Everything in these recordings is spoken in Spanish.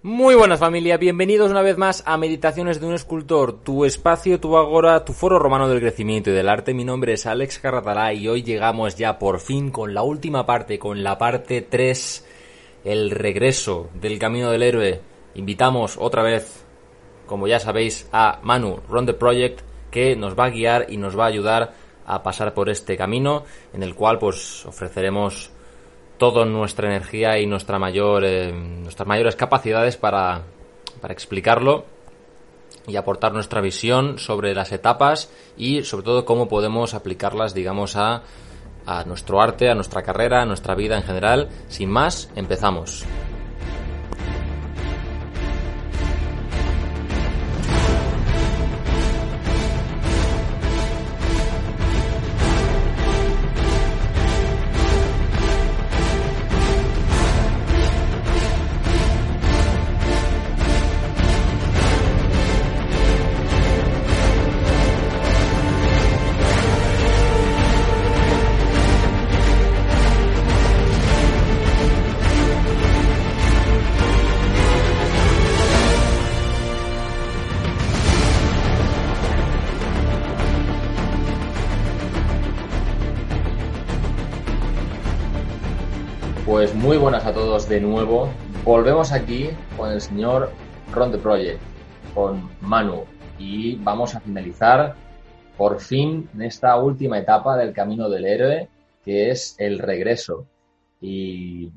Muy buenas familia, bienvenidos una vez más a Meditaciones de un Escultor, tu espacio, tu agora, tu foro romano del crecimiento y del arte. Mi nombre es Alex Carratalá y hoy llegamos ya por fin con la última parte, con la parte 3, el regreso del camino del héroe. Invitamos otra vez, como ya sabéis, a Manu Run the Project, que nos va a guiar y nos va a ayudar a pasar por este camino, en el cual pues ofreceremos toda nuestra energía y nuestra mayor, eh, nuestras mayores capacidades para, para explicarlo y aportar nuestra visión sobre las etapas y sobre todo cómo podemos aplicarlas, digamos, a, a nuestro arte, a nuestra carrera, a nuestra vida en general. Sin más, empezamos. Nuevo. Volvemos aquí con el señor Ron the Project, con Manu, y vamos a finalizar por fin en esta última etapa del camino del héroe, que es el regreso. Y,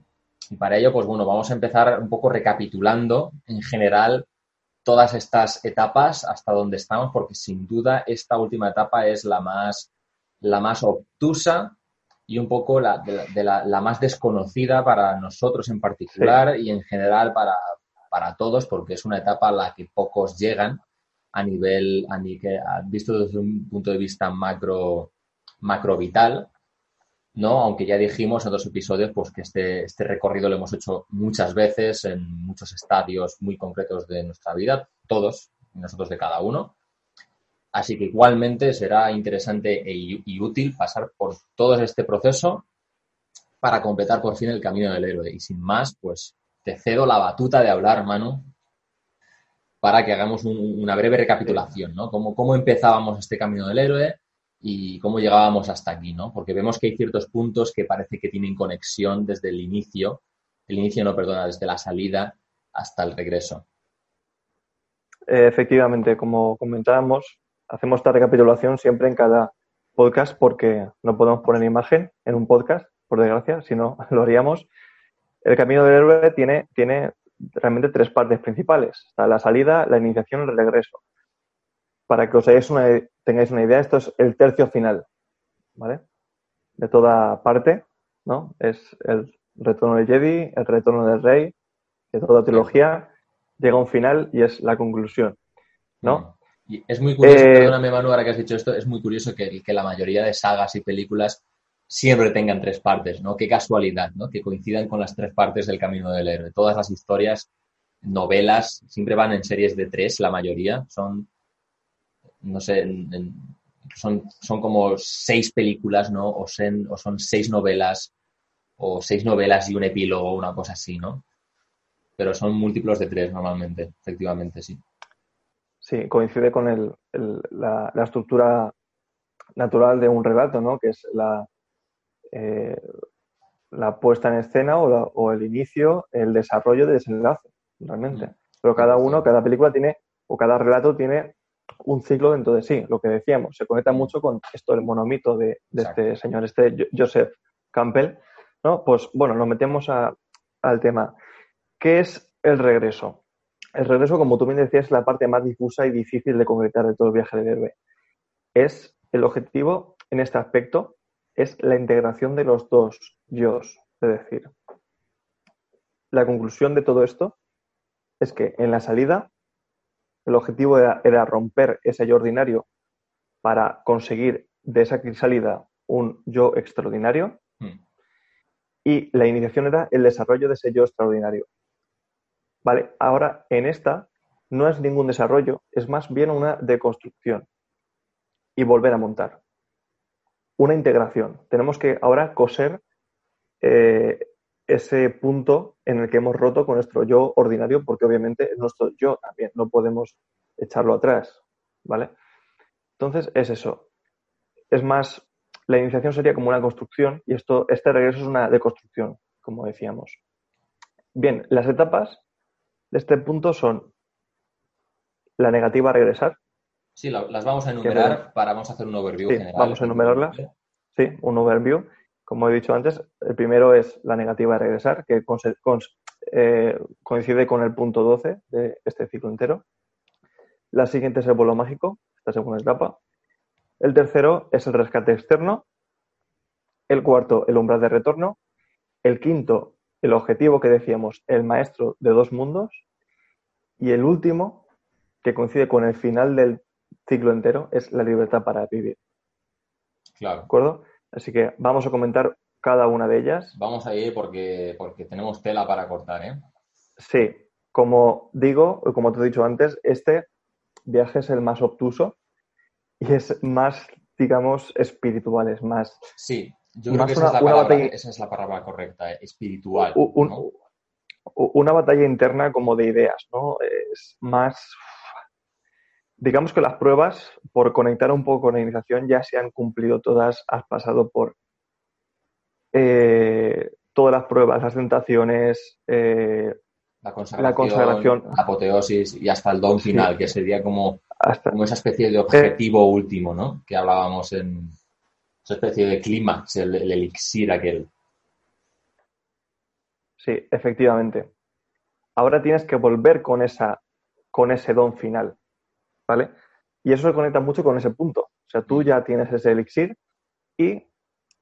y para ello, pues bueno, vamos a empezar un poco recapitulando en general todas estas etapas hasta donde estamos, porque sin duda esta última etapa es la más, la más obtusa y un poco la, de, la, de la, la, más desconocida para nosotros en particular sí. y en general para, para, todos, porque es una etapa a la que pocos llegan a nivel, a nivel visto desde un punto de vista macro, macro vital, ¿no? Aunque ya dijimos en otros episodios pues, que este, este recorrido lo hemos hecho muchas veces en muchos estadios muy concretos de nuestra vida, todos, nosotros de cada uno. Así que igualmente será interesante e, y útil pasar por todo este proceso para completar por fin el camino del héroe. Y sin más, pues te cedo la batuta de hablar, Manu, para que hagamos un, una breve recapitulación, ¿no? Cómo, cómo empezábamos este camino del héroe y cómo llegábamos hasta aquí, ¿no? Porque vemos que hay ciertos puntos que parece que tienen conexión desde el inicio, el inicio no, perdona, desde la salida hasta el regreso. Efectivamente, como comentábamos, hacemos esta recapitulación siempre en cada podcast porque no podemos poner imagen en un podcast, por desgracia, si no lo haríamos. El camino del héroe tiene, tiene realmente tres partes principales. La salida, la iniciación y el regreso. Para que os una, tengáis una idea, esto es el tercio final, ¿vale? De toda parte, ¿no? Es el retorno del Jedi, el retorno del Rey, de toda trilogía, llega un final y es la conclusión, ¿no? Y es muy curioso, eh, perdóname Manu, ahora que has dicho esto, es muy curioso que, que, la mayoría de sagas y películas siempre tengan tres partes, ¿no? Qué casualidad, ¿no? Que coincidan con las tres partes del camino del héroe. Todas las historias, novelas, siempre van en series de tres, la mayoría. Son, no sé, en, en, son, son como seis películas, ¿no? O, sen, o son seis novelas, o seis novelas y un epílogo, una cosa así, ¿no? Pero son múltiplos de tres normalmente, efectivamente, sí. Sí, coincide con el, el, la, la, estructura natural de un relato, ¿no? Que es la, eh, la puesta en escena o, la, o, el inicio, el desarrollo de desenlace, realmente. Pero cada uno, cada película tiene, o cada relato tiene un ciclo dentro de sí. Lo que decíamos, se conecta mucho con esto, el monomito de, de este señor, este Joseph Campbell, ¿no? Pues bueno, nos metemos a, al tema. ¿Qué es el regreso? El regreso, como tú bien decías, es la parte más difusa y difícil de concretar de todo el viaje del héroe. Es el objetivo en este aspecto, es la integración de los dos yo. Es decir, la conclusión de todo esto es que en la salida el objetivo era, era romper ese yo ordinario para conseguir de esa salida un yo extraordinario mm. y la iniciación era el desarrollo de ese yo extraordinario. Vale, ahora en esta no es ningún desarrollo, es más bien una deconstrucción y volver a montar. Una integración. Tenemos que ahora coser eh, ese punto en el que hemos roto con nuestro yo ordinario, porque obviamente es nuestro yo también, no podemos echarlo atrás, ¿vale? Entonces es eso. Es más, la iniciación sería como una construcción y esto, este regreso es una deconstrucción, como decíamos. Bien, las etapas de este punto son la negativa a regresar. Sí, las vamos a enumerar para vamos a hacer un overview sí, general. Vamos a enumerarlas. Sí, un overview. Como he dicho antes, el primero es la negativa a regresar, que eh, coincide con el punto 12 de este ciclo entero. La siguiente es el vuelo mágico, esta segunda etapa. El tercero es el rescate externo. El cuarto, el umbral de retorno. El quinto, el objetivo que decíamos, el maestro de dos mundos. Y el último, que coincide con el final del ciclo entero, es la libertad para vivir. Claro. ¿De acuerdo? Así que vamos a comentar cada una de ellas. Vamos a ir porque, porque tenemos tela para cortar, ¿eh? Sí, como digo, como te he dicho antes, este viaje es el más obtuso y es más, digamos, espiritual, es más... Sí, yo creo que esa, es la palabra, esa, es la palabra, correcta, eh, espiritual. Una batalla interna como de ideas, ¿no? Es más... Digamos que las pruebas, por conectar un poco con la iniciación, ya se han cumplido todas, has pasado por eh, todas las pruebas, las tentaciones, eh, la consagración, la apoteosis y hasta el don final, que sería como, como esa especie de objetivo último, ¿no? Que hablábamos en esa especie de clímax, el, elixir aquel. Sí, efectivamente. Ahora tienes que volver con, esa, con ese don final, ¿vale? Y eso se conecta mucho con ese punto. O sea, tú ya tienes ese elixir y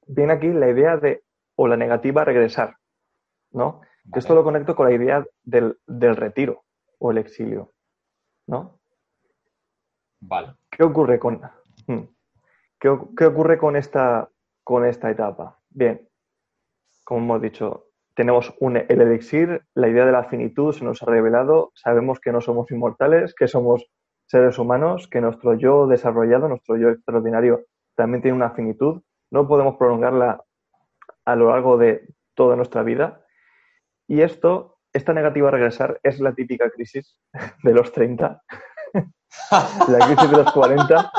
viene aquí la idea de, o la negativa, regresar, ¿no? Esto lo conecto con la idea del, retiro o el exilio, ¿no? Vale. ¿Qué ocurre con, hmm, ¿qué, ocurre con esta, con esta etapa? Bien, como hemos dicho, tenemos un, el elixir, la idea de la finitud se nos ha revelado, sabemos que no somos inmortales, que somos seres humanos, que nuestro yo desarrollado, nuestro yo extraordinario, también tiene una finitud, no podemos prolongarla a lo largo de toda nuestra vida y esto, esta negativa a regresar es la típica crisis de los 30, la crisis de los 40,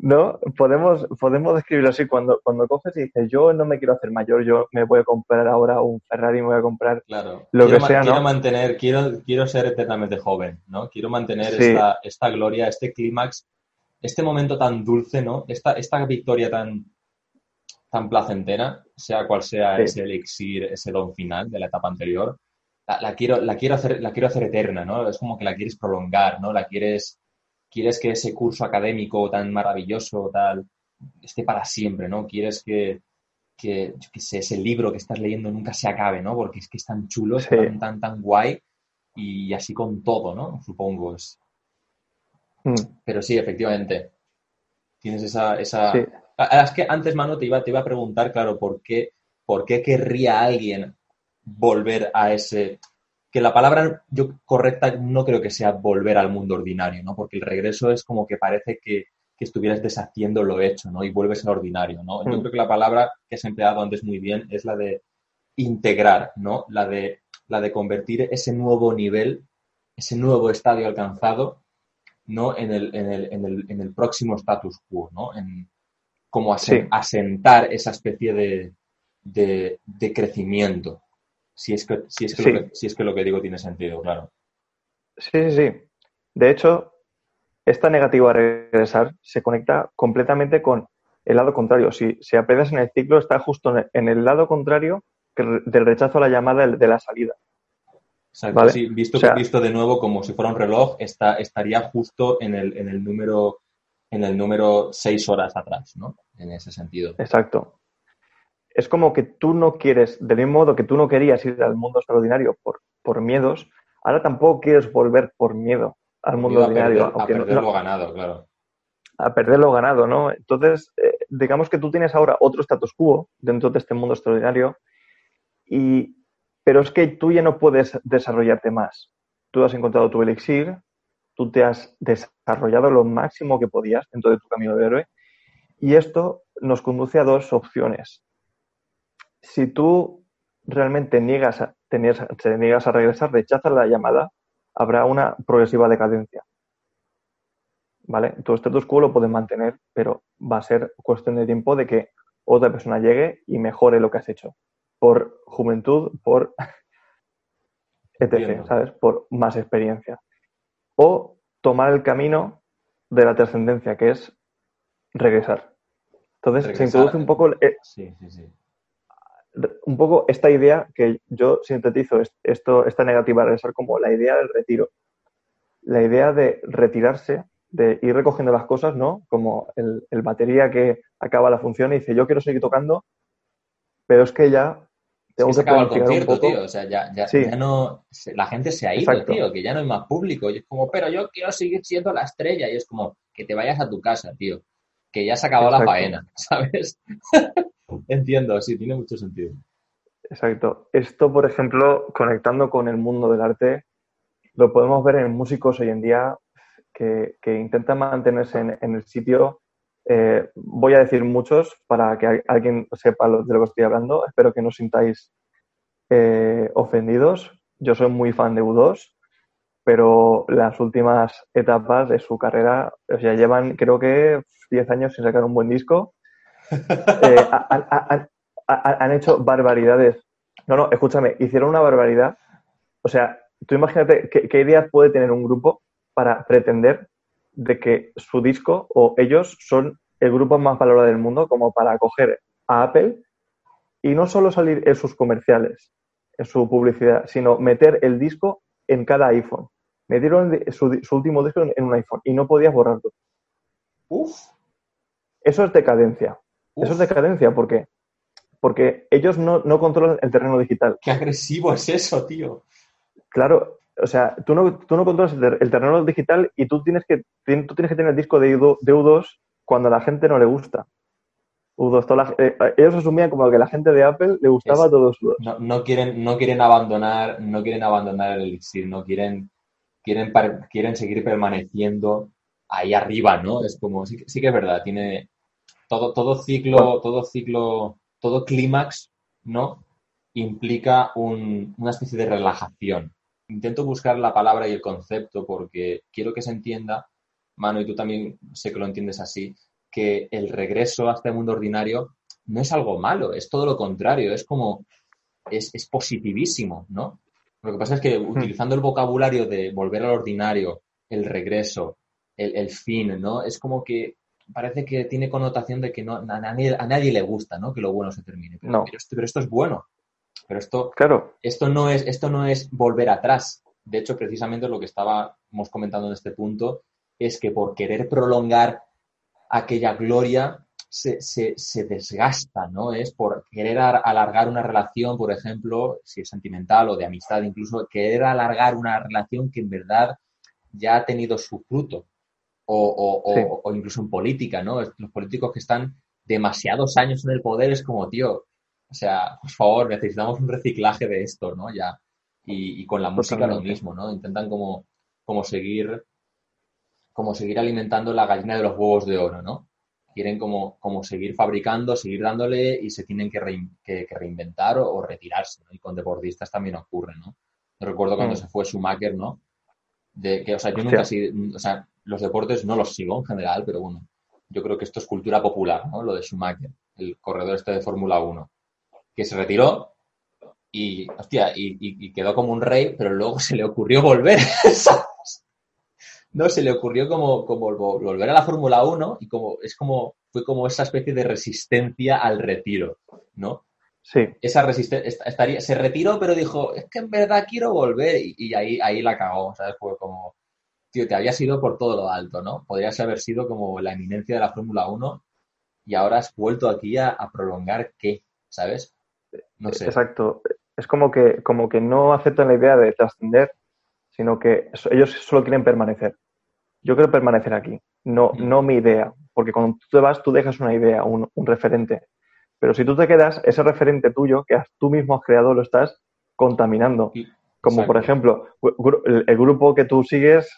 ¿no? Podemos, podemos describirlo así, cuando, cuando coges y dices, yo no me quiero hacer mayor, yo me voy a comprar ahora un Ferrari, me voy a comprar lo que sea, Quiero mantener, quiero, quiero ser eternamente joven, ¿no? Quiero mantener esta, esta gloria, este clímax, este momento tan dulce, ¿no? Esta, esta victoria tan, tan placentera, sea cual sea ese elixir, ese don final de la etapa anterior, la, quiero, la, quiero hacer, la quiero hacer eterna, ¿no? Es como que la quieres prolongar, ¿no? La quieres, quieres que ese curso académico tan maravilloso, tal, esté para siempre, ¿no? Quieres que, que, ese libro que estás leyendo nunca se acabe, ¿no? Porque es que es tan chulo, es tan, tan, tan guay y así con todo, ¿no? Supongo. Es... Mm. Pero sí, efectivamente. Tienes esa, esa, Ah, es que antes, Manu, te iba, te iba a preguntar, claro, ¿por qué, ¿por qué querría alguien volver a ese... Que la palabra yo, correcta no creo que sea volver al mundo ordinario, ¿no? Porque el regreso es como que parece que, estuvieras deshaciendo lo hecho, ¿no? Y vuelves al ordinario, ¿no? Yo mm. creo que la palabra que has empleado antes muy bien es la de integrar, ¿no? La de, la de convertir ese nuevo nivel, ese nuevo estadio alcanzado, ¿no? En el, en el, en el, en el próximo status quo, ¿no? En, como asentar esa especie de, de, crecimiento. Si es, que, si, es que lo que, si es que lo que digo tiene sentido, claro. Sí, sí, sí. De hecho, esta negativa a regresar se conecta completamente con el lado contrario. Si, si en el ciclo, está justo en el lado contrario del rechazo a la llamada de la salida. Exacto, sí, visto, visto de nuevo como si fuera un reloj, está, estaría justo en el, en el número en el número seis horas atrás, ¿no? En ese sentido. Exacto. Es como que tú no quieres, del mismo modo que tú no querías ir al mundo extraordinario por, por miedos, ahora tampoco quieres volver por miedo al mundo ordinario. A perder, lo ganado, claro. A perder lo ganado, ¿no? Entonces, eh, digamos que tú tienes ahora otro status quo dentro de este mundo extraordinario, y, pero es que tú ya no puedes desarrollarte más. Tú has encontrado tu elixir, tú te has desarrollado lo máximo que podías dentro de tu camino de héroe. Y esto nos conduce a dos opciones. Si tú realmente niegas a, te niegas a regresar, rechazas la llamada, habrá una progresiva decadencia. ¿Vale? Tu status quo lo puedes mantener, pero va a ser cuestión de tiempo de que otra persona llegue y mejore lo que has hecho. Por juventud, por etc., ¿sabes? Por más experiencia. O tomar el camino de la trascendencia, que es regresar. Entonces se introduce un poco, eh, un poco esta idea que yo sintetizo esto, esta negativa regresar como la idea del retiro. La idea de retirarse, de ir recogiendo las cosas, ¿no? Como el, el batería que acaba la función y dice, yo quiero seguir tocando, pero es que ya tengo que, el concierto, tío. O sea, ya, ya, no. La gente se ha ido, tío, que ya no hay más público. Y es como, pero yo quiero seguir siendo la estrella. Y es como, que te vayas a tu casa, tío. Que ya se ha acabado la faena, ¿sabes? Entiendo, sí, tiene mucho sentido. Exacto. Esto, por ejemplo, conectando con el mundo del arte, lo podemos ver en músicos hoy en día que, intentan mantenerse en, el sitio. Eh, voy a decir muchos para que alguien sepa de lo que estoy hablando. Espero que no os sintáis eh, ofendidos. Yo soy muy fan de U2, pero las últimas etapas de su carrera, o sea, llevan creo que 10 años sin sacar un buen disco. Eh, han hecho barbaridades. No, no, escúchame, hicieron una barbaridad. O sea, tú imagínate qué, qué idea puede tener un grupo para pretender de que su disco o ellos son el grupo más valorado del mundo como para acoger a Apple y no solo salir en sus comerciales, en su publicidad, sino meter el disco en cada iPhone. Metieron su, su último disco en, un iPhone y no podías borrarlo. Uf. Eso es decadencia. Eso es decadencia porque porque ellos no, controlan el terreno digital. Qué agresivo es eso, tío. Claro, o sea, tú no, tú no controlas el, terreno digital y tú tienes que, tú tienes que tener el disco de, U, 2 cuando a la gente no le gusta. U2, eh, ellos asumían como que la gente de Apple le gustaba todo U2. No, no, quieren, no quieren abandonar, no quieren abandonar el elixir, no quieren, quieren, quieren seguir permaneciendo ahí arriba, ¿no? Es como, sí, sí que es verdad, tiene todo, todo ciclo, todo ciclo todo clímax, ¿no? Implica una especie de relajación. Intento buscar la palabra y el concepto porque quiero que se entienda, Mano, y tú también sé que lo entiendes así, que el regreso a este mundo ordinario no es algo malo, es todo lo contrario, es como, es, positivísimo, ¿no? Lo que pasa es que hmm. utilizando el vocabulario de volver al ordinario, el regreso, el, el, fin, ¿no? Es como que parece que tiene connotación de que no, a, nadie, le gusta, ¿no? Que lo bueno se termine. Pero, esto, es bueno. Pero esto, claro. esto, no es, esto no es volver atrás. De hecho, precisamente lo que estábamos comentando en este punto es que por querer prolongar aquella gloria se, se, desgasta, ¿no? Es por querer alargar una relación, por ejemplo, si es sentimental o de amistad, incluso querer alargar una relación que en verdad ya ha tenido su fruto o, o, incluso en política, ¿no? Los políticos que están demasiados años en el poder es como, tío, o sea, por favor, necesitamos un reciclaje de esto, ¿no? Ya. Y, con la música lo mismo, ¿no? Intentan como, como seguir como seguir alimentando la gallina de los huevos de oro, ¿no? Quieren como, como seguir fabricando, seguir dándole y se tienen que, que, reinventar o, retirarse, ¿no? Y con deportistas también ocurre, ¿no? Yo recuerdo cuando mm. se fue Schumacher, ¿no? De que, o sea, yo nunca o sea, los deportes no los sigo en general, pero bueno, yo creo que esto es cultura popular, ¿no? Lo de Schumacher, el corredor este de Fórmula 1, que se retiró y, hostia, y, quedó como un rey, pero luego se le ocurrió volver, No, se le ocurrió como, como volver a la Fórmula 1 y como, es como, fue como esa especie de resistencia al retiro, ¿no? Sí. Esa resistencia, estaría, se retiró, pero dijo, es que en verdad quiero volver y, y ahí, ahí la cagó, ¿sabes? Fue como, tío, te habías ido por todo lo alto, ¿no? Podrías haber sido como la eminencia de la Fórmula 1 y ahora has vuelto aquí a, prolongar qué, ¿sabes? No sé. Exacto. Es como que, como que no aceptan la idea de trascender, sino que ellos solo quieren permanecer. Yo quiero permanecer aquí, no, mm. no mi idea, porque cuando tú te vas tú dejas una idea, un, referente. Pero si tú te quedas, ese referente tuyo que tú mismo has creado lo estás contaminando. Como por ejemplo, el, grupo que tú sigues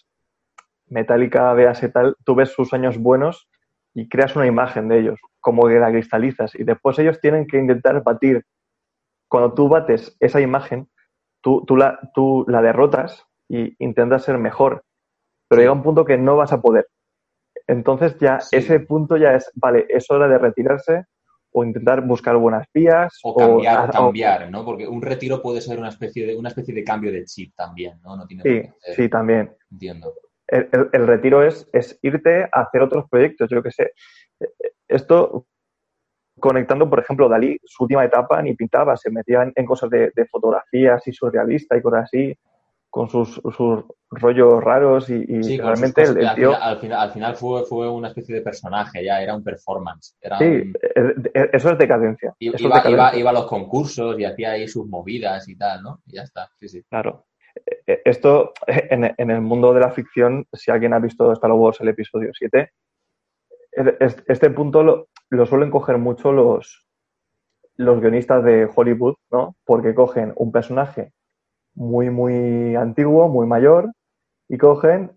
Metallica, veas y tal, tú ves sus años buenos y creas una imagen de ellos, como que la cristalizas, y después ellos tienen que intentar batir cuando tú bates esa imagen, tú, tú, la, tú la derrotas y intentas ser mejor, pero llega un punto que no vas a poder. Entonces ya ese punto ya es, vale, es hora de retirarse o intentar buscar buenas vías. O cambiar, cambiar, ¿no? Porque un retiro puede ser una especie de, una especie de cambio de chip también, ¿no? sí, sí, también. Entiendo. El, retiro es, es, irte a hacer otros proyectos, yo qué sé. Esto, conectando, por ejemplo, Dalí, su última etapa ni pintaba, se metía en, cosas de, de, fotografía así surrealista y cosas así con sus, sus rollos raros y, realmente el, tío... Al final, al final, fue, fue una especie de personaje, ya era un performance. sí, eso es decadencia. iba, Iba, a los concursos y hacía ahí sus movidas y tal, ¿no? Y ya está, sí, sí. Claro. E, e, esto, en, en el mundo de la ficción, si alguien ha visto Star Wars el episodio 7, este punto lo, suelen coger mucho los, los guionistas de Hollywood, ¿no? Porque cogen un personaje muy, muy antiguo, muy mayor, y cogen,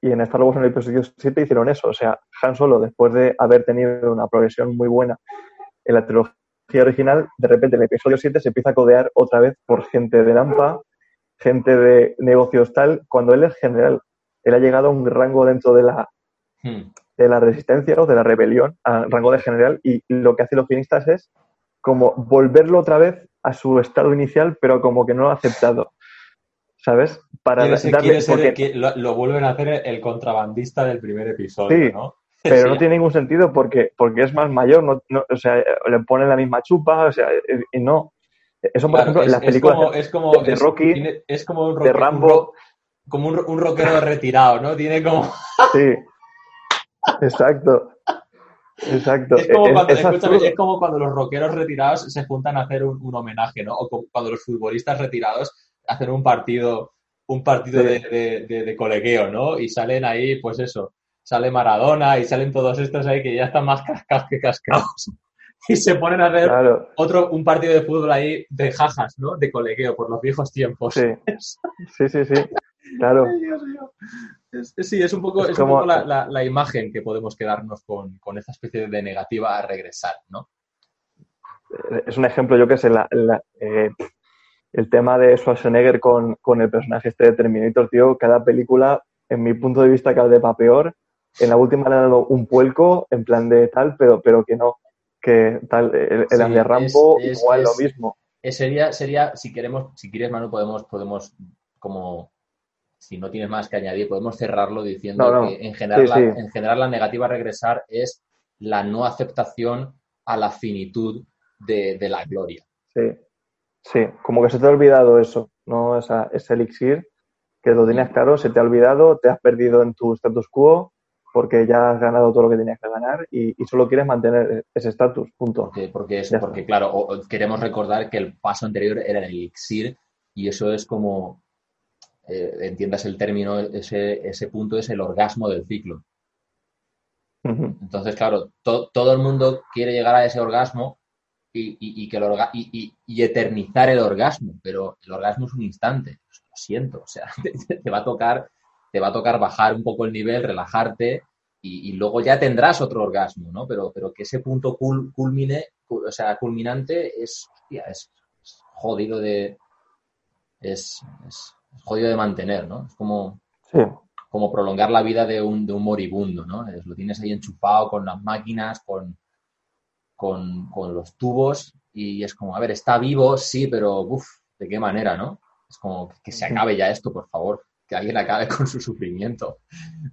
y en Star Wars en el episodio 7 hicieron eso. O sea, Han Solo, después de haber tenido una progresión muy buena en la trilogía original, de repente en el episodio 7 se empieza a codear otra vez por gente de Lampa, gente de negocios tal, cuando él es general. Él ha llegado a un rango dentro de la, hmm. de la resistencia o de la rebelión, a rango de general, y lo que hacen los guionistas es como volverlo otra vez a su estado inicial, pero como que no lo ha aceptado. ¿Sabes? Para darle, que lo, vuelven a hacer el contrabandista del primer episodio, sí, ¿no? Pero no tiene ningún sentido porque, porque es más mayor, no, o sea, le ponen la misma chupa, o sea, y no. Eso, por ejemplo, en las películas es como, de, Rocky, es como un de Rambo. como un, un rockero retirado, ¿no? Tiene como. Sí, exacto. Exacto. Es como, cuando, los rockeros retirados se juntan a hacer un, homenaje, ¿no? O cuando los futbolistas retirados hacen un partido, un partido de, colegueo, ¿no? Y salen ahí, pues eso, sale Maradona y salen todos estos ahí que ya están más cascados que cascados. Y se ponen a ver otro, un partido de fútbol ahí de jajas, ¿no? De colegueo, por los viejos tiempos. Sí, sí, sí, sí. Claro. sí, es un poco, es, como... la, imagen que podemos quedarnos con, esa especie de negativa a regresar, ¿no? Eh, es un ejemplo, yo que sé, eh, el tema de Schwarzenegger con, con, el personaje este de Terminator, tío, cada película, en mi punto de vista, cada vez va peor. En la última le ha dado un puelco en plan de tal, pero, pero que no, que tal, el, de Rambo igual lo mismo. sería, sería, si queremos, si quieres, Manu, podemos, podemos como si no tienes más que añadir, podemos cerrarlo diciendo que en general, La, en general la negativa a regresar es la no aceptación a la finitud de, la gloria. Sí, sí, como que se te ha olvidado eso, ¿no? Esa, ese elixir, que lo tenías claro, se te ha olvidado, te has perdido en tu status quo porque ya has ganado todo lo que tenías que ganar y, solo quieres mantener ese estatus, punto. Porque, porque, eso, porque claro, queremos recordar que el paso anterior era el elixir y eso es como eh, entiendas el término, ese, ese punto es el orgasmo del ciclo. Entonces, claro, todo el mundo quiere llegar a ese orgasmo y, que y, eternizar el orgasmo, pero el orgasmo es un instante, lo siento, o sea, te, va a tocar, te va a tocar bajar un poco el nivel, relajarte y, luego ya tendrás otro orgasmo, ¿no? Pero, pero que ese punto culmine, o sea, culminante es, es, jodido de... es jodido de mantener, ¿no? Es como, como prolongar la vida de un, de un moribundo, ¿no? lo tienes ahí enchufado con las máquinas, con, con, los tubos y es como, a ver, está vivo, sí, pero uff, ¿de qué manera, no? Es como que se acabe ya esto, por favor, que alguien acabe con su sufrimiento.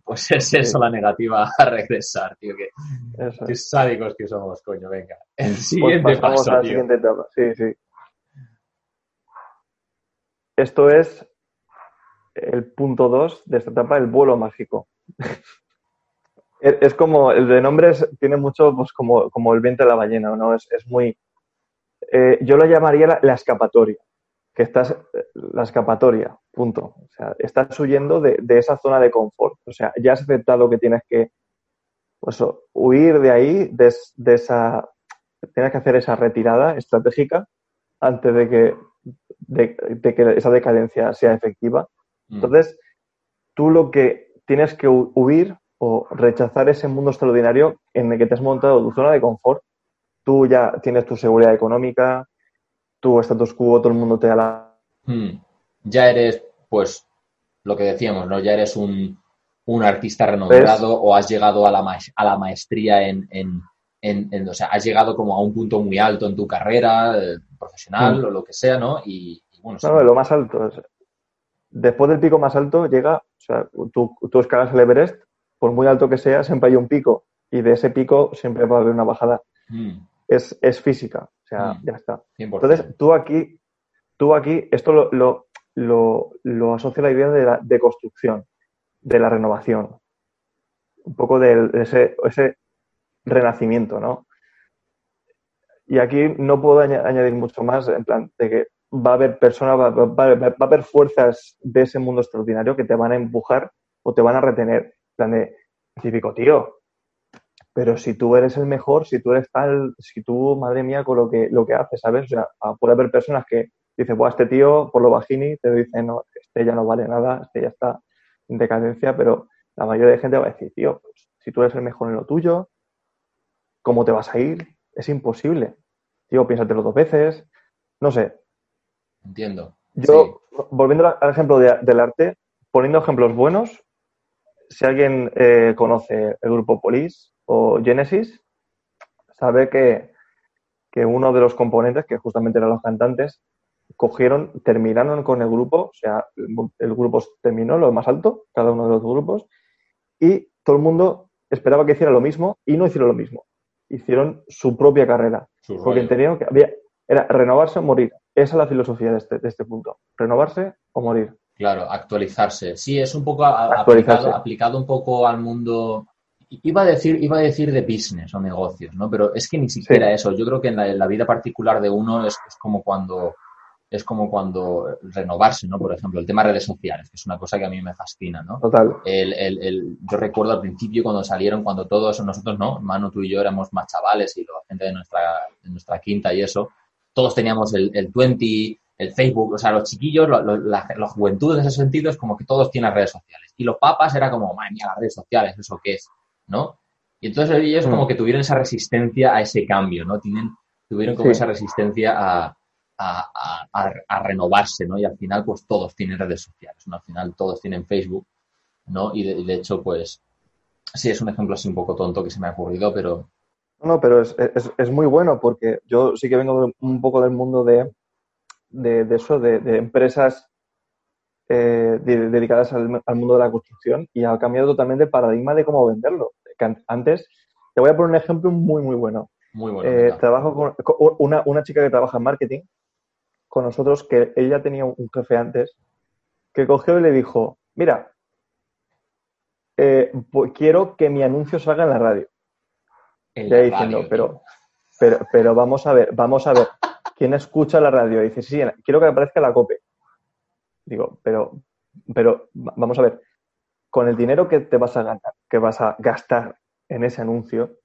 Pues es eso la negativa a regresar, tío, que, qué sádicos que somos, coño, venga. El pues siguiente paso, tío. Siguiente etapa. Sí, sí. Esto es el punto 2 de esta etapa, el vuelo mágico. es como, el de nombres tiene mucho pues, como, como el viento de la ballena, ¿no? Es, muy... Eh, yo lo llamaría la, escapatoria, que estás, la escapatoria, punto. O sea, estás huyendo de, esa zona de confort. O sea, ya has aceptado que tienes que pues, huir de ahí, de, de esa... Tienes que hacer esa retirada estratégica antes de que, de que esa decadencia sea efectiva Mm. Entonces, tú lo que tienes que huir o rechazar ese mundo extraordinario en el que te has montado tu zona de confort. Tú ya tienes tu seguridad económica, tu status quo, todo el mundo te da la... Hmm. Ya eres, pues, lo que decíamos, ¿no? Ya eres un, un artista renombrado o has llegado a la, a la maestría en, en, en, o sea, has llegado como a un punto muy alto en tu carrera eh, profesional hmm. o lo que sea, ¿no? Y, bueno, no, lo más alto. después del pico más alto llega, o sea, tú, tú escalas el Everest, por muy alto que sea, siempre hay un pico y de ese pico siempre va a haber una bajada. Hmm. Es, es, física, o sea, hmm. ya está. Entonces, tú aquí, tú aquí, esto lo, lo, lo, lo asocia a la idea de, la, de construcción, de la renovación, un poco de ese, ese renacimiento, ¿no? Y aquí no puedo añadir mucho más, en plan, de que va a haber personas, va, va, a haber fuerzas de ese mundo extraordinario que te van a empujar o te van a retener. En plan de, típico, tío, pero si tú eres el mejor, si tú eres tal, si tú, madre mía, con lo que, lo que haces, ¿sabes? O sea, puede haber personas que dicen, pues este tío, por lo bajini, te dicen, no, este ya no vale nada, este ya está en decadencia, pero la mayoría de gente va a decir, tío, pues, si tú eres el mejor en lo tuyo, ¿cómo te vas a ir? Es imposible. Tío, piénsatelo dos veces, no sé. Entiendo. Yo, volviendo al ejemplo del arte, poniendo ejemplos buenos, si alguien eh, conoce el grupo Police, o Genesis, sabe que, uno de los componentes, que justamente eran los cantantes, cogieron, terminaron con el grupo, o sea, el, grupo terminó lo más alto, cada uno de los grupos, y todo el mundo esperaba que hiciera lo mismo y no hicieron lo mismo. Hicieron su propia carrera. porque entendieron que había, era renovarse o morir. Esa es la filosofía de este, de este punto. Renovarse o morir. Claro, actualizarse. Sí, es un poco aplicado, aplicado, un poco al mundo Iba a decir, iba a decir de business o negocios, ¿no? Pero es que ni siquiera eso. Yo creo que en la, vida particular de uno es, como cuando es como cuando renovarse, ¿no? Por ejemplo, el tema de redes sociales, que es una cosa que a mí me fascina, ¿no? Total. El, el, el, yo recuerdo al principio cuando salieron, cuando todos nosotros, ¿no? Manu, tú y yo éramos más chavales y la gente de nuestra, de nuestra quinta y eso, todos teníamos el, el 20, el Facebook, o sea, los chiquillos, la, juventud en ese sentido es como que todos tienen redes sociales. Y los papas era como, madre mía, las redes sociales, ¿eso qué es? ¿No? Y entonces ellos como mm. que tuvieron esa resistencia a ese cambio, ¿no? Tienen, tuvieron como esa resistencia a, renovarse, ¿no? Y al final, pues todos tienen redes sociales, ¿no? Al final todos tienen Facebook, ¿no? Y de, hecho, pues, sí, es un ejemplo así un poco tonto que se me ha ocurrido, pero... No, pero es, es, muy bueno porque yo sí que vengo un poco del mundo de, de, eso, de, empresas eh, dedicadas al, mundo de la construcción y ha cambiado totalmente el paradigma de cómo venderlo. Antes, te voy a poner un ejemplo muy, muy bueno. Muy bueno. Eh, trabajo con, una, una, chica que trabaja en marketing con nosotros, que ella tenía un jefe antes, que cogió y le dijo, mira, eh, quiero que mi anuncio salga en la radio. ya diciendo, pero, pero, pero vamos a ver, vamos a ver, ¿quién escucha la radio? Dice, sí, quiero que aparezca la COPE. Digo, pero, pero vamos a ver, con el dinero que te vas a ganar, que vas a gastar en ese anuncio,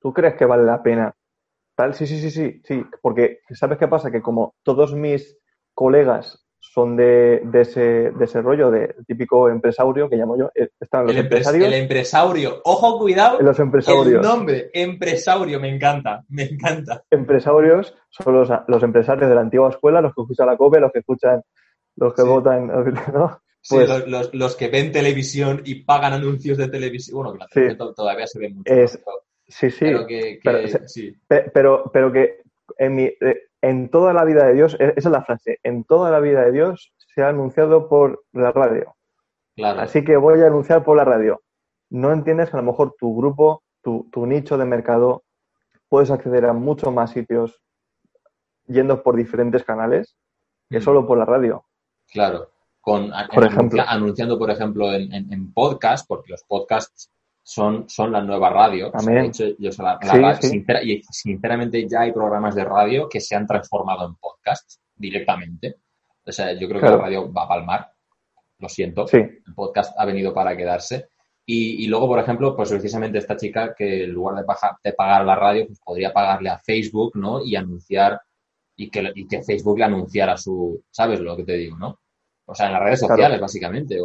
¿tú crees que vale la pena? Tal, sí, sí, sí, sí, sí, porque ¿sabes qué pasa? Que como todos mis colegas son de, de, ese, de ese rollo de típico empresario que llamo yo. Eh, están los el empresarios. El empresario. Ojo, cuidado. Los empresarios. El nombre, empresario, me encanta, me encanta. Empresarios son los, los empresarios de la antigua escuela, los que escuchan la COPE, los que escuchan los que votan, ¿no? Sí, pues los, los, que ven televisión y pagan anuncios de televisión. Bueno, que todavía se ve mucho. sí, sí. Pero que, pero, pero, que en, mi, eh, en toda la vida de Dios, e, esa es la frase, en toda la vida de Dios se ha anunciado por la radio. Claro. Así que voy a anunciar por la radio. No entiendes que a lo mejor tu grupo, tu, tu nicho de mercado, puedes acceder a muchos más sitios yendo por diferentes canales que mm. solo por la radio. Claro, con, por ejemplo. anunciando, por ejemplo, en, en, podcast, porque los podcasts son, son la nueva radio. y sinceramente ya hay programas de radio que se han transformado en podcasts directamente. O sea, yo creo que la radio va a palmar. Lo siento. El podcast ha venido para quedarse. Y, y, luego, por ejemplo, pues precisamente esta chica que en lugar de, pagar, de pagar la radio, pues podría pagarle a Facebook, ¿no? Y anunciar y que, y que Facebook le anunciara su, ¿sabes lo que te digo, no? O sea, en las redes sociales, básicamente.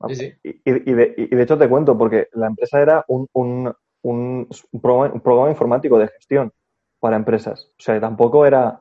Ah, y, de, hecho te cuento, porque la empresa era un, un, un, programa, informático de gestión para empresas. O sea, tampoco era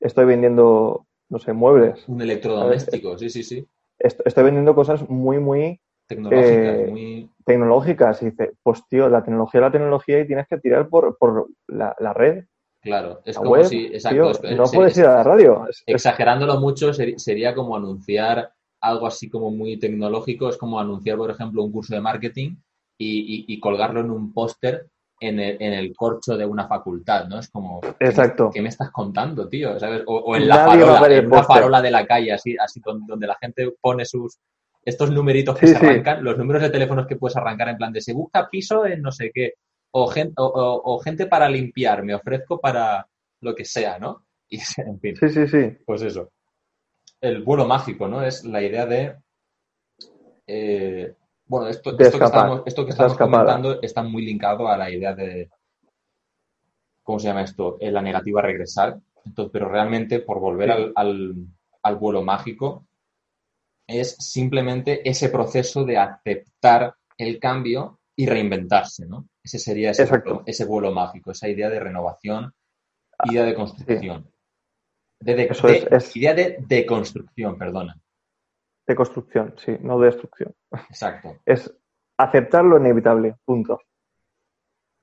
estoy vendiendo, no sé, muebles. Un electrodoméstico, sí, sí, sí. Estoy vendiendo cosas muy, muy tecnológicas, eh, muy... tecnológicas. Y dice, pues tío, la tecnología es la tecnología y tienes que tirar por, por la, red. Claro, es como si, exacto, no puedes ir a la radio. exagerándolo mucho sería como anunciar algo así como muy tecnológico, es como anunciar, por ejemplo, un curso de marketing y, colgarlo en un póster en el, en el, corcho de una facultad, ¿no? Es como, Exacto. ¿qué me, estás contando, tío? ¿Sabes? O, en, la farola, de la calle, así, así donde, la gente pone sus estos numeritos que se arrancan, los números de teléfonos que puedes arrancar en plan de se busca piso en no sé qué, o gente, o, gente para limpiar, me ofrezco para lo que sea, ¿no? Y, en fin. Sí, sí, sí. Pues eso. El vuelo mágico, ¿no? Es la idea de eh, bueno, esto, esto, que estamos, esto que estamos comentando está muy linkado a la idea de, ¿cómo se llama esto? Eh, la negativa a regresar. Entonces, pero realmente, por volver al, al, vuelo mágico, es simplemente ese proceso de aceptar el cambio y reinventarse, ¿no? Ese sería ese, ese vuelo mágico, esa idea de renovación, idea de construcción. De, de, idea de deconstrucción, perdona. De construcción, sí, no de destrucción. Exacto. Es aceptar lo inevitable, punto.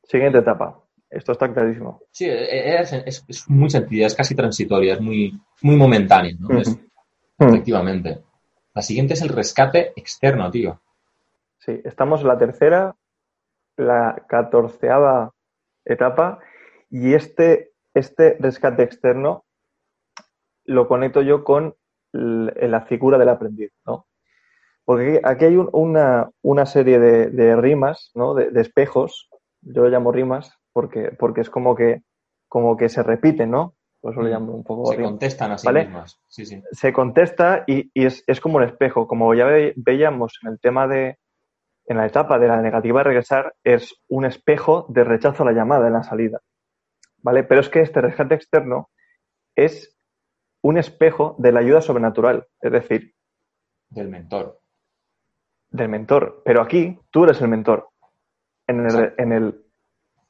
Siguiente etapa. Esto está clarísimo. Sí, es, muy sencilla, es casi transitoria, es muy, muy momentánea, ¿no? efectivamente. La siguiente es el rescate externo, tío. Sí, estamos en la tercera, la catorceava etapa y este, este rescate externo lo conecto yo con la figura del aprendiz, ¿no? Porque aquí hay una, una, serie de, rimas, ¿no? De, espejos, yo lo llamo rimas porque, porque es como que, como que se repiten, ¿no? Por eso lo mm. llamo un poco. Se contestan así mismas. Sí, sí. Se contesta y, y es, es, como un espejo. Como ya veíamos en el tema de, en la etapa de la negativa a regresar, es un espejo de rechazo a la llamada en la salida. ¿Vale? Pero es que este rescate externo es un espejo de la ayuda sobrenatural, es decir, del mentor. Del mentor. Pero aquí tú eres el mentor. En, el, en, el,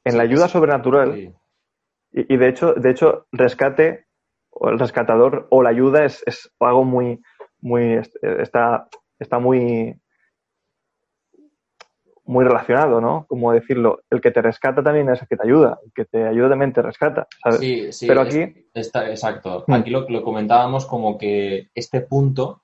en la ayuda sobrenatural. Y, de hecho, de hecho, rescate, o el rescatador, o la ayuda es, es algo muy, muy, está, está muy muy relacionado, ¿no? Como decirlo, el que te rescata también es el que te ayuda, el que te ayuda también te rescata, ¿sabes? Sí, sí. Pero aquí... Está, exacto. Hmm. Aquí lo, lo comentábamos como que este punto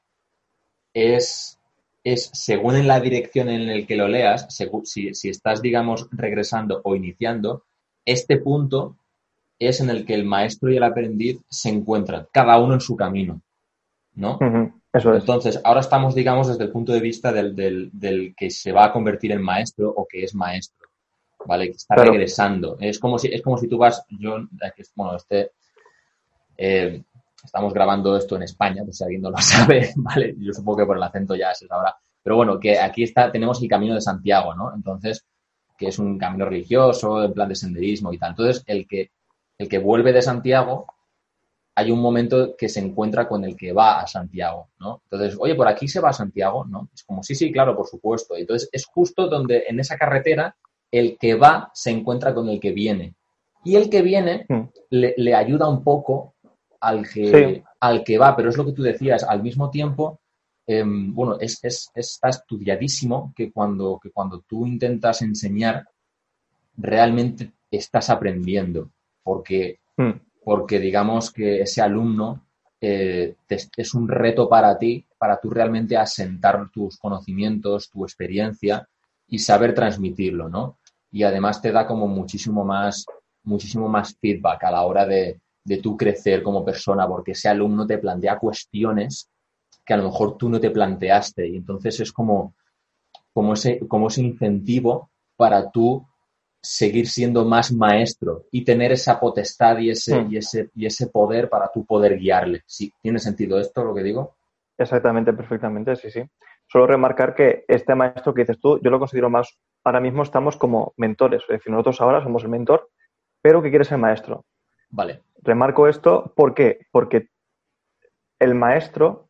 es, es, según en la dirección en la que lo leas, si, si estás, digamos, regresando o iniciando, este punto es en el que el maestro y el aprendiz se encuentran, cada uno en su camino, ¿no? Entonces, ahora estamos, digamos, desde el punto de vista del, del, que se va a convertir en maestro o que es maestro, ¿vale? Que está regresando. Es como, si, es como si tú vas, yo, bueno, este, eh, estamos grabando esto en España, pues si alguien no lo sabe, ¿vale? Yo supongo que por el acento ya es ahora. Pero bueno, que aquí está, tenemos el camino de Santiago, ¿no? Entonces, que es un camino religioso, en plan de senderismo y tal. Entonces, el que, el que vuelve de Santiago hay un momento que se encuentra con el que va a Santiago, ¿no? Entonces, oye, por aquí se va a Santiago, ¿no? Es como, sí, sí, claro, por supuesto. Entonces, es justo donde en esa carretera el que va se encuentra con el que viene. Y el que viene hmm. le, ayuda un poco al que, al que va, pero es lo que tú decías, al mismo tiempo, em, bueno, es, está estudiadísimo que cuando, que cuando tú intentas enseñar, realmente estás aprendiendo, porque hmm porque digamos que ese alumno eh, es un reto para ti, para tú realmente asentar tus conocimientos, tu experiencia y saber transmitirlo, ¿no? Y además te da como muchísimo más, muchísimo más feedback a la hora de, de tú crecer como persona, porque ese alumno te plantea cuestiones que a lo mejor tú no te planteaste. Y entonces es como, como, ese, como ese incentivo para tú seguir siendo más maestro y tener esa potestad y ese, hmm. y ese, y ese poder para tú poder guiarle. ¿Sí? ¿Tiene sentido esto lo que digo? Exactamente, perfectamente, sí, sí. Solo remarcar que este maestro que dices tú, yo lo considero más, ahora mismo estamos como mentores, es decir, nosotros ahora somos el mentor, pero que quiere ser maestro. Vale. Remarco esto, ¿por qué? Porque el maestro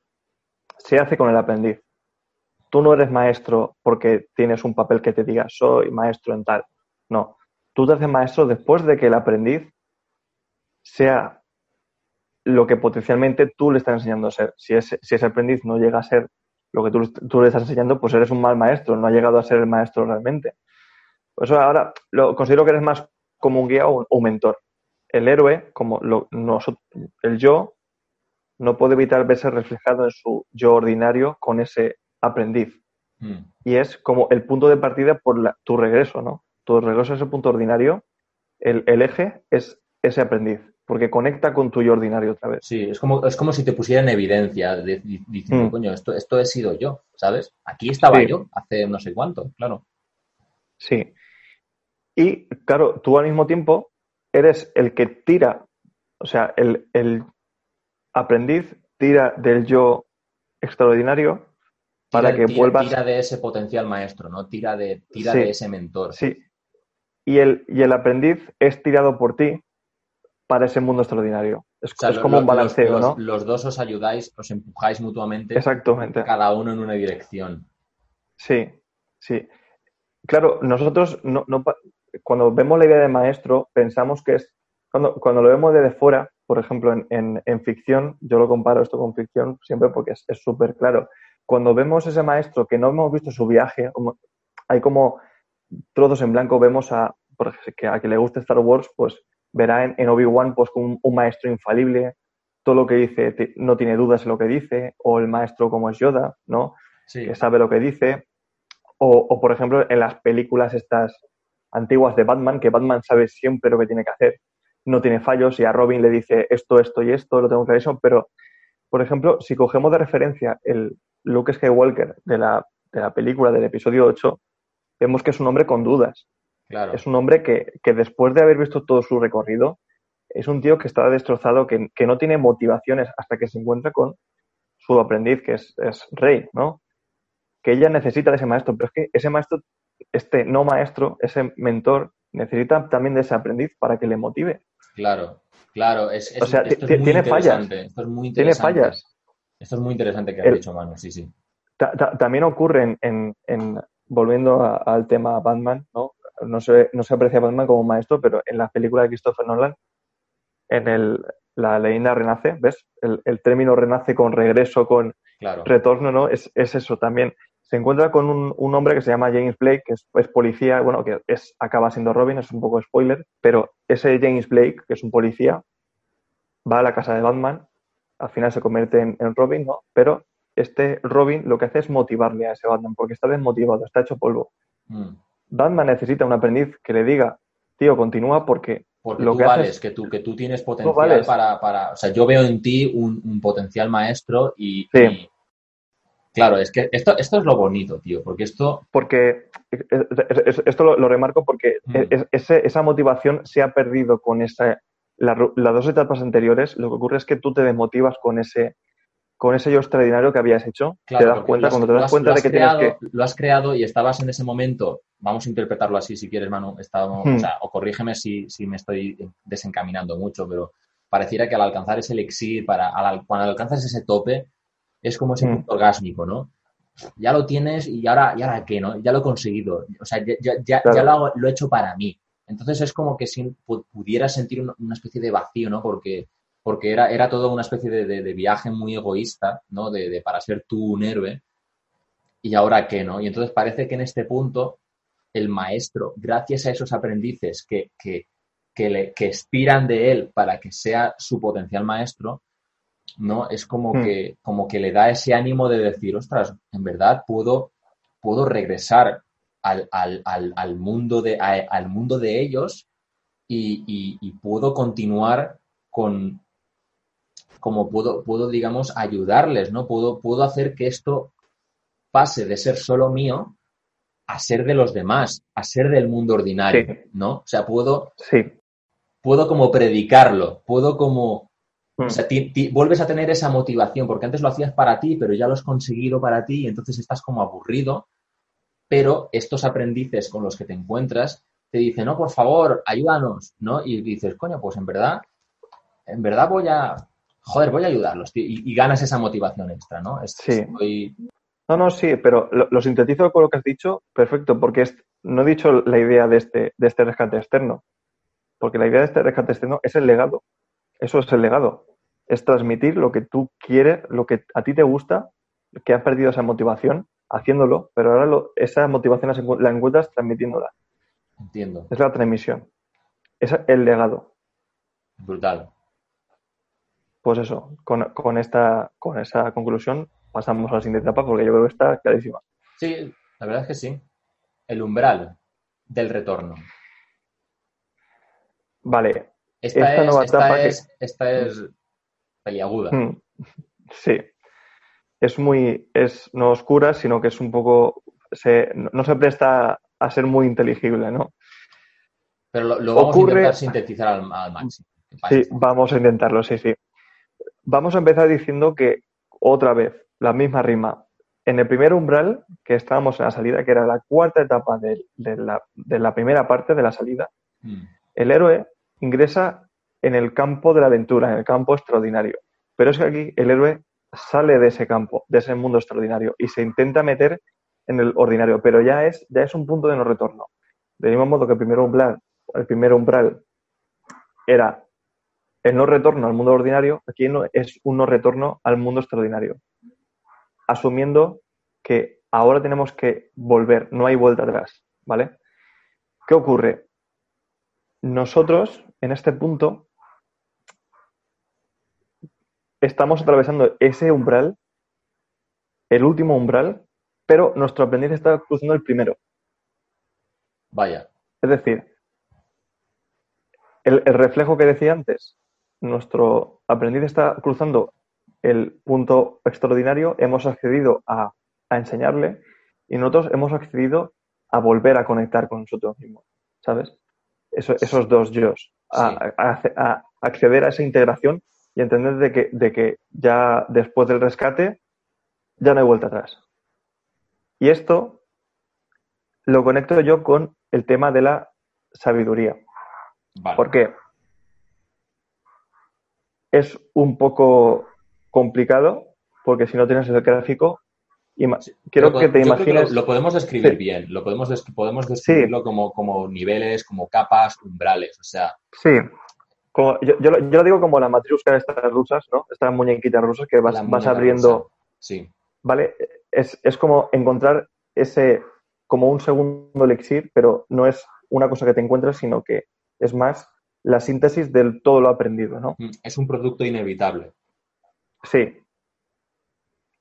se hace con el aprendiz. Tú no eres maestro porque tienes un papel que te diga soy maestro en tal. No, tú te haces maestro después de que el aprendiz sea lo que potencialmente tú le estás enseñando a ser. Si, ese, si ese aprendiz no llega a ser lo que tú, tú, le estás enseñando, pues eres un mal maestro, no ha llegado a ser el maestro realmente. Por eso ahora lo considero que eres más como un guía o un, mentor. El héroe, como lo, el yo, no puede evitar verse reflejado en su yo ordinario con ese aprendiz. Hmm. Y es como el punto de partida por tu regreso, ¿no? Tu regreso a ese punto ordinario, el, el eje es ese aprendiz porque conecta con tu yo ordinario otra vez. Sí, es como, es como si te pusiera en evidencia, diciendo, mm. coño, esto, esto he sido yo, ¿sabes? Aquí estaba yo hace no sé cuánto, claro. Sí. Y claro, tú al mismo tiempo eres el que tira, o sea, el, aprendiz tira del yo extraordinario para que vuelvas. Tira de ese potencial maestro, ¿no? Tira de, tira de ese mentor. Sí. Y el, y el aprendiz es tirado por ti para ese mundo extraordinario. Es, como un balanceo, ¿no? Los dos os ayudáis, os empujáis mutuamente. Exactamente. Cada uno en una dirección. Sí, sí. Claro, nosotros no, cuando vemos la idea de maestro, pensamos que es. Cuando, cuando lo vemos desde fuera, por ejemplo, en, en, ficción, yo lo comparo esto con ficción siempre porque es súper claro. Cuando vemos ese maestro que no hemos visto su viaje, hay como trozos en blanco, vemos a, por ejemplo, a que le guste Star Wars, pues verá en, Obi-Wan pues un, un, maestro infalible, todo lo que dice no tiene dudas en lo que dice, o el maestro como es Yoda, ¿no? Que sabe lo que dice. O, por ejemplo, en las películas estas antiguas de Batman, que Batman sabe siempre lo que tiene que hacer, no tiene fallos y a Robin le dice esto, esto y esto, lo tengo clarísimo, pero, por ejemplo, si cogemos de referencia el Luke Skywalker de la, de la película del episodio 8, vemos que es un hombre con dudas, es un hombre que, después de haber visto todo su recorrido, es un tío que está destrozado, que, no tiene motivaciones hasta que se encuentra con su aprendiz, que es, Rey, ¿no? Que ella necesita de ese maestro, pero es que ese maestro, este no maestro, ese mentor, necesita también de ese aprendiz para que le motive. Claro, claro. Es, o sea, tiene fallas. Esto es muy Tiene fallas. Esto es muy interesante que ha dicho Manu, sí, sí. también ocurre en, volviendo al tema Batman, ¿no? no se, no se aprecia a Batman como maestro, pero en la película de Christopher Nolan, en el, la leyenda renace, ¿ves? El, término renace con regreso, con retorno, ¿no? Es, eso también. Se encuentra con un, hombre que se llama James Blake, que es, policía, bueno, que es, acaba siendo Robin, es un poco spoiler, pero ese James Blake, que es un policía, va a la casa de Batman, al final se convierte en, Robin, ¿no? Pero este Robin lo que hace es motivarle a ese Batman, porque está desmotivado, está hecho polvo. Mm. Batman necesita un aprendiz que le diga, tío, continúa porque, lo tú que vales, que tú, que tú tienes potencial para, para, o sea, yo veo en ti un, potencial maestro y, claro, es que esto, esto es lo bonito, tío, porque esto... Porque, esto lo, remarco porque mm. esa motivación se ha perdido con esa, las dos etapas anteriores, lo que ocurre es que tú te desmotivas con ese, con ese yo extraordinario que habías hecho, te das cuenta, cuando te das cuenta de que tienes que... Lo has creado y estabas en ese momento, vamos a interpretarlo así si quieres, Manu, o, hmm. sea, o, corrígeme si, si, me estoy desencaminando mucho, pero pareciera que al alcanzar ese elixir, para, cuando alcanzas ese tope, es como ese hmm. punto orgásmico, ¿no? Ya lo tienes y ahora, ¿y ahora qué, no? Ya lo he conseguido, o sea, ya, ya, ya lo, lo, he hecho para mí. Entonces es como que si pudieras sentir una especie de vacío, ¿no? Porque porque era, era todo una especie de, viaje muy egoísta, ¿no? De, para ser tú un héroe. Y ahora qué, ¿no? Y entonces parece que en este punto el maestro, gracias a esos aprendices que, que, que, le, que expiran de él para que sea su potencial maestro, ¿no? Es como, hmm. que, como que le da ese ánimo de decir, ostras, en verdad puedo, puedo regresar al, al, al, mundo, de, al mundo de ellos y, y puedo continuar con, como puedo, puedo digamos, ayudarles, ¿no? Puedo, puedo hacer que esto pase de ser solo mío a ser de los demás, a ser del mundo ordinario, ¿no? O sea, puedo, sí. puedo como predicarlo, puedo como, o sea, mm. vuelves a tener esa motivación, porque antes lo hacías para ti, pero ya lo has conseguido para ti, y entonces estás como aburrido, pero estos aprendices con los que te encuentras te dicen, no, por favor, ayúdanos, ¿no? Y dices, coño, pues en verdad, en verdad voy a, joder, voy a ayudarlos, y, ganas esa motivación extra, ¿no? sí. No, no, sí, pero lo, sintetizo con lo que has dicho, perfecto, porque no he dicho la idea de este, de este rescate externo, porque la idea de este rescate externo es el legado, eso es el legado. es transmitir lo que tú quieres, lo que a ti te gusta, que has perdido esa motivación haciéndolo, pero ahora esa motivación la encuentras transmitiéndola. Entiendo. Es la transmisión. Es el legado. Brutal. Pues eso, con, esta, con esa conclusión pasamos a la siguiente etapa porque yo creo que está clarísima. Sí, la verdad es que sí. El umbral del retorno. Vale. Esta, es, nueva etapa es, esta es peliaguda. Mm, sí. Es muy, es no oscura, sino que es un poco, se, no se presta a ser muy inteligible, ¿no? Pero lo, vamos a intentar sintetizar al, máximo. Sí, vamos a intentarlo, sí, sí. Vamos a empezar diciendo que otra vez, la misma rima. En el primer umbral, que estábamos en la salida, que era la cuarta etapa de, la, primera parte de la salida, mm. el héroe ingresa en el campo de la aventura, en el campo extraordinario. Pero es que aquí el héroe sale de ese campo, de ese mundo extraordinario, y se intenta meter en el ordinario, pero ya es, ya es un punto de no retorno. De mismo modo que el primer umbral, el primer umbral era el no retorno al mundo ordinario, aquí no, es un no retorno al mundo extraordinario. Asumiendo que ahora tenemos que volver, no hay vuelta atrás, ¿vale? ¿Qué ocurre? Nosotros, en este punto, estamos atravesando ese umbral, el último umbral, pero nuestro aprendiz está cruzando el primero. Vaya. Es decir, el, reflejo que decía antes, nuestro aprendiz está cruzando el punto extraordinario, hemos accedido a, enseñarle y nosotros hemos accedido a volver a conectar con nosotros mismos, ¿sabes? esos dos yo, a, acceder a esa integración y entender de que, de que ya después del rescate ya no hay vuelta atrás. Y esto lo conecto yo con el tema de la sabiduría. ¿Por qué? Es un poco complicado porque si no tienes el gráfico, quiero que te imagines... lo, podemos describir bien, lo podemos, podemos describirlo como, como niveles, como capas, umbrales, o sea... Sí, yo, lo, digo como la matriusca de estas rusas, ¿no? Estas muñequitas rusas que vas, vas abriendo... Sí. ¿Vale? Es, es como encontrar ese, como un segundo elixir, pero no es una cosa que te encuentras, sino que es más la síntesis del todo lo aprendido, ¿no? Mm, es un producto inevitable. Sí.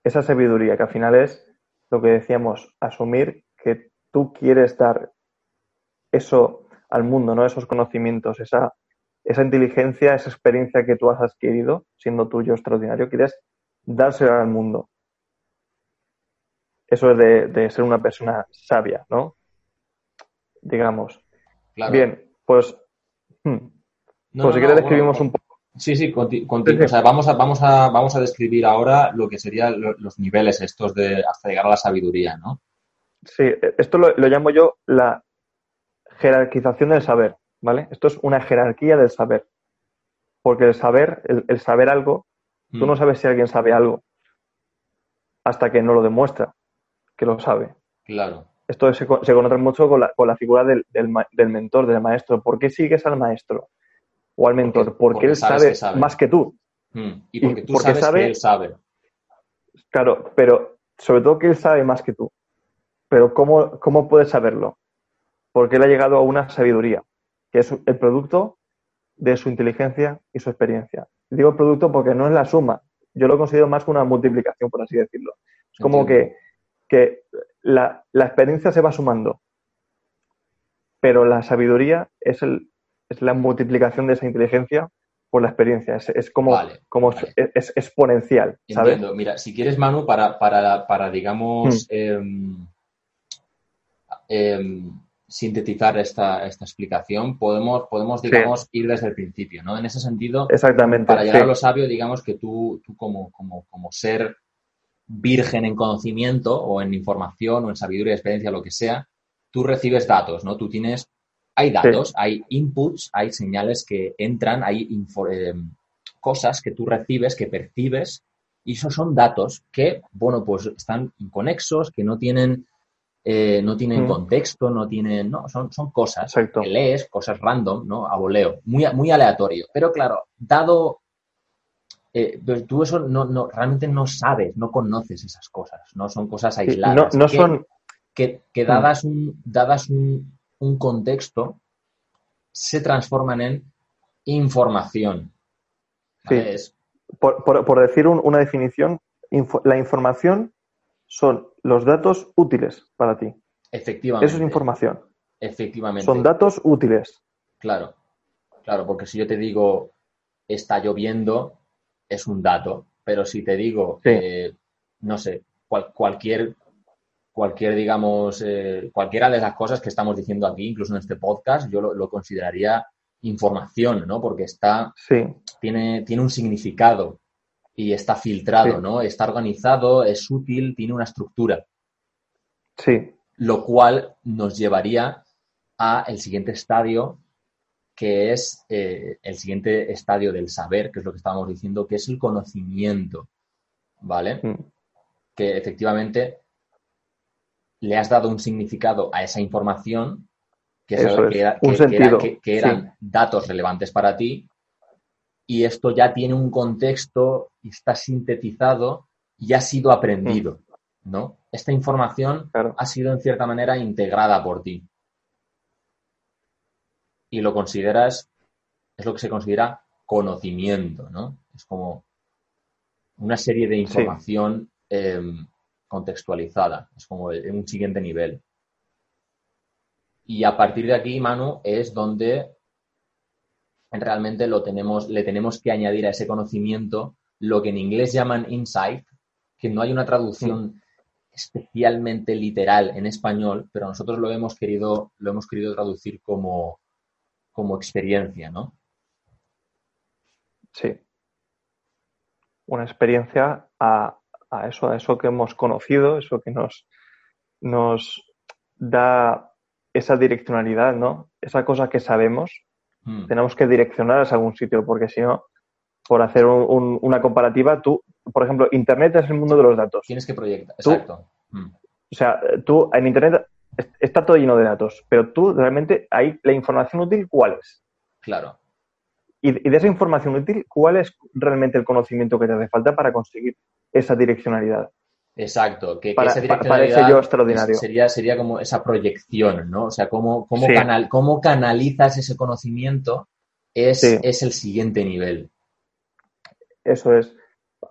Esa sabiduría, que al final es lo que decíamos, asumir que tú quieres dar eso al mundo, ¿no? Esos conocimientos, esa, esa inteligencia, esa experiencia que tú has adquirido, siendo tuyo extraordinario, quieres dársela al mundo. Eso es de, ser una persona sabia, ¿no? Digamos. Bien, pues, hmm. pues si quieres describimos un poco. Sí, sí, contigo. O sea, vamos a, vamos, a, vamos a describir ahora lo que serían los niveles estos de hasta llegar a la sabiduría, ¿no? Sí, esto lo, llamo yo la jerarquización del saber, ¿vale? Esto es una jerarquía del saber. Porque el saber, el, saber algo, tú no mm. sabes si alguien sabe algo hasta que no lo demuestra que lo sabe. Claro. Esto se, se conoce mucho con la, con la figura del, del, mentor, del maestro. ¿Por qué sigues al maestro o al mentor? Porque, él sabe, más que tú. Hmm. Y porque tú sabes sabe, que él sabe. Claro, pero sobre todo que él sabe más que tú. Pero ¿cómo, cómo puedes saberlo? Porque él ha llegado a una sabiduría, que es el producto de su inteligencia y su experiencia. Digo producto porque no es la suma. Yo lo considero más una multiplicación, por así decirlo. Es como que que la, experiencia se va sumando, pero la sabiduría es, el, es la multiplicación de esa inteligencia por la experiencia. Es, como, como Es, exponencial. Entiendo. Mira, si quieres, Manu, para, para, para digamos, hmm. em, em, sintetizar esta, esta, explicación, podemos, podemos digamos, ir desde el principio, ¿no? En ese sentido, Exactamente, para llegar a lo sabio, digamos que tú, tú como, como, como ser virgen en conocimiento o en información o en sabiduría, experiencia, lo que sea, tú recibes datos, ¿no? Tú tienes, hay datos, hay inputs, hay señales que entran, hay eh, cosas que tú recibes, que percibes, y esos son datos que, bueno, pues están inconexos, que no tienen, eh, no tienen mm. contexto, no tienen, no, son, son cosas que lees, cosas random, ¿no? A voleo, muy, muy aleatorio. Pero claro, dado eh, pero tú eso no, no, realmente no sabes, no conoces esas cosas, no son cosas aisladas. no, son... Que, que, mm. dadas, un, dadas un, un contexto, se transforman en información. Sí. Por, por, decir una definición, la información son los datos útiles para ti. Efectivamente. Eso es información. Efectivamente. Son datos útiles. Claro, claro, porque si yo te digo está lloviendo, es un dato, pero si te digo, no sé, cualquier, cualquier, digamos, eh, cualquiera de las cosas que estamos diciendo aquí, incluso en este podcast, yo lo, consideraría información, ¿no? Porque está, tiene, tiene un significado y está filtrado, ¿no? Está organizado, es útil, tiene una estructura. Sí. Lo cual nos llevaría a el siguiente estadio, que es eh, el siguiente estadio del saber, que es lo que estábamos diciendo, que es el conocimiento, ¿vale? Mm. Que efectivamente le has dado un significado a esa información, que, eran datos relevantes para ti, y esto ya tiene un contexto y está sintetizado y ha sido aprendido, mm. ¿no? Esta información ha sido en cierta manera integrada por ti. Y lo consideras, es lo que se considera conocimiento, ¿no? Es como una serie de información em, contextualizada, es como en un siguiente nivel. Y a partir de aquí, Manu, es donde realmente lo tenemos, le tenemos que añadir a ese conocimiento lo que en inglés llaman insight, que no hay una traducción especialmente literal en español, pero nosotros lo hemos querido, lo hemos querido traducir como, como experiencia, ¿no? Sí. Una experiencia a, a, eso, a eso que hemos conocido, eso que nos, nos da esa direccionalidad, ¿no? Esa cosa que sabemos Hmm. Tenemos que direccionar a algún sitio, porque si no, por hacer una comparativa, tú, por ejemplo, Internet es el mundo de los datos. Tienes que proyectar, exacto. Hmm. O sea, tú en Internet está todo lleno de datos, pero tú realmente hay la información útil, ¿cuál es? Claro. Y, de esa información útil, ¿cuál es realmente el conocimiento que te hace falta para conseguir esa direccionalidad? Exacto, que, para, esa direccionalidad yo extraordinario. sería, sería como esa proyección, ¿no? O sea, cómo, cómo, canal, cómo canalizas ese conocimiento es, es el siguiente nivel. Eso es.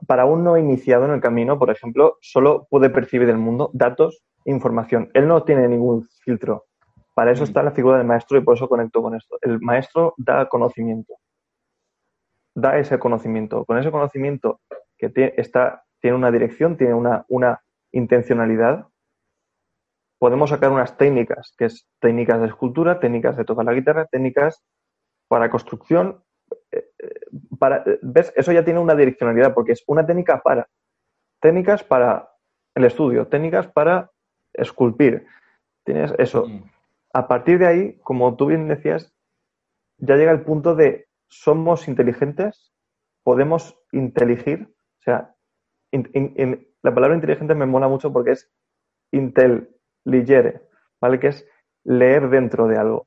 Para un no iniciado en el camino, por ejemplo, solo puede percibir del mundo datos información. Él no tiene ningún filtro. Para eso mm. está la figura del maestro y por eso conecto con esto. El maestro da conocimiento. Da ese conocimiento. Con ese conocimiento que está tiene una dirección, tiene una, una intencionalidad. Podemos sacar unas técnicas, que es técnicas de escultura, técnicas de tocar la guitarra, técnicas para construcción. Eh, eh, para, ¿Ves? Eso ya tiene una direccionalidad porque es una técnica para. Técnicas para el estudio, técnicas para esculpir. Tienes eso. Mm. A partir de ahí, como tú bien decías, ya llega el punto de somos inteligentes, podemos inteligir, o sea, la palabra inteligente me mola mucho porque es intelligere, ¿vale? Que es leer dentro de algo.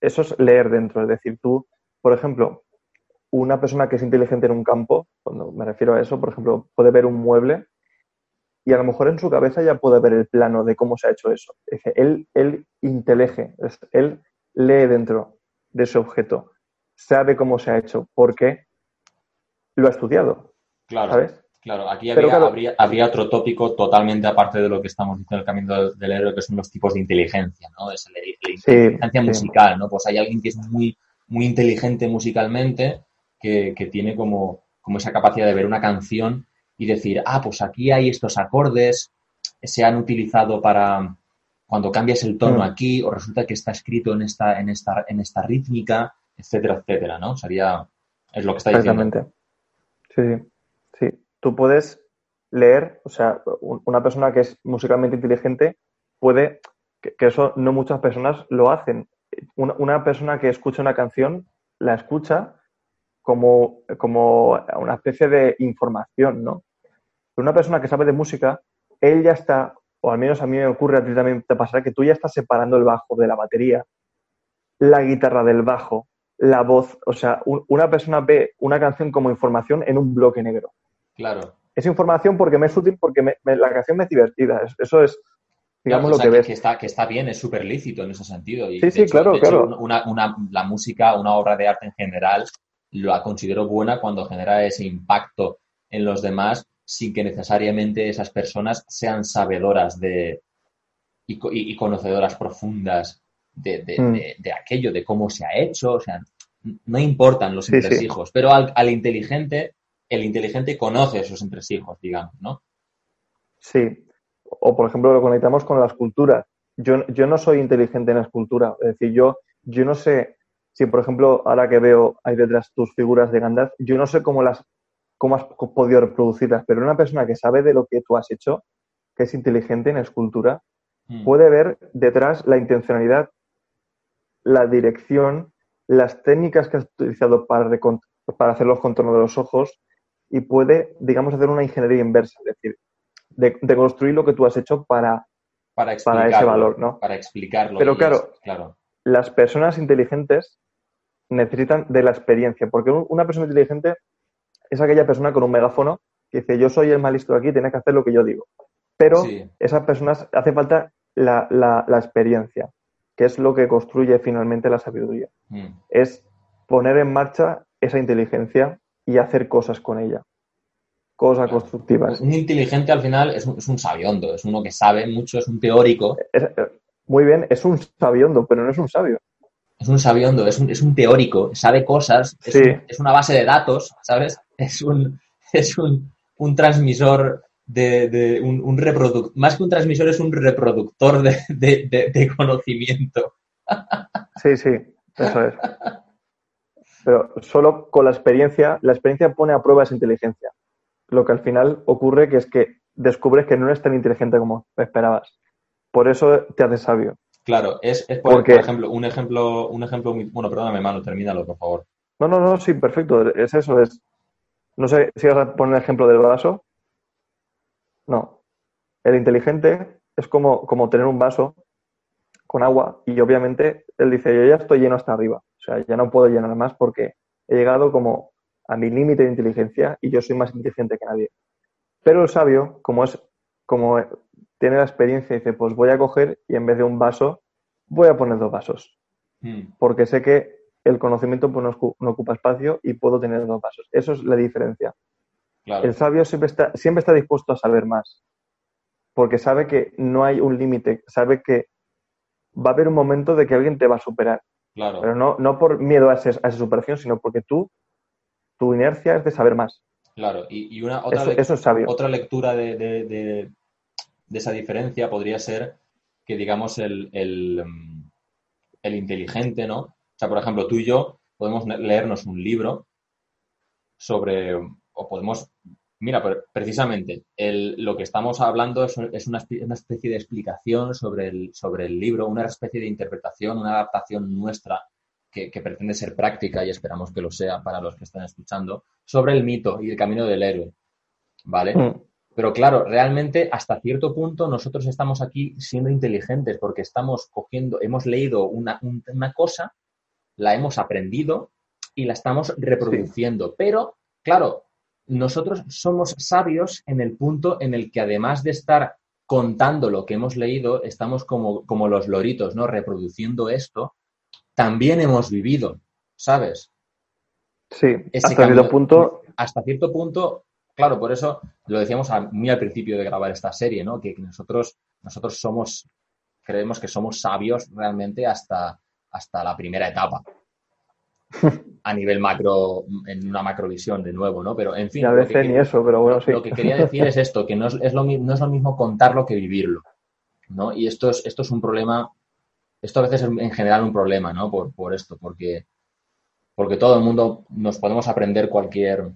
Eso es leer dentro, es decir, tú, por ejemplo, una persona que es inteligente en un campo, cuando me refiero a eso, por ejemplo, puede ver un mueble y a lo mejor en su cabeza ya puede ver el plano de cómo se ha hecho eso. él, él intelige, él lee dentro de ese objeto, sabe cómo se ha hecho, porque lo ha estudiado. Claro. Claro, aquí habría, otro tópico totalmente aparte de lo que estamos diciendo en el camino del héroe, que son los tipos de inteligencia, ¿no? Es la, inteligencia musical, ¿no? Pues hay alguien que es muy, muy inteligente musicalmente, que, tiene como, como esa capacidad de ver una canción y decir, ah, pues aquí hay estos acordes, se han utilizado para cuando cambias el tono mm. aquí, o resulta que está escrito en esta, en esta, en esta rítmica, etcétera, etcétera, ¿no? Sería, es lo que está diciendo. Exactamente. Sí. Sí, tú puedes leer, o sea, una persona que es musicalmente inteligente puede, que, eso no muchas personas lo hacen. Una, persona que escucha una canción la escucha como, como una especie de información, ¿no? Pero una persona que sabe de música, él ya está, o al menos a mí me ocurre, a ti también te pasará, que tú ya estás separando el bajo de la batería, la guitarra del bajo, la voz, o sea, una persona ve una canción como información en un bloque negro. Claro. Es información porque me es útil, porque la canción me es divertida. Eso es, digamos, lo que, ves. Que está, que está bien, es súper lícito en ese sentido. sí, sí, claro, claro. una, la música, una obra de arte en general, la considero buena cuando genera ese impacto en los demás sin que necesariamente esas personas sean sabedoras de y, conocedoras profundas mm. de, aquello, de cómo se ha hecho. O sea, no importan los entresijos, pero al, inteligente, el inteligente conoce esos entresijos, digamos, ¿no? Sí. O, por ejemplo, lo conectamos con la escultura. Yo, yo no soy inteligente en la escultura. Es decir, yo, yo no sé si, por ejemplo, ahora que veo ahí detrás tus figuras de Gandalf, yo no sé cómo las cómo has podido reproducirlas, pero una persona que sabe de lo que tú has hecho, que es inteligente en escultura, mm. puede ver detrás la intencionalidad, la dirección, las técnicas que has utilizado para, para hacer los contornos de los ojos y puede, digamos, hacer una ingeniería inversa, es decir, de, construir lo que tú has hecho para, para, ese valor, ¿no? Para explicarlo. Pero claro, claro, las personas inteligentes necesitan de la experiencia, porque una persona inteligente es aquella persona con un megáfono que dice, yo soy el más listo de aquí, tienes que hacer lo que yo digo. Pero esas personas hace falta la, experiencia, que es lo que construye finalmente la sabiduría. Mm. Es poner en marcha esa inteligencia y hacer cosas con ella. Cosas constructivas. Un inteligente al final es un, es un, sabiondo, es uno que sabe mucho, es un teórico. muy bien, es un sabiondo, pero no es un sabio es un sabiondo, es un, es un teórico, sabe cosas, es, una base de datos, ¿sabes? Es un, es un, un transmisor de, de un, un reproductor, más que un transmisor, es un reproductor de, de, conocimiento. Sí, sí, eso es. Pero solo con la experiencia, la experiencia pone a prueba esa inteligencia. Lo que al final ocurre que es que descubres que no eres tan inteligente como esperabas. Por eso te haces sabio. Claro, es, por, ejemplo, un ejemplo, un ejemplo muy, bueno, perdóname, mano, termínalo, por favor. No, no, no, sí, perfecto. Es eso, es. No sé si vas a poner el ejemplo del vaso. No. El inteligente es como, como tener un vaso con agua y obviamente él dice, yo ya estoy lleno hasta arriba. O sea, ya no puedo llenar más porque he llegado como a mi límite de inteligencia y yo soy más inteligente que nadie. Pero el sabio, como es, como tiene la experiencia y dice, pues voy a coger y en vez de un vaso, voy a poner dos vasos. Hmm. Porque sé que el conocimiento pues, no, ocupa espacio y puedo tener dos vasos. Eso es la diferencia. El sabio siempre está, siempre está dispuesto a saber más, porque sabe que no hay un límite, sabe que va a haber un momento de que alguien te va a superar. Pero no, no por miedo a, esa superación, sino porque tú, tu inercia es de saber más. Claro, y, una otra, otra lectura de, de esa diferencia podría ser que, digamos, el, el, el, inteligente, ¿no? O sea, por ejemplo, tú y yo podemos leernos un libro sobre, o podemos, mira, precisamente, el, lo que estamos hablando es, es una, una, especie de explicación sobre el, sobre el libro, una especie de interpretación, una adaptación nuestra que, que, pretende ser práctica y esperamos que lo sea para los que están escuchando, sobre el mito y el camino del héroe. ¿Vale? Mm. Pero claro, realmente hasta cierto punto nosotros estamos aquí siendo inteligentes porque estamos cogiendo, hemos leído una, cosa, la hemos aprendido y la estamos reproduciendo. Pero, claro, nosotros somos sabios en el punto en el que además de estar contando lo que hemos leído, estamos como, como los loritos, ¿no? Reproduciendo esto, también hemos vivido, ¿sabes? Sí, hasta cierto punto. Hasta cierto punto claro, por eso lo decíamos a mí al principio de grabar esta serie, ¿no? Que, nosotros, nosotros somos, creemos que somos sabios realmente hasta, hasta la primera etapa. a nivel macro, en una macrovisión de nuevo, ¿no? Pero en fin. a veces ni eso, pero bueno, sí. Lo que quería decir es esto, que no es, lo, no es lo mismo contarlo que vivirlo, ¿no? Y esto es, esto es un problema, esto a veces es en general un problema, ¿no? Por, por esto, porque, porque todo el mundo nos podemos aprender cualquier,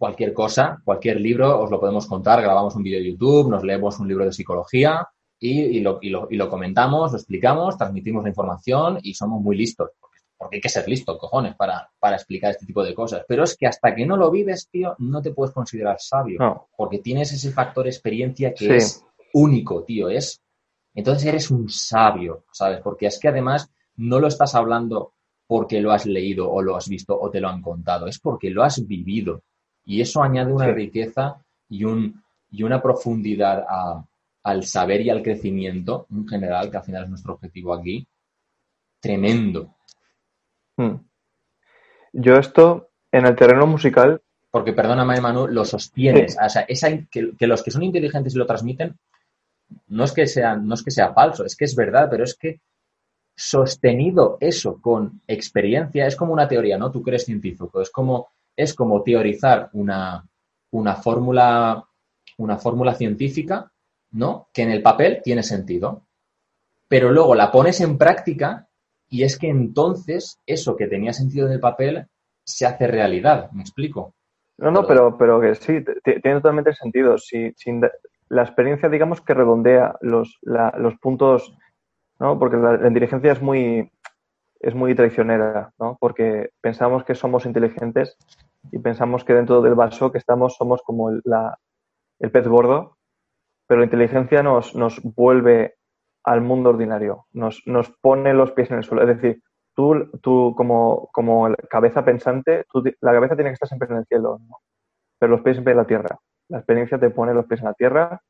cualquier cosa, cualquier libro, os lo podemos contar, grabamos un vídeo de YouTube, nos leemos un libro de psicología y, lo, y, lo, comentamos, lo explicamos, transmitimos la información y somos muy listos. Porque, hay que ser listo, cojones, para, para, explicar este tipo de cosas. Pero es que hasta que no lo vives, tío, no te puedes considerar sabio. Porque tienes ese factor experiencia que es único, tío. Es, entonces eres un sabio, ¿sabes? Porque es que además no lo estás hablando porque lo has leído o lo has visto o te lo han contado, es porque lo has vivido. Y eso añade una riqueza y, un, y una profundidad al saber y al crecimiento en general, que al final es nuestro objetivo aquí, tremendo. Hmm. Yo esto, en el terreno musical... Porque, perdóname, Manu, lo sostienes. O sea, esa, que, que, los que son inteligentes y lo transmiten, no es, que sea, no es que sea falso, es que es verdad, pero es que sostenido eso con experiencia, es como una teoría, ¿no? Tú crees científico, es como, es como teorizar una, una fórmula, una fórmula científica, ¿no? Que en el papel tiene sentido. Pero luego la pones en práctica y es que entonces eso que tenía sentido en el papel se hace realidad. ¿Me explico? No, no, pero, pero que sí, tiene totalmente sentido. Si, sin, la experiencia, digamos, que redondea los, los puntos, ¿no? Porque la, inteligencia es muy, es muy traicionera, ¿no? Porque pensamos que somos inteligentes y pensamos que dentro del vaso que estamos somos como el, la, el pez gordo, pero la inteligencia nos, nos vuelve al mundo ordinario, nos, nos pone los pies en el suelo. Es decir, tú, tú como, como cabeza pensante, la cabeza tiene que estar siempre en el cielo, ¿no? pero los pies siempre en la tierra. La experiencia te pone los pies en la tierra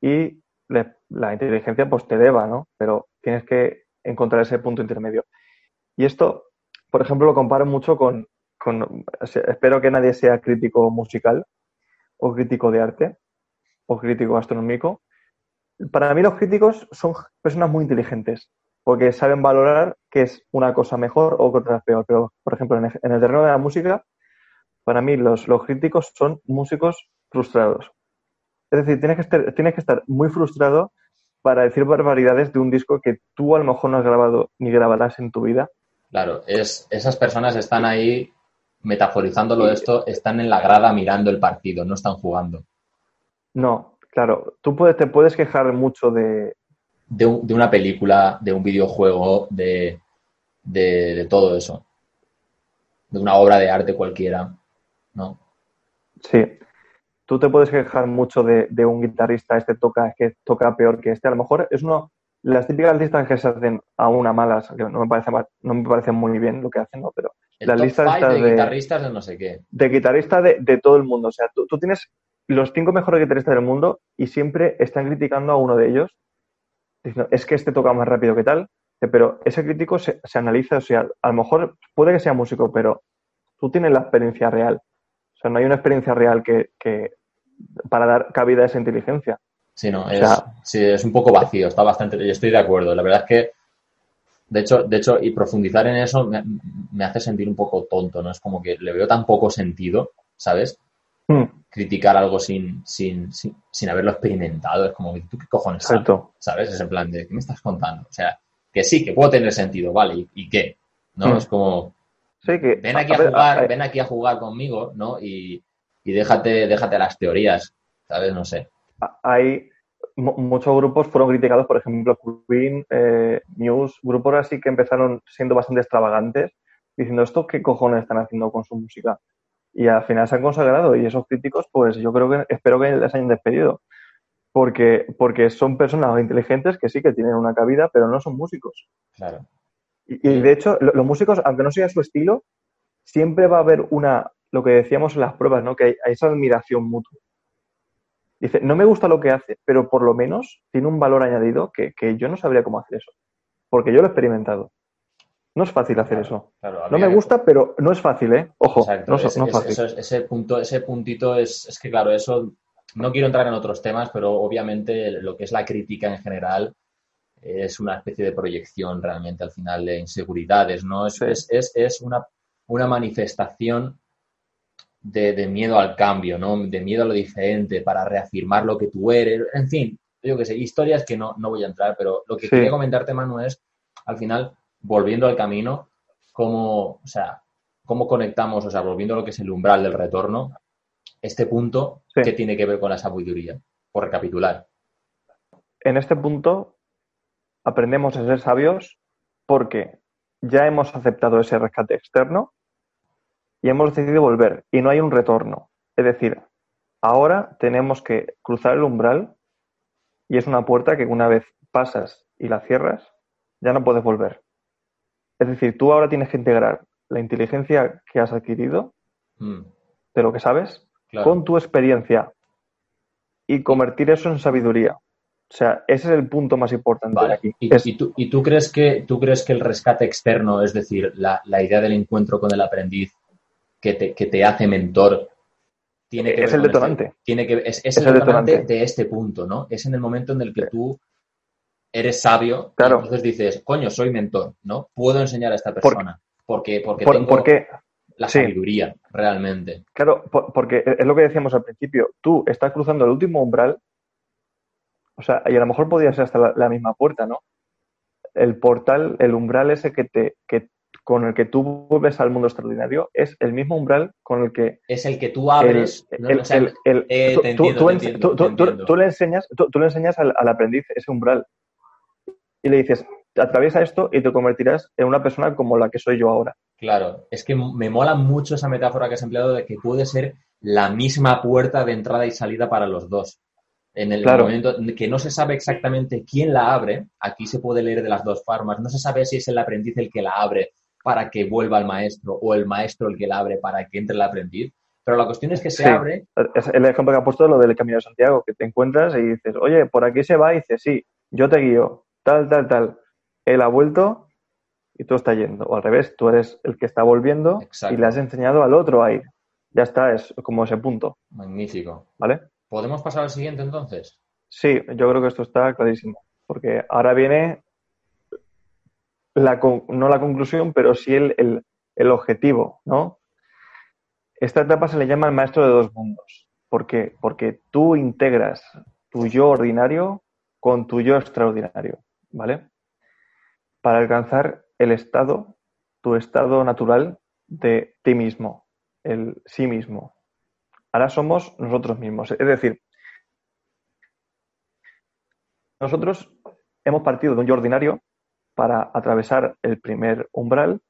y la inteligencia pues te eleva, ¿no? Pero tienes que encontrar ese punto intermedio. Y esto, por ejemplo, lo comparo mucho con, espero que nadie sea crítico musical o crítico de arte o crítico gastronómico. Para mí los críticos son personas muy inteligentes porque saben valorar qué es una cosa mejor o otra peor. Pero, por ejemplo, en el, terreno de la música, para mí los, los críticos son músicos frustrados. Es decir, tienes que, estar, tienes que estar muy frustrado para decir barbaridades de un disco que tú a lo mejor no has grabado ni grabarás en tu vida. Claro, es, esas personas están ahí, metaforizándolo esto, están en la grada mirando el partido, no están jugando. No, claro, tú puedes, te puedes quejar mucho de... De, una película, de un videojuego, de, de todo eso. De una obra de arte cualquiera, ¿no? Sí, tú te puedes quejar mucho de, un guitarrista, este toca, que toca peor que este. A lo mejor es uno, las típicas listas que se hacen a una malas, que no me parece no me parece muy bien lo que hacen, ¿no? Pero las listas de, guitarristas de no sé qué. De guitarrista de, todo el mundo. O sea, tú, tienes los cinco mejores guitarristas del mundo y siempre están criticando a uno de ellos, diciendo, es que este toca más rápido que tal. Pero ese crítico se, analiza, o sea, a lo mejor puede que sea músico, pero tú tienes la experiencia real. O sea, no hay una experiencia real que, para dar cabida a esa inteligencia. Sí, no, es, sí, es un poco vacío, está bastante, yo estoy de acuerdo. La verdad es que, de hecho, de hecho, y profundizar en eso me, hace sentir un poco tonto, ¿no? Es como que le veo tan poco sentido, ¿sabes? Hmm. Criticar algo sin, sin, sin, haberlo experimentado, es como, ¿tú qué cojones sabes? ¿Sabes? Es en plan de, ¿qué me estás contando? O sea, que sí, que puedo tener sentido, ¿vale? ¿Y, qué? ¿No? Hmm. Es como, sí, que, ven aquí a, jugar, ven aquí a jugar conmigo, ¿no? Y, y déjate, déjate las teorías, ¿sabes? No sé. Hay muchos grupos fueron criticados, por ejemplo, Queen, eh, News, grupos así que empezaron siendo bastante extravagantes, diciendo esto qué cojones están haciendo con su música. Y al final se han consagrado y esos críticos, pues yo creo que espero que les hayan despedido. Porque, porque son personas inteligentes que sí que tienen una cabida, pero no son músicos. Claro. Y, y de hecho, los músicos, aunque no sea su estilo, siempre va a haber una, lo que decíamos en las pruebas, ¿no? Que hay, esa admiración mutua. Dice, no me gusta lo que hace, pero por lo menos tiene un valor añadido que, yo no sabría cómo hacer eso. Porque yo lo he experimentado. No es fácil hacer eso. no me gusta, pero no es fácil, ¿eh? Ojo, no, es, fácil. ese, punto, ese puntito es, es que, claro, eso no quiero entrar en otros temas, pero obviamente lo que es la crítica en general es una especie de proyección realmente al final de inseguridades, ¿no? Es, es, es, una, una manifestación de, miedo al cambio, ¿no? De miedo a lo diferente, para reafirmar lo que tú eres. En fin, yo qué sé, historias que no, no voy a entrar, pero lo que quería comentarte, Manu, es, al final, volviendo al camino, cómo, o sea, cómo conectamos, o sea, volviendo a lo que es el umbral del retorno, este punto que tiene que ver con la sabiduría, por recapitular. En este punto aprendemos a ser sabios porque ya hemos aceptado ese rescate externo y hemos decidido volver y no hay un retorno. Es decir, ahora tenemos que cruzar el umbral y es una puerta que una vez pasas y la cierras, ya no puedes volver. Es decir, tú ahora tienes que integrar la inteligencia que has adquirido, Mm, de lo que sabes, claro. con tu experiencia y convertir eso en sabiduría. O sea, ese es el punto más importante de aquí. ¿Y, Es- y tú, y tú crees que, tú crees que el rescate externo, es decir, la, la idea del encuentro con el aprendiz que te, que te hace mentor, tiene que Es el este- detonante. tiene que, es, es Es el el detonante, detonante. de este punto, ¿no? Es en el momento en el que tú eres sabio Claro. y entonces dices, coño, soy mentor, ¿no? Puedo enseñar a esta Por- persona porque, porque por- tengo porque, la sí. sabiduría realmente. claro, por- porque es lo que decíamos al principio, tú estás cruzando el último umbral, o sea, y a lo mejor podría ser hasta la, la misma puerta, ¿no? El portal, el umbral ese que te, que, con el que tú vuelves al mundo extraordinario, es el mismo umbral con el que Es el que tú abres. tú- le enseñas, tú, tú le enseñas al, al aprendiz ese umbral y le dices, atraviesa esto y te convertirás en una persona como la que soy yo ahora. Claro, es que me mola mucho esa metáfora que has empleado de que puede ser la misma puerta de entrada y salida para los dos. En el Claro. momento que no se sabe exactamente quién la abre, aquí se puede leer de las dos formas, no se sabe si es el aprendiz el que la abre para que vuelva al maestro o el maestro el que la abre para que entre el aprendiz, pero la cuestión es que se Sí. abre, Es el ejemplo que ha puesto lo del Camino de Santiago, que te encuentras y dices, oye, por aquí se va, y dices, sí, yo te guío, tal, tal, tal. Él ha vuelto y tú estás yendo. O al revés, tú eres el que está volviendo Exacto. y le has enseñado al otro a ir. Ya está, es como ese punto, magnífico. ¿vale? ¿Podemos pasar al siguiente entonces? Sí, yo creo que esto está clarísimo. Porque ahora viene no la conclusión, pero sí el, el- el objetivo, ¿no? Esta etapa se le llama el maestro de dos mundos. ¿Por qué? Porque tú integras tu yo ordinario con tu yo extraordinario, ¿vale? Para alcanzar el estado, tu estado natural de ti mismo, el sí mismo. Ahora somos nosotros mismos. Es decir, nosotros hemos partido de un yo ordinario para atravesar el primer umbral,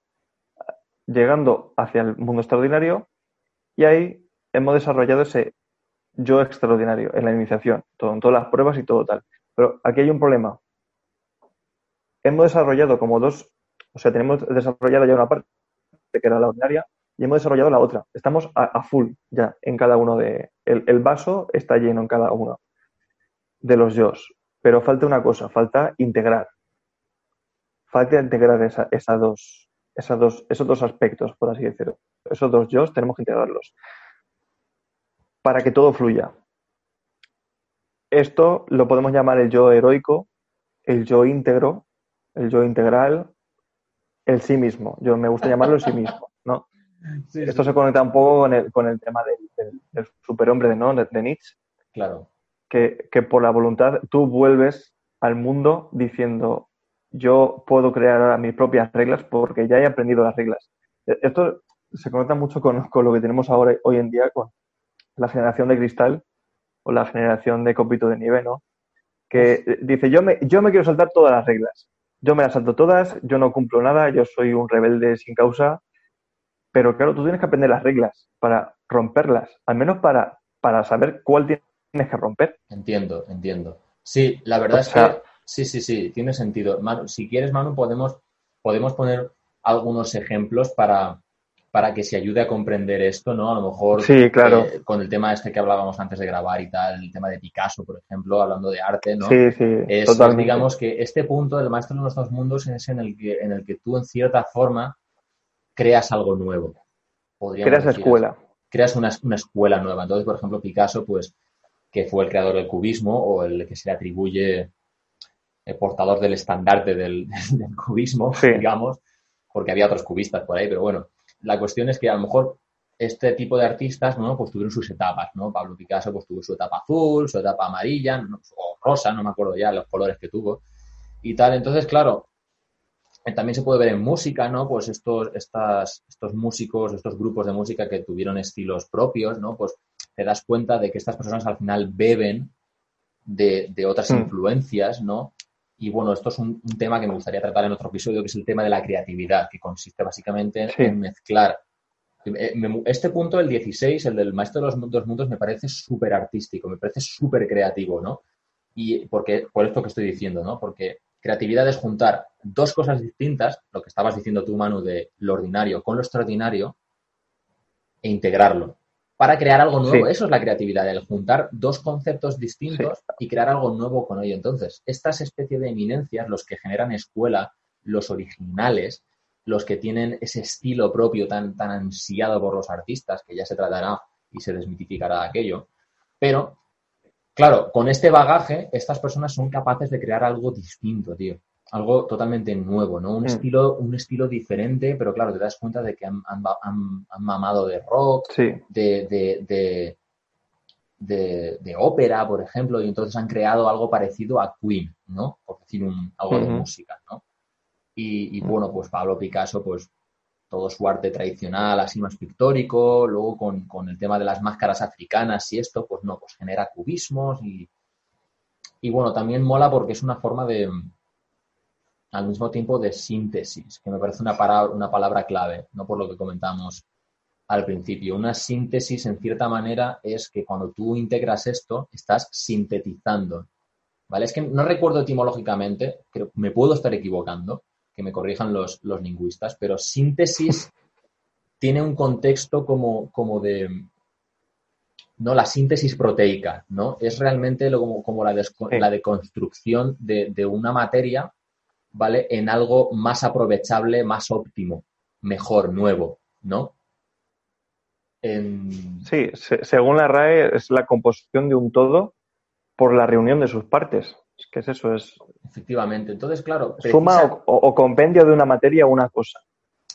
llegando hacia el mundo extraordinario, y ahí hemos desarrollado ese yo extraordinario en la iniciación, todo, todas las pruebas y todo tal. Pero aquí hay un problema. Hemos desarrollado como dos, o sea, tenemos desarrollado ya una parte que era la ordinaria y hemos desarrollado la otra. Estamos a, a full ya en cada uno de... El, el vaso está lleno en cada uno de los yo's. Pero falta una cosa, falta integrar. Falta integrar esa, esa dos, esas dos, esos dos aspectos, por así decirlo. Esos dos yo's tenemos que integrarlos para que todo fluya. Esto lo podemos llamar el yo heroico, el yo íntegro, el yo integral, el sí mismo. Yo me gusta llamarlo el sí mismo, ¿no? Sí, Esto se conecta un poco con el, con el tema del, del- del superhombre ¿no? de, de Nietzsche, Claro, que, que por la voluntad tú vuelves al mundo diciendo yo puedo crear ahora mis propias reglas porque ya he aprendido las reglas. E- Esto se conecta mucho con, con lo que tenemos ahora hoy en día con la generación de cristal o la generación de copito de nieve, ¿no? Que eh, dice yo me, yo me quiero saltar todas las reglas. Yo me las salto todas, yo no cumplo nada, yo soy un rebelde sin causa. Pero claro, tú tienes que aprender las reglas para romperlas, al menos para, para saber cuál tienes que romper. entiendo, entiendo. Sí, la verdad O es que sí, sí, sí, tiene sentido. Manu, si quieres, Manu, podemos, podemos poner algunos ejemplos para, para que se ayude a comprender esto, ¿no? A lo mejor Sí, claro. eh, con el tema este que hablábamos antes de grabar y tal, el tema de Picasso, por ejemplo, hablando de arte, ¿no? Sí, sí, es, totalmente. digamos que este punto del maestro de los dos mundos es en el que, en el que tú, en cierta forma, creas algo nuevo. Podríamos Creas decir escuela. así. Creas una, una escuela nueva. Entonces, por ejemplo, Picasso, pues, que fue el creador del cubismo o el que se le atribuye portador del estandarte del, del cubismo, Sí. digamos, porque había otros cubistas por ahí, pero bueno, la cuestión es que a lo mejor este tipo de artistas, ¿no? Pues tuvieron sus etapas, ¿no? Pablo Picasso pues tuvo su etapa azul, su etapa amarilla, ¿no? o rosa, no me acuerdo ya los colores que tuvo y tal. Entonces, claro, eh, también se puede ver en música, ¿no? Pues estos, estas, estos músicos, estos grupos de música que tuvieron estilos propios, ¿no? Pues te das cuenta de que estas personas al final beben de, de otras Mm. influencias, ¿no? Y bueno, esto es un, un tema que me gustaría tratar en otro episodio, que es el tema de la creatividad, que consiste básicamente en, Sí. en mezclar. eh, Este punto, el 16, el del maestro de los dos mundos, me parece súper artístico, me parece súper creativo, ¿no? Y porque, por esto que estoy diciendo, ¿no? Porque Creatividad es juntar dos cosas distintas, lo que estabas diciendo tú, Manu, de lo ordinario con lo extraordinario, e integrarlo para crear algo nuevo. Eso es la creatividad, el juntar dos conceptos distintos y crear algo nuevo con ello. Entonces, estas especies de eminencias, los que generan escuela, los originales, los que tienen ese estilo propio tan, tan ansiado por los artistas, que ya se tratará y se desmitificará aquello. Pero, claro, con este bagaje, estas personas son capaces de crear algo distinto, tío algo totalmente nuevo, ¿no? Un, mm. estilo, un estilo diferente, pero claro, te das cuenta de que han, mamado de rock, de, de, ópera, por ejemplo, y entonces han creado algo parecido a Queen, ¿no? Por decir un, algo de música, ¿no? Y, mm. bueno, pues Pablo Picasso, pues todo su arte tradicional, así más pictórico, luego con, con, el tema de las máscaras africanas y esto, pues no, pues genera cubismos y, y bueno, también mola porque es una forma de, al mismo tiempo de síntesis, que me parece una, una palabra clave, no por lo que comentamos al principio. Una síntesis, en cierta manera, es que cuando tú integras esto, estás sintetizando. ¿Vale? Es que no recuerdo etimológicamente, que me puedo estar equivocando, que me corrijan los, los lingüistas, pero síntesis tiene un contexto como, como de, no la síntesis proteica, ¿no? Es realmente como, como la, la deconstrucción de, de, una materia ¿vale? En algo más aprovechable, más óptimo, mejor, nuevo, ¿no? Sí, según la RAE es la composición de un todo por la reunión de sus partes. Es que es eso, es... Efectivamente. Entonces, claro... Suma o, compendio de una materia una cosa.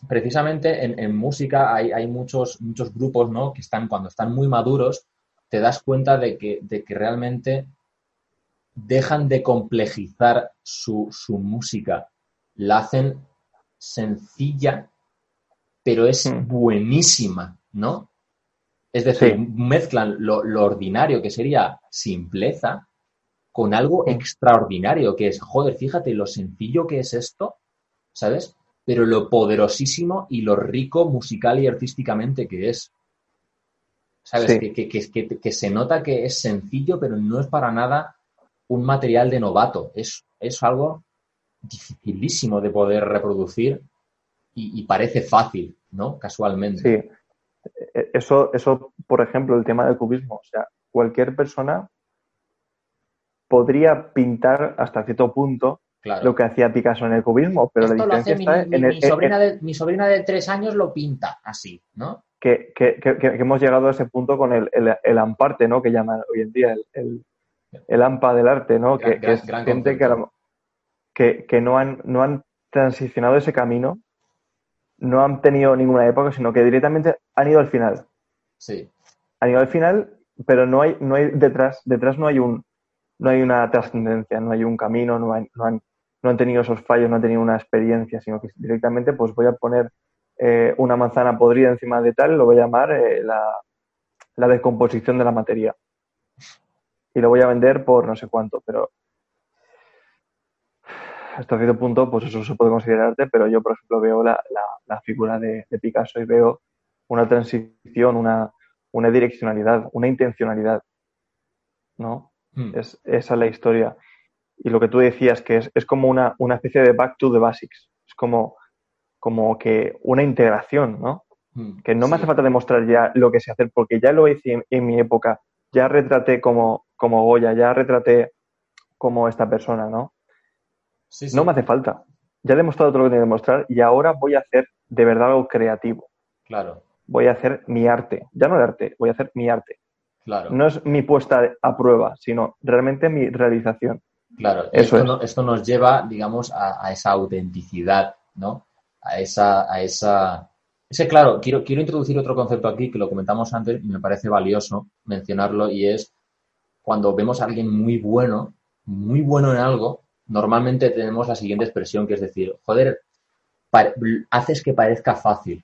Precisamente en, música hay, hay, muchos, muchos grupos, ¿no? Que están, cuando están muy maduros, te das cuenta de que, de que realmente dejan de complejizar su, música, la hacen sencilla, pero es hmm. buenísima, ¿no? Es decir, mezclan lo, ordinario, que sería simpleza, con algo hmm. extraordinario, que es, joder, fíjate lo sencillo que es esto, ¿sabes? Pero lo poderosísimo y lo rico musical y artísticamente que es. ¿Sabes? Que, que, que, se nota que es sencillo, pero no es para nada un material de novato. Es, es algo dificilísimo de poder reproducir y, parece fácil, ¿no? Casualmente. Sí. E, eso, eso, por ejemplo, el tema del cubismo. O sea, cualquier persona podría pintar hasta cierto punto lo que hacía Picasso en el cubismo, pero la diferencia está en el, sobrina de, mi sobrina de tres años lo pinta así, ¿no? Que, hemos llegado a ese punto con el, el, amparte, ¿no? Que llaman hoy en día el, el AMPA del arte, ¿no? que, es gente que, que, no, han, no han transicionado ese camino, no han tenido ninguna época, sino que directamente han ido al final. Sí. Han ido al final, pero no hay, no hay detrás, detrás no hay un, no hay una trascendencia, no hay un camino, no, no, han, no han tenido esos fallos, no han tenido una experiencia, sino que directamente pues voy a poner eh, una manzana podrida encima de tal, lo voy a llamar eh, la, la descomposición de la materia y lo voy a vender por no sé cuánto, pero hasta cierto punto, pues eso se puede considerar arte, pero yo, por ejemplo, veo la, la, figura de, Picasso y veo una transición, una, una direccionalidad, una intencionalidad, ¿no? Hmm. Es, esa es la historia. Y lo que tú decías, que es, es como una, una, especie de back to the basics, es como, como que una integración, ¿no? Hmm. Que no me hace falta demostrar ya lo que sé hacer, porque ya lo hice en mi época, ya retraté como, como Goya, ya retraté como esta persona, ¿no? No me hace falta. Ya he demostrado todo lo que tengo que demostrar y ahora voy a hacer de verdad algo creativo. Claro. Voy a hacer mi arte. Ya no el arte, voy a hacer mi arte. Claro. No es mi puesta a prueba, sino realmente mi realización. Claro, esto, esto nos lleva, digamos, a, esa autenticidad, ¿no? A esa, a esa. Ese, claro, quiero, quiero introducir otro concepto aquí que lo comentamos antes y me parece valioso mencionarlo y es cuando vemos a alguien muy bueno, muy bueno en algo, normalmente tenemos la siguiente expresión, que es decir, joder, haces que parezca fácil.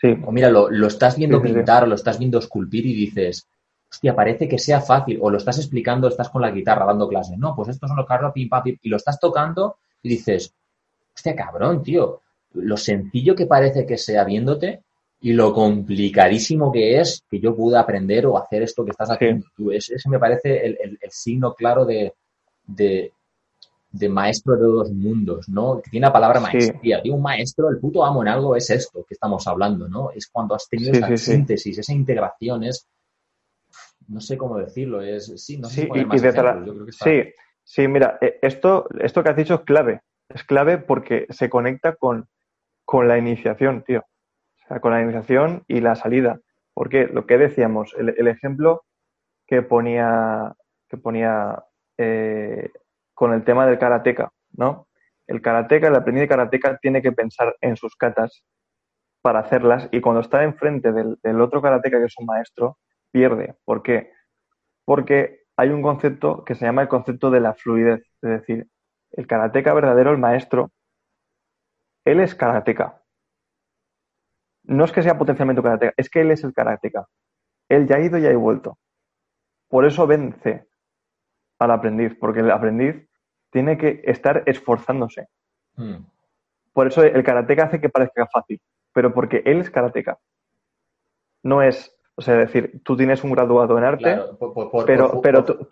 Sí. O mira, lo, estás viendo pintar, lo estás viendo esculpir y dices, hostia, parece que sea fácil. O lo estás explicando, estás con la guitarra dando clase. No, pues esto son los carros, pim, pam, pim. Y lo estás tocando y dices, hostia, cabrón, tío. Lo sencillo que parece que sea viéndote y lo complicadísimo que es que yo pude aprender o hacer esto que estás haciendo tú. Ese, me parece el, signo claro de, de maestro de dos mundos, ¿no? Que tiene la palabra maestría. Digo, un maestro, el puto amo en algo es esto que estamos hablando, ¿no? Es cuando has tenido esa síntesis, esa integración, es no sé cómo decirlo, es sí, no sé sí, más Sí, sí, mira, eh, esto, esto que has dicho es clave. Es clave porque se conecta con, con la iniciación, tío. Con la iniciación y la salida. Porque lo que decíamos, el, ejemplo que ponía, que ponía eh, con el tema del karateca, ¿no? El karateca, el aprendiz de karateca tiene que pensar en sus katas para hacerlas y cuando está enfrente del, del otro karateca que es un maestro, pierde. ¿Por qué? Porque hay un concepto que se llama el concepto de la fluidez. Es decir, el karateca verdadero, el maestro, él es karateca. No es que sea potencialmente karateca, es que él es el karateca. Él ya ha ido y ha vuelto. Por eso vence al aprendiz, porque el aprendiz tiene que estar esforzándose. Hmm. Por eso el karateca hace que parezca fácil, pero porque él es karateca. No es o sea, decir, tú tienes un graduado en arte, pero, pero tú,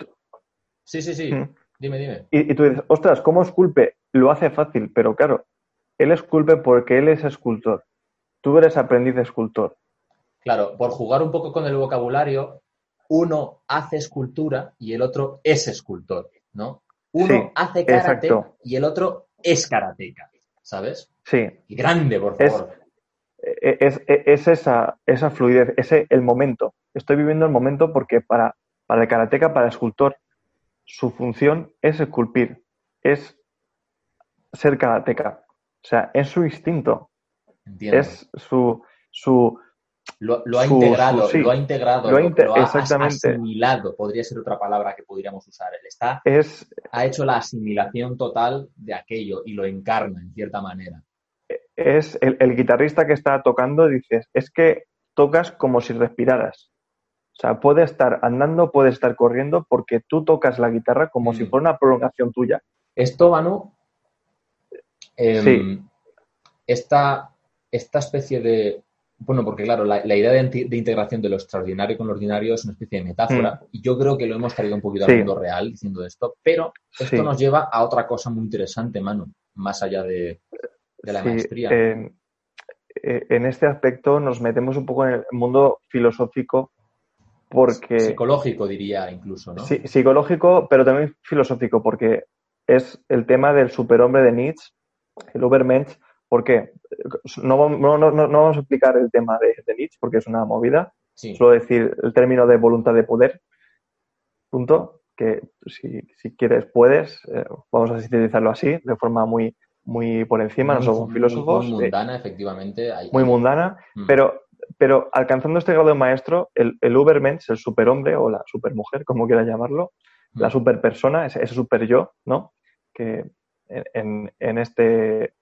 Sí, sí, sí. Mm. Dime, dime. Y, tú dices, ostras, ¿cómo esculpe? Lo hace fácil, pero claro, él esculpe porque él es escultor. Tú eres aprendiz de escultor. Claro, por jugar un poco con el vocabulario, uno hace escultura y el otro es escultor, ¿no? Uno hace karate y el otro es karateca, ¿sabes? Sí. Y grande, por favor. E, es, e, es, esa, esa fluidez, ese el momento. Estoy viviendo el momento porque para, para el karateca, para el escultor, su función es esculpir, es ser karateca. O sea, es su instinto. Es su, su, lo, ha integrado, lo ha integrado, lo, ha asimilado, podría ser otra palabra que podríamos usar. Él está, es, ha hecho la asimilación total de aquello y lo encarna en cierta manera es el, guitarrista que está tocando, dices, es que tocas como si respiraras. O sea, puede estar andando, puede estar corriendo, porque tú tocas la guitarra como si fuera una prolongación tuya. Esto, Manu, em, esta, esta especie de. Bueno, porque claro, la, idea de, integración de lo extraordinario con lo ordinario es una especie de metáfora, mm. y yo creo que lo hemos traído un poquito al mundo real diciendo esto, pero esto nos lleva a otra cosa muy interesante, Manu, más allá de, eh, en este aspecto nos metemos un poco en el mundo filosófico porque... Psicológico diría incluso, ¿no? Sí, psicológico, pero también filosófico, porque es el tema del superhombre de Nietzsche, el Ubermensch. ¿Por qué? No, no, no, no, vamos a explicar el tema de, Nietzsche porque es una movida. Solo decir el término de voluntad de poder. Punto. Que si, si quieres puedes. Eh, vamos a sintetizarlo así, de forma muy, muy por encima, no somos filósofos. Muy, mundana, efectivamente. muy mundana, mm. pero, pero alcanzando este grado de maestro, el, el Ubermensch, el superhombre o la supermujer, como quiera llamarlo, mm. la superpersona, ese, ese super yo, ¿no? Que en, en este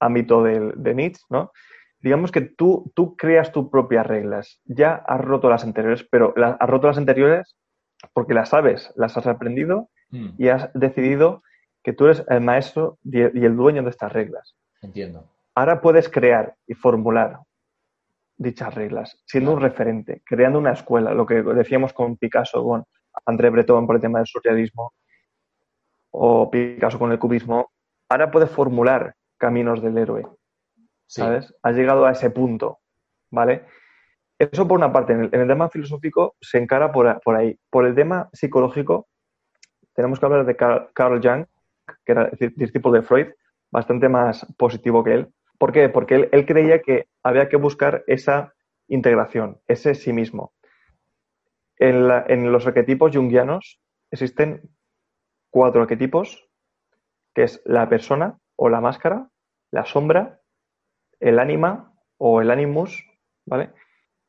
ámbito de, de, Nietzsche, ¿no? Digamos que tú, tú creas tus propias reglas. Ya has roto las anteriores, pero has roto las anteriores porque las sabes, las has aprendido mm. y has decidido que tú eres el maestro y el dueño de estas reglas. Entiendo. Ahora puedes crear y formular dichas reglas, siendo un referente, creando una escuela, lo que decíamos con Picasso, con André Breton por el tema del surrealismo, o Picasso con el cubismo. Ahora puedes formular caminos del héroe. ¿Sabes? Has llegado a ese punto, ¿vale? Eso por una parte. En el, tema filosófico se encara por, por, ahí. Por el tema psicológico, tenemos que hablar de Carl Jung, que era discípulo de Freud, bastante más positivo que él. ¿Por qué? Porque él, creía que había que buscar esa integración, ese sí mismo. En, los arquetipos jungianos existen cuatro arquetipos, que es la persona o la máscara, la sombra, el ánima o el animus, ¿vale?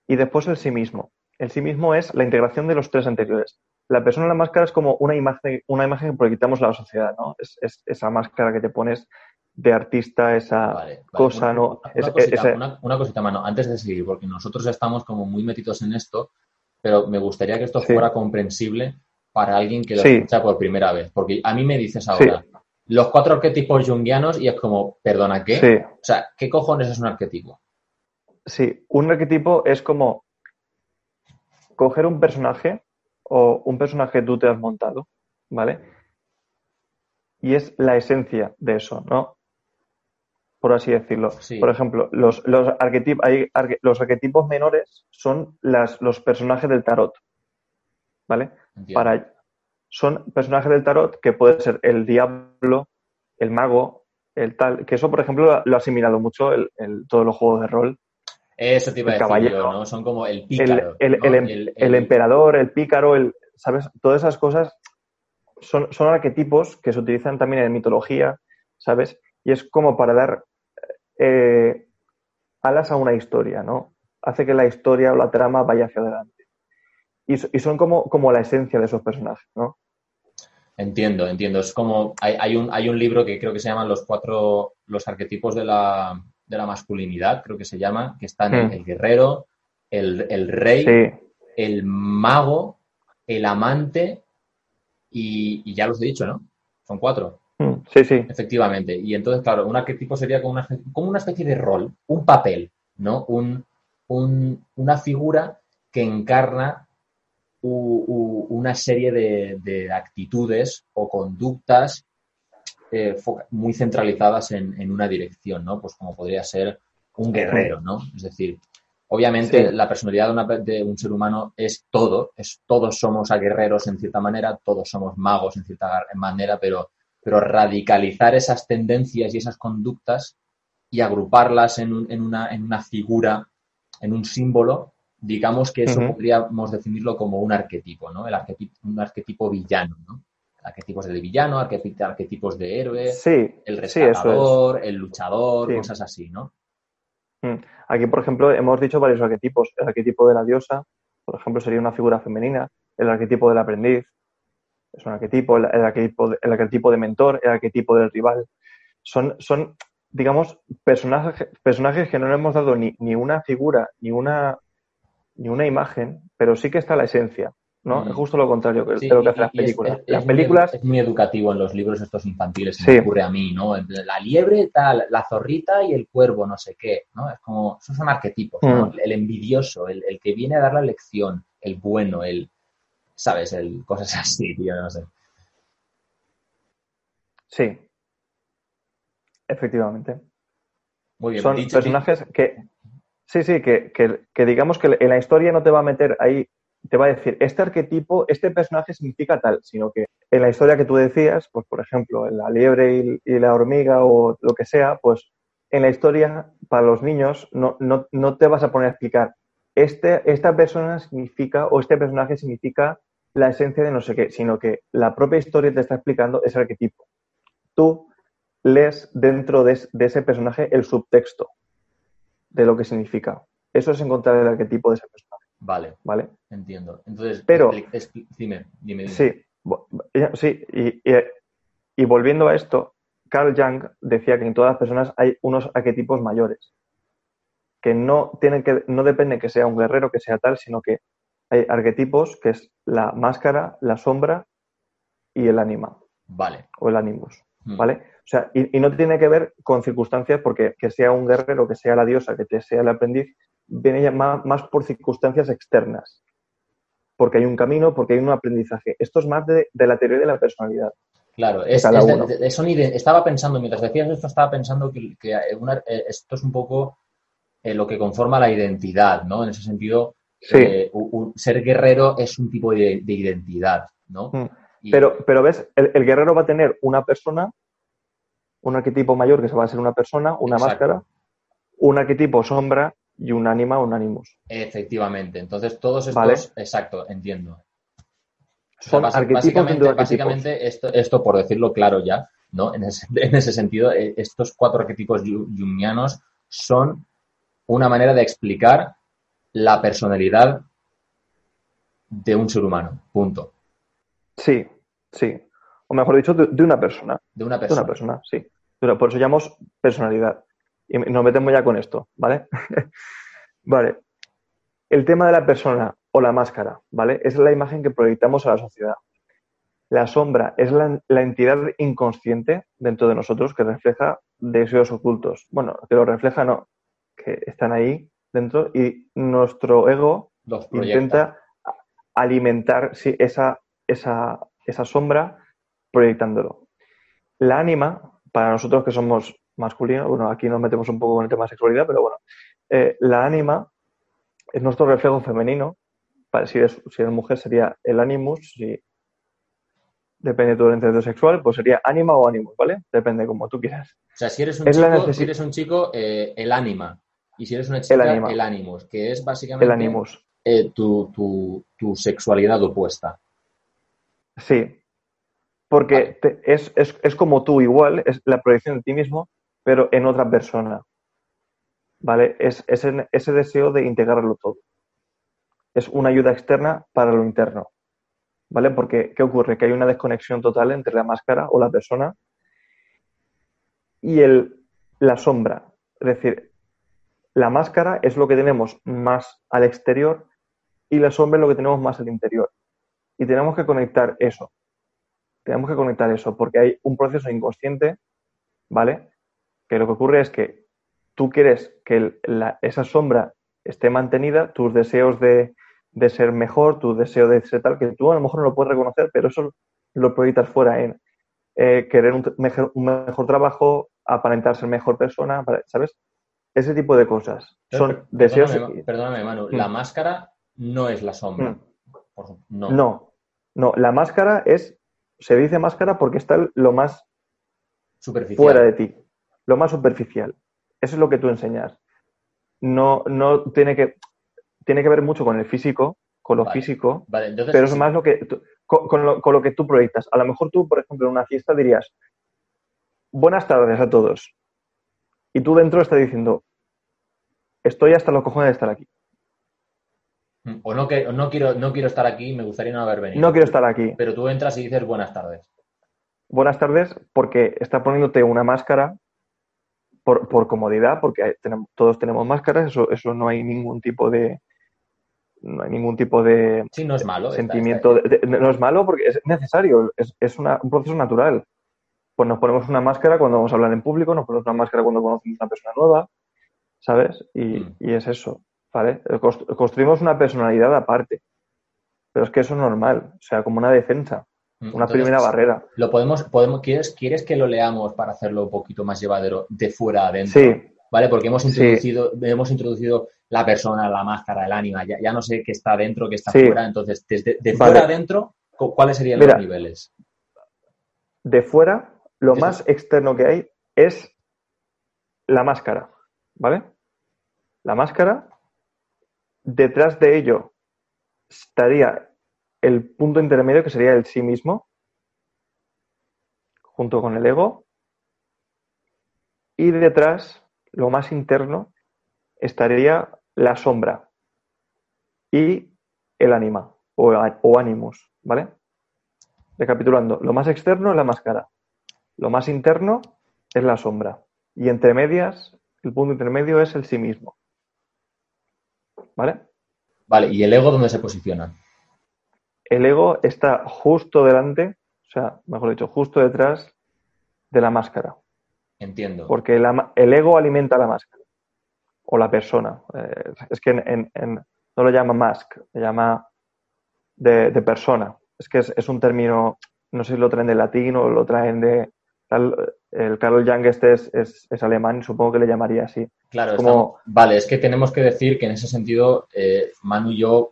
Y después el sí mismo. El sí mismo es la integración de los tres anteriores la persona en la máscara es como una imagen, una imagen que proyectamos a la sociedad, ¿no? Es, esa máscara que te pones de artista, esa cosa, ¿no? Una, cosita, mano, antes de seguir, porque nosotros estamos como muy metidos en esto, pero me gustaría que esto fuera comprensible para alguien que lo escucha por primera vez, porque a mí me dices ahora los cuatro arquetipos jungianos y es como, perdona, ¿qué? O sea, ¿qué cojones es un arquetipo? Sí, un arquetipo es como coger un personaje o un personaje que tú te has montado, ¿vale? y es la esencia de eso, ¿no? Por así decirlo. Por ejemplo, los, los, hay, los arquetipos menores son las, los personajes del tarot. ¿Vale? Para, son personajes del tarot que puede ser el diablo, el mago, el tal. Que eso, por ejemplo, lo ha asimilado mucho el, todos los juegos de rol. Eso te iba a decir ¿no? Son como el pícaro. El, el, el, emperador, el pícaro, el, ¿sabes? Todas esas cosas son, son arquetipos que se utilizan también en mitología, ¿sabes? Y es como para dar eh, alas a una historia, ¿no? Hace que la historia o la trama vaya hacia adelante. Y, y son como, como la esencia de esos personajes, ¿no? Entiendo, entiendo. Es como hay, hay, un, hay un libro que creo que se llama Los cuatro, los arquetipos de la, de la masculinidad, creo que se llama, que están hmm. el guerrero, el, el rey, el mago, el amante y, ya los he dicho, ¿no? Son cuatro. Hmm, sí, sí. Efectivamente. Y entonces, claro, un arquetipo sería como una, como una especie de rol, un papel, ¿no? Un, un, una figura que encarna una serie de, actitudes o conductas eh, muy centralizadas en, una dirección, ¿no? Pues como podría ser un guerrero, ¿no? Es decir, obviamente la personalidad de, un ser humano es todo, es todos somos guerreros en cierta manera, todos somos magos en cierta manera, pero, pero radicalizar esas tendencias y esas conductas y agruparlas en, en, una, en una figura, en un símbolo, digamos que eso podríamos definirlo como un arquetipo, ¿no? El arquetipo, un arquetipo villano, ¿no? Arquetipos de villano, arquetipos de héroe, el rescatador, el luchador, cosas así, ¿no? Mm. Aquí, por ejemplo, hemos dicho varios arquetipos. El arquetipo de la diosa, por ejemplo, sería una figura femenina. El arquetipo del aprendiz es un arquetipo. El, arquetipo, el arquetipo de mentor, el arquetipo del rival. Son, son digamos, personajes, personajes que no le hemos dado ni, ni una figura, ni una ni una imagen, pero sí que está la esencia, ¿no? Es justo lo contrario que, de lo que hacen las películas. las películas... es muy educativo en los libros estos infantiles, se me ocurre a mí, ¿no? La liebre, tal, la zorrita y el cuervo, no sé qué, ¿no? Es como, esos son arquetipos, ¿no? Mm. El envidioso, el, que viene a dar la lección, el bueno, el, ¿sabes? El, cosas así, tío, no sé. Sí. Efectivamente. Muy bien. Son personajes que Sí, sí, que, que, digamos que en la historia no te va a meter ahí, te va a decir, este arquetipo, este personaje significa tal, sino que en la historia que tú decías, pues por ejemplo, la liebre y, la hormiga o lo que sea, pues en la historia, para los niños, no, no, no te vas a poner a explicar, este, esta persona significa o este personaje significa la esencia de no sé qué, sino que la propia historia te está explicando ese arquetipo. Tú lees dentro de ese personaje el subtexto de lo que significa. Eso es encontrar el arquetipo de ese personaje. Vale. Vale. Entiendo. Entonces, pero. Dime, dime, Sí, sí. Y, volviendo a esto, Carl Jung decía que en todas las personas hay unos arquetipos mayores. Que no tienen que, no depende que sea un guerrero, que sea tal, sino que hay arquetipos que es la máscara, la sombra y el ánima. Vale. O el animus. Mm. ¿Vale? O sea, y, no tiene que ver con circunstancias porque que sea un guerrero, que sea la diosa, que sea el aprendiz, viene ya más, por circunstancias externas. Porque hay un camino, porque hay un aprendizaje. Esto es más de, la teoría de la personalidad. Claro, es, estaba pensando, mientras decías esto, estaba pensando que, eh, esto es un poco eh, lo que conforma la identidad, ¿no? En ese sentido, eh, ser guerrero es un tipo de, identidad, ¿no? Mm. Pero, pero ves, el, guerrero va a tener una persona un arquetipo mayor que se va a ser una persona, una máscara, un arquetipo sombra y un ánima, un animus. Efectivamente. Entonces, todos estos. Exacto, entiendo. Son arquetipos básicamente, esto, esto, por decirlo claro ya, ¿no? En ese, sentido, eh, estos cuatro arquetipos jungianos son una manera de explicar la personalidad de un ser humano. Punto. Sí, sí o mejor dicho, de, una persona. De una persona. De una persona, sí. por eso llamamos personalidad. Y nos metemos ya con esto, ¿vale? vale. El tema de la persona o la máscara, ¿vale? Es la imagen que proyectamos a la sociedad. La sombra es la, entidad inconsciente dentro de nosotros que refleja deseos ocultos. Bueno, que lo refleja no, que están ahí dentro y nuestro ego intenta alimentar esa, esa, esa sombra proyectándolo. la ánima, para nosotros que somos masculinos, bueno, aquí nos metemos un poco con el tema de sexualidad, pero bueno, eh, la ánima es nuestro reflejo femenino. Para, si, eres, si eres mujer sería el animus, si depende de tu orientación sexual, pues sería ánima o ánimo, ¿vale? Depende como tú quieras. O sea, si eres un chico, si eres un chico eh, el ánima. Y si eres una chica, el, el animus, que es básicamente el animus. Eh, tu, tu, tu, sexualidad opuesta. Sí, porque es, es, es, como tú igual, es la proyección de ti mismo, pero en otra persona. ¿Vale? Es, es ese deseo de integrarlo todo. Es una ayuda externa para lo interno. ¿Vale? Porque, ¿qué ocurre? Que hay una desconexión total entre la máscara o la persona y el, la sombra. Es decir, la máscara es lo que tenemos más al exterior y la sombra es lo que tenemos más al interior. Y tenemos que conectar eso. Tenemos que conectar eso porque hay un proceso inconsciente, ¿vale? Que lo que ocurre es que tú quieres que esa sombra esté mantenida, tus deseos de, de ser mejor, tu deseo de ser tal, que tú a lo mejor no lo puedes reconocer, pero eso lo proyectas fuera en eh, querer un mejor, un mejor, trabajo, aparentar ser mejor persona, ¿sabes? Ese tipo de cosas. Son deseos. Perdóname, Manu, la mm. máscara no es la sombra. Mm. No. no. no, la máscara es, se dice máscara porque está lo más superficial. fuera de ti, lo más superficial. Eso es lo que tú enseñas. No, no tiene que, tiene que ver mucho con el físico, con lo físico, pero es más lo que con, lo, que tú proyectas. A lo mejor tú, por ejemplo, en una fiesta dirías, buenas tardes a todos. Y tú dentro estás diciendo, estoy hasta los cojones de estar aquí. O no, que, no, quiero, no quiero estar aquí, me gustaría no haber venido. No quiero estar aquí. Pero tú entras y dices buenas tardes. Buenas tardes porque está poniéndote una máscara por, por comodidad, porque todos tenemos máscaras, eso, eso no hay ningún tipo de, no hay ningún tipo de sí, no es malo, sentimiento. no es malo porque es necesario, es, es una, un proceso natural. Pues nos ponemos una máscara cuando vamos a hablar en público, nos ponemos una máscara cuando conocemos a una persona nueva, ¿sabes? Y, mm. y es eso, ¿vale? Construimos una personalidad aparte. Pero es que eso es normal, o sea, como una defensa, mm, una primera barrera. Lo podemos, podemos ¿quieres, ¿Quieres que lo leamos para hacerlo un poquito más llevadero de fuera adentro? Sí. ¿Vale? Porque hemos introducido, hemos introducido la persona, la máscara, el ánima, ya, ya no sé qué está dentro, qué está fuera. Entonces, desde de fuera adentro, ¿cuáles serían los niveles? De fuera, lo más externo que hay es la máscara, ¿vale? La máscara, detrás de ello estaría el punto intermedio que sería el sí mismo, junto con el ego, y detrás, lo más interno, estaría la sombra y el ánima o, o animus, ¿vale? Recapitulando, lo más externo es la máscara, lo más interno es la sombra y entre medias, el punto intermedio es el sí mismo. ¿Vale? Vale, ¿y el ego dónde se posiciona? El ego está justo delante, o sea, mejor dicho, justo detrás de la máscara. Entiendo. Porque el ego alimenta la máscara o la persona. Eh, es que en, no lo llama mask, le llama de, persona. Es que es, un término, no sé si lo traen de latín o lo traen de... el Carol Jung este es, es, alemán, supongo que le llamaría así. Claro, vale, es que tenemos que decir que en ese sentido, eh, Manu y yo,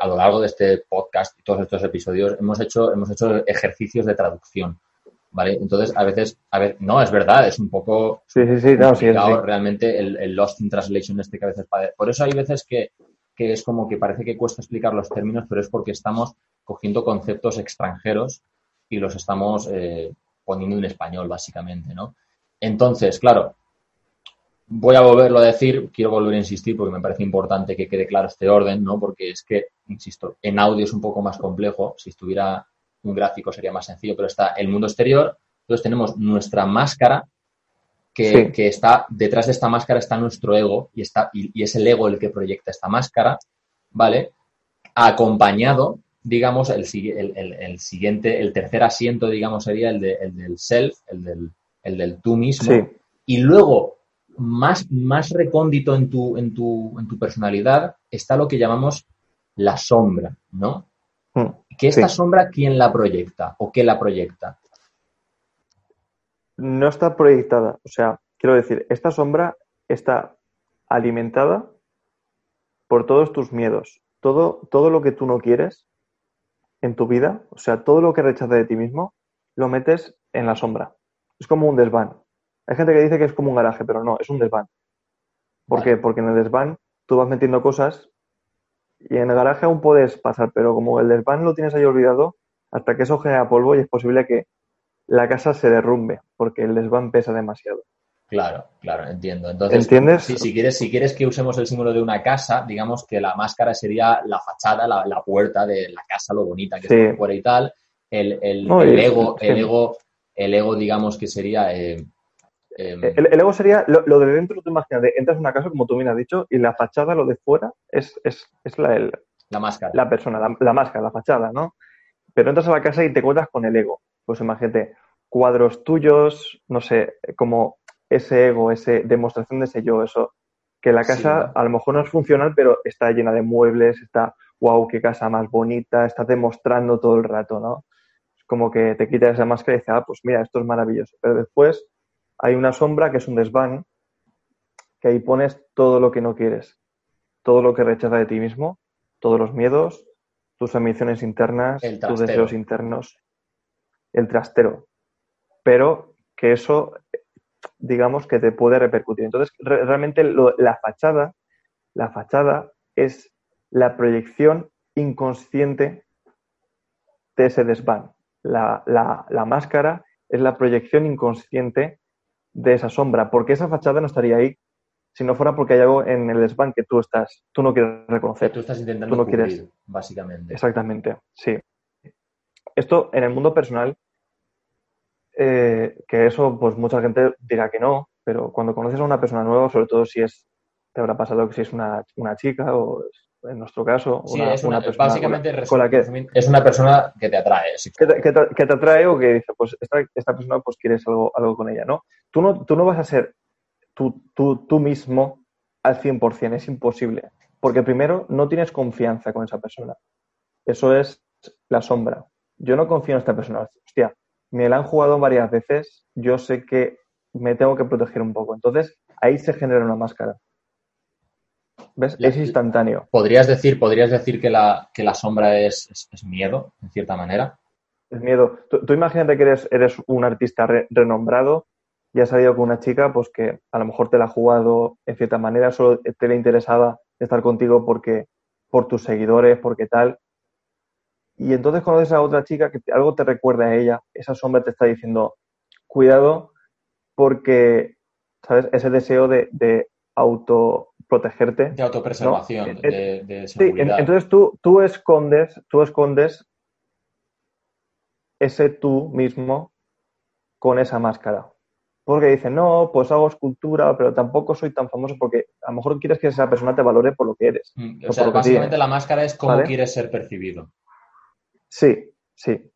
a lo largo de este podcast y todos estos episodios, hemos hecho, hemos hecho ejercicios de traducción. ¿vale? Entonces, a veces, a ver, no, es verdad, es un poco sí, sí, sí, no, sí, realmente el, Lost in Translation este que a veces Por eso hay veces que, que, es como que parece que cuesta explicar los términos, pero es porque estamos cogiendo conceptos extranjeros y los estamos eh, poniendo en español, básicamente, ¿no? Entonces, claro, voy a volverlo a decir, quiero volver a insistir porque me parece importante que quede claro este orden, ¿no? Porque es que, insisto, en audio es un poco más complejo. Si estuviera un gráfico sería más sencillo, pero está el mundo exterior, entonces tenemos nuestra máscara, que, está, detrás de esta máscara está nuestro ego, y, está, y, es el ego el que proyecta esta máscara, ¿vale? Acompañado, digamos, el, el, siguiente, el tercer asiento, digamos, sería el, del self, el del, el del tú mismo. Y luego, más, más recóndito en tu, en, tu, en tu personalidad, está lo que llamamos la sombra, ¿no? Mm, ¿Que esta sombra quién la proyecta o qué la proyecta? no está proyectada. O sea, quiero decir, esta sombra está alimentada por todos tus miedos. Todo, todo lo que tú no quieres en tu vida, o sea, todo lo que rechazas de ti mismo, lo metes en la sombra. Es como un desván. Hay gente que dice que es como un garaje, pero no, es un desván. ¿Por qué? Porque en el desván tú vas metiendo cosas y en el garaje aún puedes pasar, pero como el desván lo tienes ahí olvidado, hasta que eso genera polvo y es posible que la casa se derrumbe, porque el desván pesa demasiado. Claro, claro, entiendo. Entonces, ¿Entiendes? si, quieres, si quieres que usemos el símbolo de una casa, digamos que la máscara sería la fachada, la, puerta de la casa, lo bonita que está fuera y tal. El, el, ego, el ego, el ego, digamos que sería eh, Em, el, ego sería lo, de dentro, tú imagínate, entras en una casa, como tú me has dicho, y la fachada, lo de fuera, es, es, es la, el, la máscara. La persona, la, máscara, la fachada, ¿no? Pero entras a la casa y te cuentas con el ego. Pues imagínate, cuadros tuyos, no sé, como ese ego, esa demostración de ese yo, eso. Que la casa a lo mejor no es funcional, pero está llena de muebles, está, wow, qué casa más bonita, estás demostrando todo el rato, ¿no? Es como que te quitas esa máscara y dices, ah, pues mira, esto es maravilloso. Pero después hay una sombra que es un desván, que ahí pones todo lo que no quieres, todo lo que rechaza de ti mismo, todos los miedos, tus ambiciones internas, tus deseos internos, el trastero. Pero que eso, digamos, que te puede repercutir. Entonces, realmente la fachada, la fachada es la proyección inconsciente de ese desván. La, la máscara es la proyección inconsciente de esa sombra, porque esa fachada no estaría ahí si no fuera porque hay algo en el desván que tú estás, tú no quieres reconocer. Tú estás intentando no quieres... básicamente. Exactamente, sí. Esto en el mundo personal, eh, que eso, pues mucha gente dirá que no, pero cuando conoces a una persona nueva, sobre todo si es, te habrá pasado que si es una, una chica o en nuestro caso, una, es una, persona básicamente con la, que es una persona que te atrae. Que, te, que, te, atrae o que dice, pues esta, esta, persona pues quieres algo, algo con ella, ¿no? Tú no, tú no vas a ser tú, tú, tú mismo al 100%, es imposible. Porque primero no tienes confianza con esa persona. Eso es la sombra. Yo no confío en esta persona. Hostia, me la han jugado varias veces, yo sé que me tengo que proteger un poco. Entonces, ahí se genera una máscara. ¿Ves? es instantáneo. ¿Podrías decir, podrías decir que, la, que la sombra es, es, miedo, en cierta manera? Es miedo. Tú, imagínate que eres, eres un artista renombrado y has salido con una chica pues que a lo mejor te la ha jugado en cierta manera, solo te le interesaba estar contigo porque por tus seguidores, porque tal. Y entonces conoces a otra chica que algo te recuerda a ella, esa sombra te está diciendo, cuidado porque, ¿sabes? Ese deseo de, de auto protegerte. De autopreservación, de, seguridad. Sí, entonces tú, tú escondes, tú escondes ese tú mismo con esa máscara. Porque dicen, no, pues hago escultura, pero tampoco soy tan famoso porque a lo mejor quieres que esa persona te valore por lo que eres. Mm, o, sea, básicamente la máscara es cómo quieres ser percibido. Sí, sí.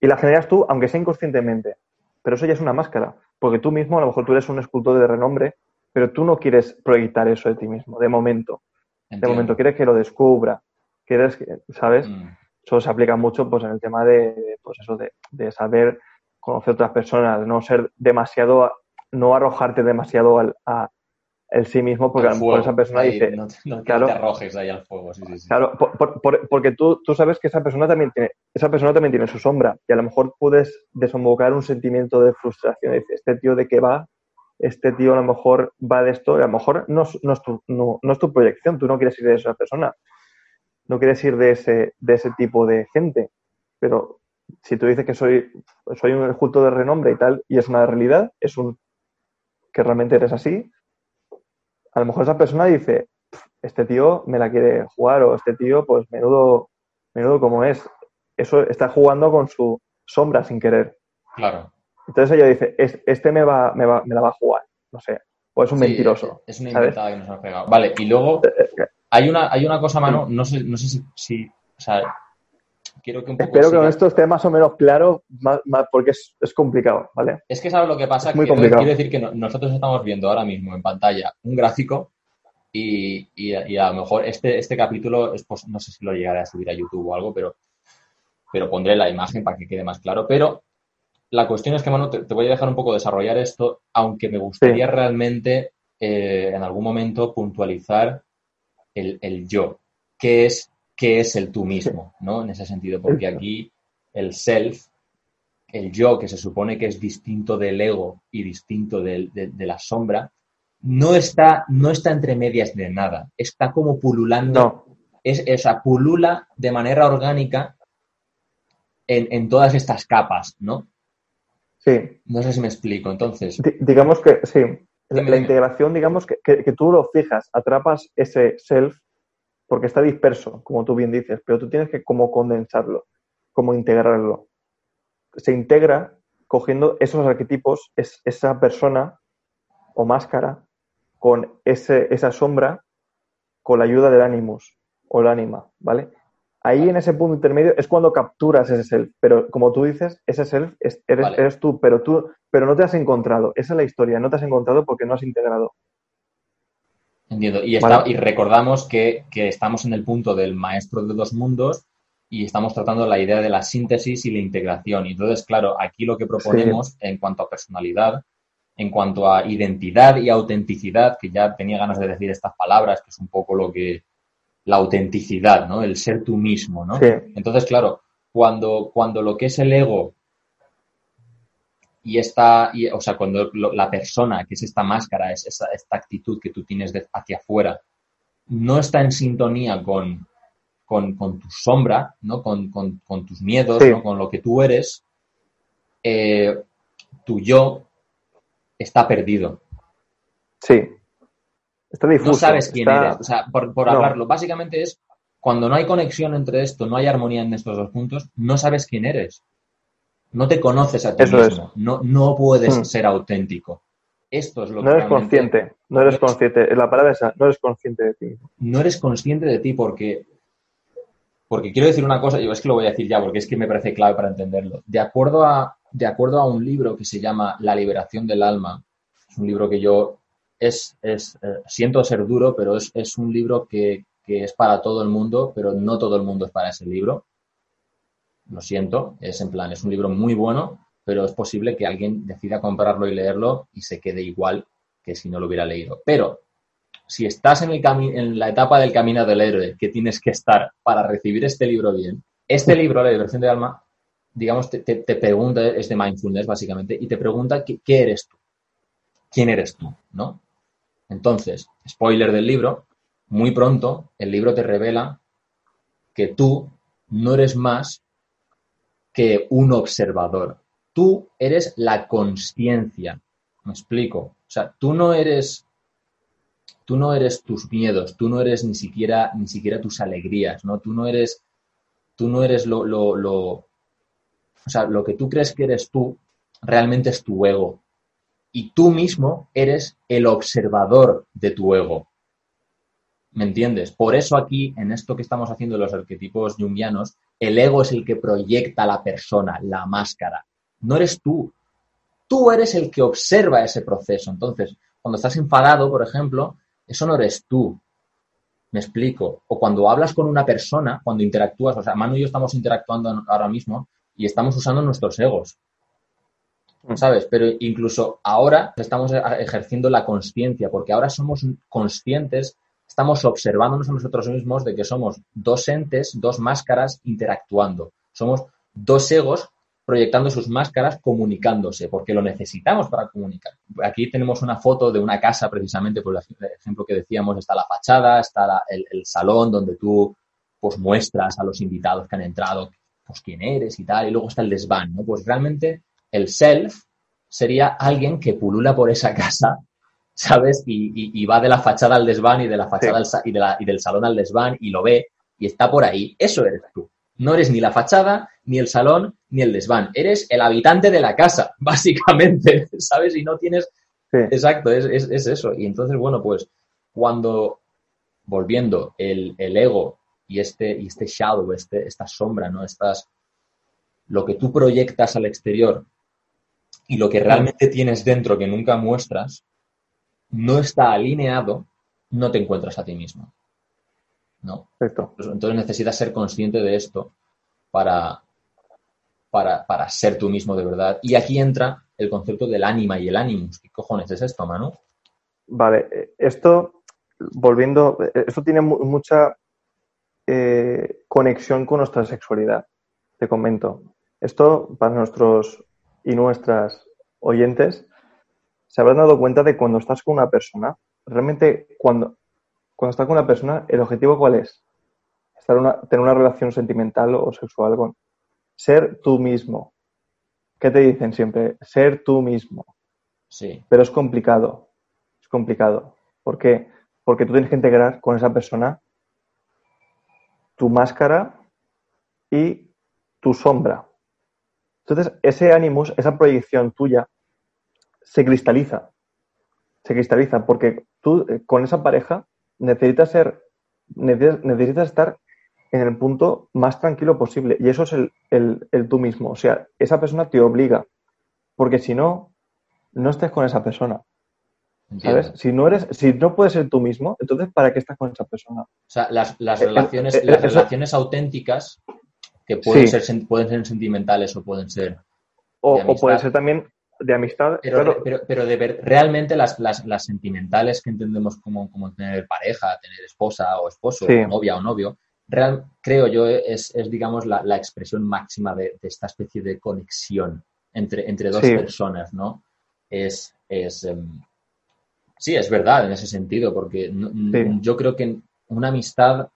Y la generas tú, aunque sea inconscientemente. Pero eso ya es una máscara. Porque tú mismo, a lo mejor tú eres un escultor de renombre pero tú no quieres proyectar eso de ti mismo, de momento. De momento quieres que lo descubra, quieres que, ¿sabes? Mm. Eso se aplica mucho pues en el tema de, pues eso, de, saber conocer otras personas, no ser demasiado, no arrojarte demasiado al, a el sí mismo, porque a lo mejor esa persona dice. No, claro, te arrojes ahí al fuego, sí, sí, Claro, porque tú, tú, sabes que esa persona también tiene, esa persona también tiene su sombra, y a lo mejor puedes desembocar un sentimiento de frustración. Dice, este tío de qué va, este tío a lo mejor va de esto, y a lo mejor no, es tu, no, es tu proyección, tú no quieres ir de esa persona, no quieres ir de ese, de ese tipo de gente, pero si tú dices que soy, soy un culto de renombre y tal, y es una realidad, es un que realmente eres así, a lo mejor esa persona dice, este tío me la quiere jugar, o este tío, pues menudo, menudo como es. Eso está jugando con su sombra sin querer. Claro. Entonces ella dice, este me, va, me, va, me la va a jugar, no sé, o es un mentiroso. Es una inventada que nos ha pegado. Vale, y luego eh, eh, hay una, hay una cosa, mano, no sé, no sé si, si o sea, quiero que un poco... Espero que con esto esté más o menos claro, más, porque es, es, complicado, ¿vale? Es que sabes lo que pasa, es muy complicado. quiero decir que nosotros estamos viendo ahora mismo en pantalla un gráfico y, y, a lo mejor este, este capítulo, es, pues, no sé si lo llegaré a subir a YouTube o algo, pero, pero pondré la imagen para que quede más claro, pero la cuestión es que, Manu, te, voy a dejar un poco desarrollar esto, aunque me gustaría realmente eh, en algún momento puntualizar el, yo. ¿Qué es, qué es el tú mismo? ¿no? En ese sentido, porque aquí el self, el yo, que se supone que es distinto del ego y distinto de, la sombra, no está, no está entre medias de nada. Está como pululando. Es, esa pulula de manera orgánica en, en todas estas capas, ¿no? Sí. No sé si me explico. Entonces. digamos que sí. La, integración, digamos que, que, tú lo fijas, atrapas ese self porque está disperso, como tú bien dices, pero tú tienes que como condensarlo, como integrarlo. Se integra cogiendo esos arquetipos, es, esa persona o máscara con ese, esa sombra con la ayuda del ánimos o el ánima, ¿vale? Ahí en ese punto intermedio es cuando capturas ese self, pero como tú dices, ese self eres, tú, pero tú, pero no te has encontrado. Esa es la historia, no te has encontrado porque no has integrado. Entiendo. Y, y recordamos que, estamos en el punto del maestro de dos mundos y estamos tratando la idea de la síntesis y la integración. Y entonces, claro, aquí lo que proponemos en cuanto a personalidad, en cuanto a identidad y autenticidad, que ya tenía ganas de decir estas palabras, que es un poco lo que, la autenticidad, ¿no? El ser tú mismo, ¿no? Entonces, claro, cuando, cuando lo que es el ego y esta, y, o sea, cuando la persona, que es esta máscara, es esta actitud que tú tienes hacia afuera, no está en sintonía con, con, tu sombra, ¿no? Con, tus miedos, ¿no? con lo que tú eres, eh, tu yo está perdido. Sí. No sabes quién eres. O sea, por, hablarlo, básicamente es cuando no hay conexión entre esto, no hay armonía en estos dos puntos, no sabes quién eres. No te conoces a ti mismo. No, no puedes hmm. ser auténtico. Esto es lo no eres consciente, no eres consciente. La palabra esa, no eres consciente de ti. No eres consciente de ti porque porque quiero decir una cosa, yo es que lo voy a decir ya porque es que me parece clave para entenderlo. De acuerdo a, de acuerdo a un libro que se llama La liberación del alma, es un libro que yo es, es eh, siento ser duro, pero es, es un libro que, que, es para todo el mundo, pero no todo el mundo es para ese libro. Lo siento, es en plan, es un libro muy bueno, pero es posible que alguien decida comprarlo y leerlo y se quede igual que si no lo hubiera leído. Pero si estás en, el en la etapa del camino del héroe que tienes que estar para recibir este libro bien, este libro, La liberación del alma, digamos, te, te, pregunta, es de mindfulness básicamente, y te pregunta qué, qué eres tú, quién eres tú, ¿no? Entonces, spoiler del libro, muy pronto el libro te revela que tú no eres más que un observador. Tú eres la conciencia. Me explico. O sea, tú no eres tú no eres tus miedos, tú no eres ni siquiera ni siquiera tus alegrías, ¿no? Tú no eres tú no eres lo, lo, lo o sea, lo que tú crees que eres tú realmente es tu ego y tú mismo eres el observador de tu ego. ¿Me entiendes? Por eso aquí, en esto que estamos haciendo los arquetipos jungianos, el ego es el que proyecta a la persona, la máscara. No eres tú. Tú eres el que observa ese proceso. Entonces, cuando estás enfadado, por ejemplo, eso no eres tú. Me explico. O cuando hablas con una persona, cuando interactúas, o sea, Manu y yo estamos interactuando ahora mismo y estamos usando nuestros egos. ¿sabes? Pero incluso ahora estamos ejerciendo la conciencia, porque ahora somos conscientes, estamos observándonos a nosotros mismos de que somos dos entes, dos máscaras interactuando. Somos dos egos proyectando sus máscaras, comunicándose, porque lo necesitamos para comunicar. Aquí tenemos una foto de una casa, precisamente, por el ejemplo que decíamos, está la fachada, está el, el, salón donde tú pues muestras a los invitados que han entrado, pues quién eres y tal, y luego está el desván, ¿no? Pues realmente el self sería alguien que pulula por esa casa, ¿sabes? Y, va de la fachada al desván y de la fachada y, del salón al desván y lo ve y está por ahí. Eso eres tú. No eres ni la fachada, ni el salón, ni el desván. Eres el habitante de la casa, básicamente, ¿sabes? Y no tienes... Exacto, es, eso. Y entonces, bueno, pues cuando, volviendo, el, ego y este, y este shadow, este, esta sombra, ¿no? Estas, lo que tú proyectas al exterior y lo que realmente tienes dentro que nunca muestras no está alineado, no te encuentras a ti mismo. ¿No? Entonces necesitas ser consciente de esto para, para, para ser tú mismo de verdad. Y aquí entra el concepto del ánima y el animus. ¿Qué cojones es esto, Manu? Vale, eh, esto, volviendo, eh, esto tiene mucha eh, conexión con nuestra sexualidad, te comento. Esto, para nuestros y nuestras oyentes, se habrán dado cuenta de cuando estás con una persona, realmente cuando, cuando estás con una persona, ¿el objetivo cuál es? Estar una, tener una relación sentimental o sexual con ser tú mismo. ¿Qué te dicen siempre? Ser tú mismo. Sí. Pero es complicado. Es complicado. ¿Por qué? Porque tú tienes que integrar con esa persona tu máscara y tu sombra. Entonces, ese ánimos, esa proyección tuya, se cristaliza. Se cristaliza porque tú eh, con esa pareja necesitas ser, necesitas estar en el punto más tranquilo posible. Y eso es el, tú mismo. O sea, esa persona te obliga. Porque si no, no estés con esa persona. ¿Sabes? Si no eres, si no puedes ser tú mismo, entonces ¿para qué estás con esa persona? O sea, las, las eh, relaciones, eh, las relaciones auténticas que pueden ser pueden ser sentimentales o pueden ser. O, o pueden ser también de amistad. Pero, pero, de ver, realmente las, las, las, sentimentales que entendemos como, como tener pareja, tener esposa o esposo, novia o novio, real, creo yo, es, es digamos, la, la, expresión máxima de, de, esta especie de conexión entre, entre dos personas, ¿no? Es, es em, sí, es verdad en ese sentido, porque yo creo que una amistad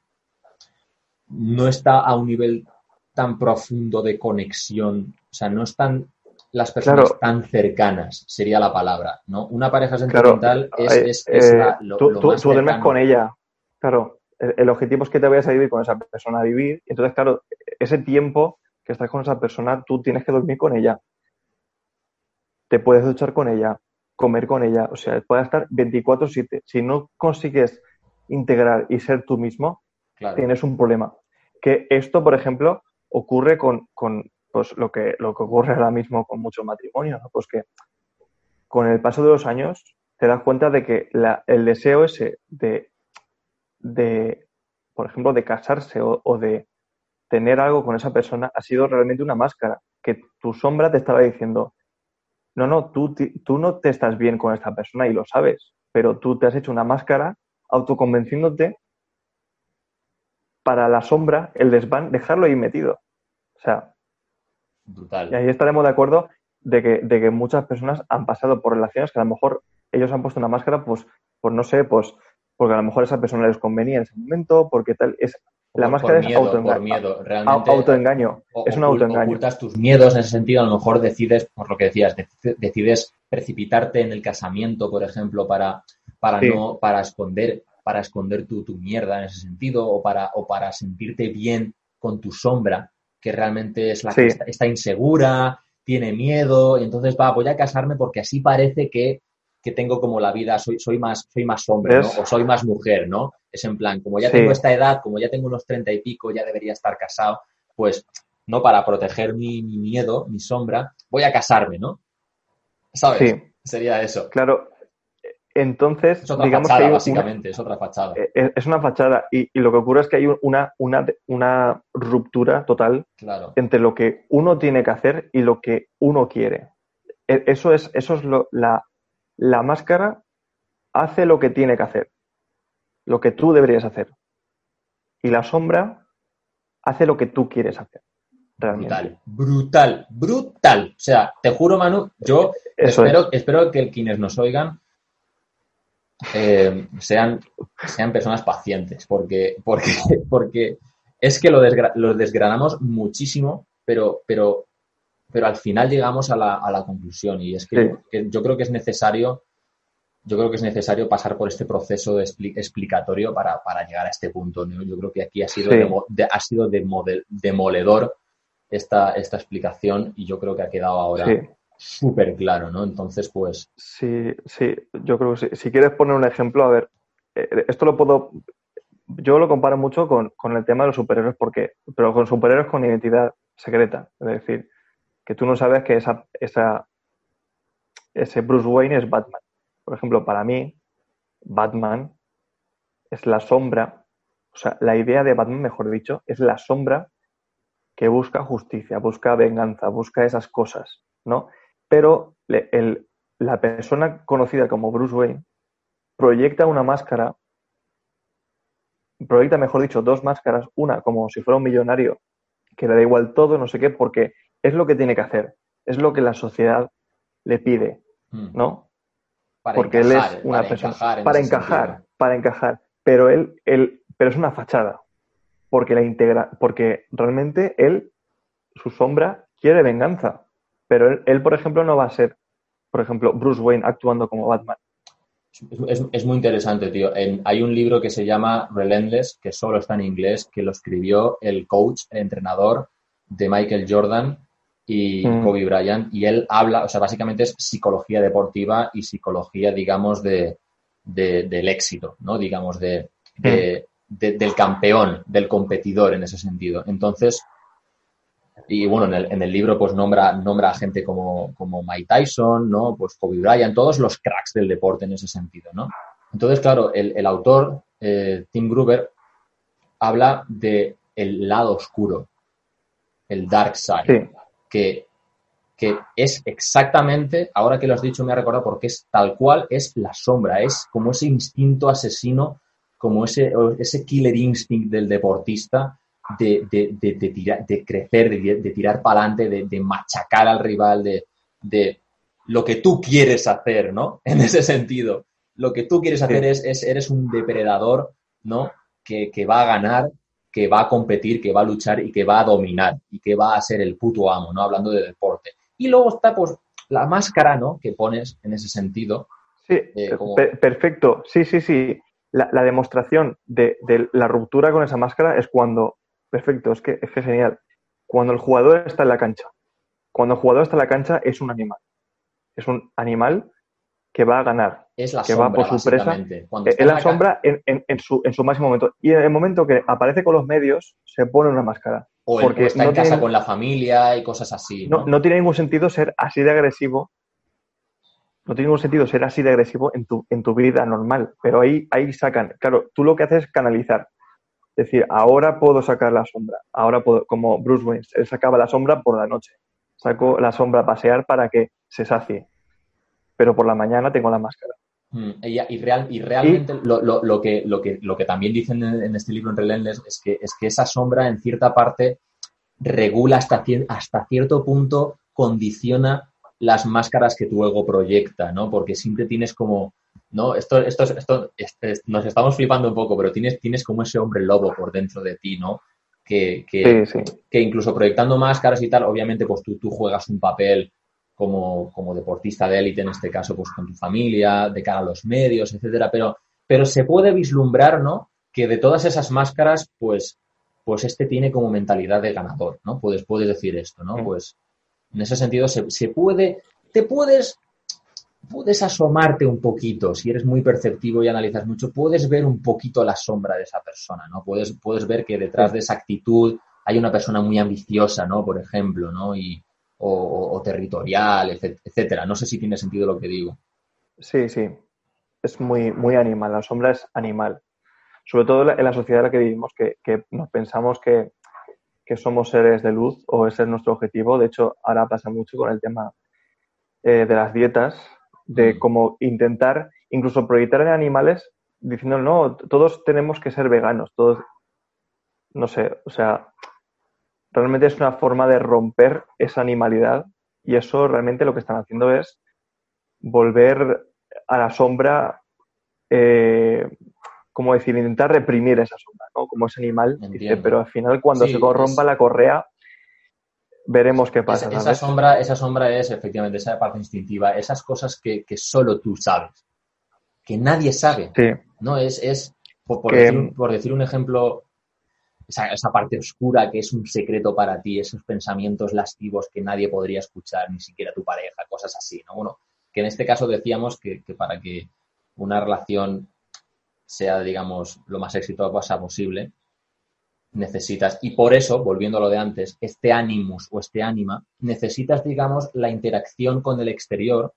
no está a un nivel tan profundo de conexión, o sea, no están las personas tan cercanas, sería la palabra, ¿no? Una pareja sentimental es, es, eh, lo, tú, lo más tú duermes con ella, claro, el, objetivo es que te vayas a vivir con esa persona a vivir. Entonces, claro, ese tiempo que estás con esa persona, tú tienes que dormir con ella. Te puedes duchar con ella, comer con ella. O sea, puedes estar 24-7. Si no consigues integrar y ser tú mismo, tienes un problema. Que esto, por ejemplo, ocurre con, pues, lo, que, lo que ocurre ahora mismo con muchos matrimonios. Pues que con el paso de los años te das cuenta de que el deseo ese de de, por ejemplo, de casarse o, de tener algo con esa persona ha sido realmente una máscara, que tu sombra te estaba diciendo, no, no, tú, tú no te estás bien con esta persona y lo sabes, pero tú te has hecho una máscara autoconvenciéndote para la sombra, el desván, dejarlo ahí metido. O sea, Brutal. y ahí estaremos de acuerdo de que, de que muchas personas han pasado por relaciones que a lo mejor ellos han puesto una máscara, pues, pues no sé, pues porque a lo mejor esa persona les convenía en ese momento, porque tal, es la máscara es autoengaño. Por miedo, realmente. Autoengaño. es un autoengaño. Ocultas tus miedos en ese sentido, a lo mejor decides, por lo que decías, decides precipitarte en el casamiento, por ejemplo, para, para no, para esconder, para esconder tu, tu, mierda en ese sentido, o para, o para sentirte bien con tu sombra, que realmente es la que está, insegura, tiene miedo, y entonces va, voy a casarme porque así parece que que tengo como la vida, soy, soy, más, soy más hombre, ¿no? O soy más mujer, ¿no? Es en plan, como ya tengo esta edad, como ya tengo unos treinta y pico, ya debería estar casado, pues, ¿no? Para proteger mi, miedo, mi sombra, voy a casarme, ¿no? ¿Sabes? Sí. Sería eso. Claro. Entonces, es otra digamos fachada, que básicamente, es otra fachada. Eh, es una fachada. Y, lo que ocurre es que hay una, una, una ruptura total entre lo que uno tiene que hacer y lo que uno quiere. E, eso es, eso es lo, la, la máscara hace lo que tiene que hacer, lo que tú deberías hacer. Y la sombra hace lo que tú quieres hacer. Brutal, brutal, brutal. O sea, te juro, Manu, yo espero, espero, que quienes nos oigan eh, sean, sean personas pacientes, porque, porque, porque es que lo, lo desgranamos muchísimo, pero, pero pero al final llegamos a la, a la conclusión y es que, yo creo que es necesario yo creo que es necesario pasar por este proceso de explicatorio para, para, llegar a este punto. Yo creo que aquí ha sido, de, ha sido demoledor esta, esta explicación y yo creo que ha quedado ahora súper claro, ¿no? Entonces, pues... Sí, sí, yo creo que sí. Si quieres poner un ejemplo, a ver, eh, esto lo puedo... Yo lo comparo mucho con, con el tema de los superhéroes, porque, pero con superhéroes con identidad secreta. Es decir, que tú no sabes que esa, esa, ese Bruce Wayne es Batman. Por ejemplo, para mí, Batman es la sombra, o sea, la idea de Batman, mejor dicho, es la sombra que busca justicia, busca venganza, busca esas cosas, ¿no? Pero el, la persona conocida como Bruce Wayne proyecta una máscara, proyecta, mejor dicho, dos máscaras, una como si fuera un millonario que le da igual todo, no sé qué, porque es lo que tiene que hacer, es lo que la sociedad le pide, hmm. ¿no? porque él es una persona para encajar, para encajar, pero él, él, pero es una fachada, porque la integra, porque realmente él, su sombra quiere venganza, pero él, por ejemplo, no va a ser, por ejemplo, Bruce Wayne actuando como Batman. Es, muy interesante, tío. hay un libro que se llama Relentless, que solo está en inglés, que lo escribió el coach, el entrenador de Michael Jordan, y mm. Kobe Bryant, y él habla, o sea, básicamente es psicología deportiva y psicología, digamos, de, del éxito, ¿no? Digamos, de, mm. del campeón, del competidor en ese sentido. Entonces, y bueno, en el, en el libro pues nombra, nombra a gente como, como Mike Tyson, ¿no? Pues Kobe Bryant, todos los cracks del deporte en ese sentido, ¿no? Entonces, claro, el, el autor, eh, Tim Gruber, habla de el lado oscuro, el dark side que, es exactamente, ahora que lo has dicho me ha recordado porque es tal cual, es la sombra, es como ese instinto asesino, como ese, ese killer instinct del deportista de, de, de, crecer, de, tirar para adelante, de, machacar al rival, de, lo que tú quieres hacer, ¿no? En ese sentido. Lo que tú quieres hacer es, es, eres un depredador, ¿no? Que, que va a ganar que va a competir, que va a luchar y que va a dominar y que va a ser el puto amo, ¿no? Hablando de deporte. Y luego está, pues, la máscara, ¿no? Que pones en ese sentido. Sí, eh, perfecto. Sí, sí, sí. La, demostración de, la ruptura con esa máscara es cuando, perfecto, es que es genial. Cuando el jugador está en la cancha. Cuando el jugador está en la cancha es un animal. Es un animal que va a ganar, es la que va por su presa. Es la sombra en, su, máximo momento. Y en el momento que aparece con los medios, se pone una máscara. O porque está en casa con la familia y cosas así. ¿no? ¿no? tiene ningún sentido ser así de agresivo. No tiene ningún sentido ser así de agresivo en tu, en tu vida normal. Pero ahí, ahí sacan. Claro, tú lo que haces es canalizar. Es decir, ahora puedo sacar la sombra. Ahora puedo, como Bruce Wayne, él sacaba la sombra por la noche. Saco la sombra a pasear para que se sacie pero por la mañana tengo la máscara. Mm, y, real, y realmente lo, lo, lo, que, lo, que, lo que también dicen en, este libro en Relentless es que, es que esa sombra en cierta parte regula hasta, hasta cierto punto, condiciona las máscaras que tu ego proyecta, ¿no? Porque siempre tienes como, ¿no? Esto, esto, esto, este, nos estamos flipando un poco, pero tienes, tienes como ese hombre lobo por dentro de ti, ¿no? Que, que, que incluso proyectando máscaras y tal, obviamente, pues tú, tú juegas un papel como, deportista de élite, en este caso, pues con tu familia, de cara a los medios, etcétera, pero, pero se puede vislumbrar, ¿no? Que de todas esas máscaras, pues, pues este tiene como mentalidad de ganador, ¿no? Puedes, puedes decir esto, ¿no? Pues en ese sentido se, se puede, te puedes, puedes asomarte un poquito, si eres muy perceptivo y analizas mucho, puedes ver un poquito la sombra de esa persona, ¿no? Puedes, puedes ver que detrás de esa actitud hay una persona muy ambiciosa, ¿no? Por ejemplo, ¿no? Y, o, territorial, etcétera. No sé si tiene sentido lo que digo. Sí, sí. Es muy, muy animal. La sombra es animal. Sobre todo en la sociedad en la que vivimos, que, nos pensamos que, somos seres de luz o ese es nuestro objetivo. De hecho, ahora pasa mucho con el tema eh, de las dietas, de cómo intentar incluso proyectar en animales diciendo, no, todos tenemos que ser veganos, todos, no sé, o sea, realmente es una forma de romper esa animalidad y eso realmente lo que están haciendo es volver a la sombra, eh, como decir, intentar reprimir esa sombra, ¿no? Como ese animal, pero al final cuando se corrompa la correa, veremos qué pasa. Esa, sombra, esa sombra es efectivamente esa parte instintiva, esas cosas que, solo tú sabes, que nadie sabe. ¿no? Es, es por, decir, por decir un ejemplo esa, parte oscura que es un secreto para ti, esos pensamientos lascivos que nadie podría escuchar, ni siquiera tu pareja, cosas así, ¿no? Bueno, que en este caso decíamos que, para que una relación sea, digamos, lo más exitosa posible, necesitas, y por eso, volviendo a lo de antes, este animus o este ánima, necesitas, digamos, la interacción con el exterior,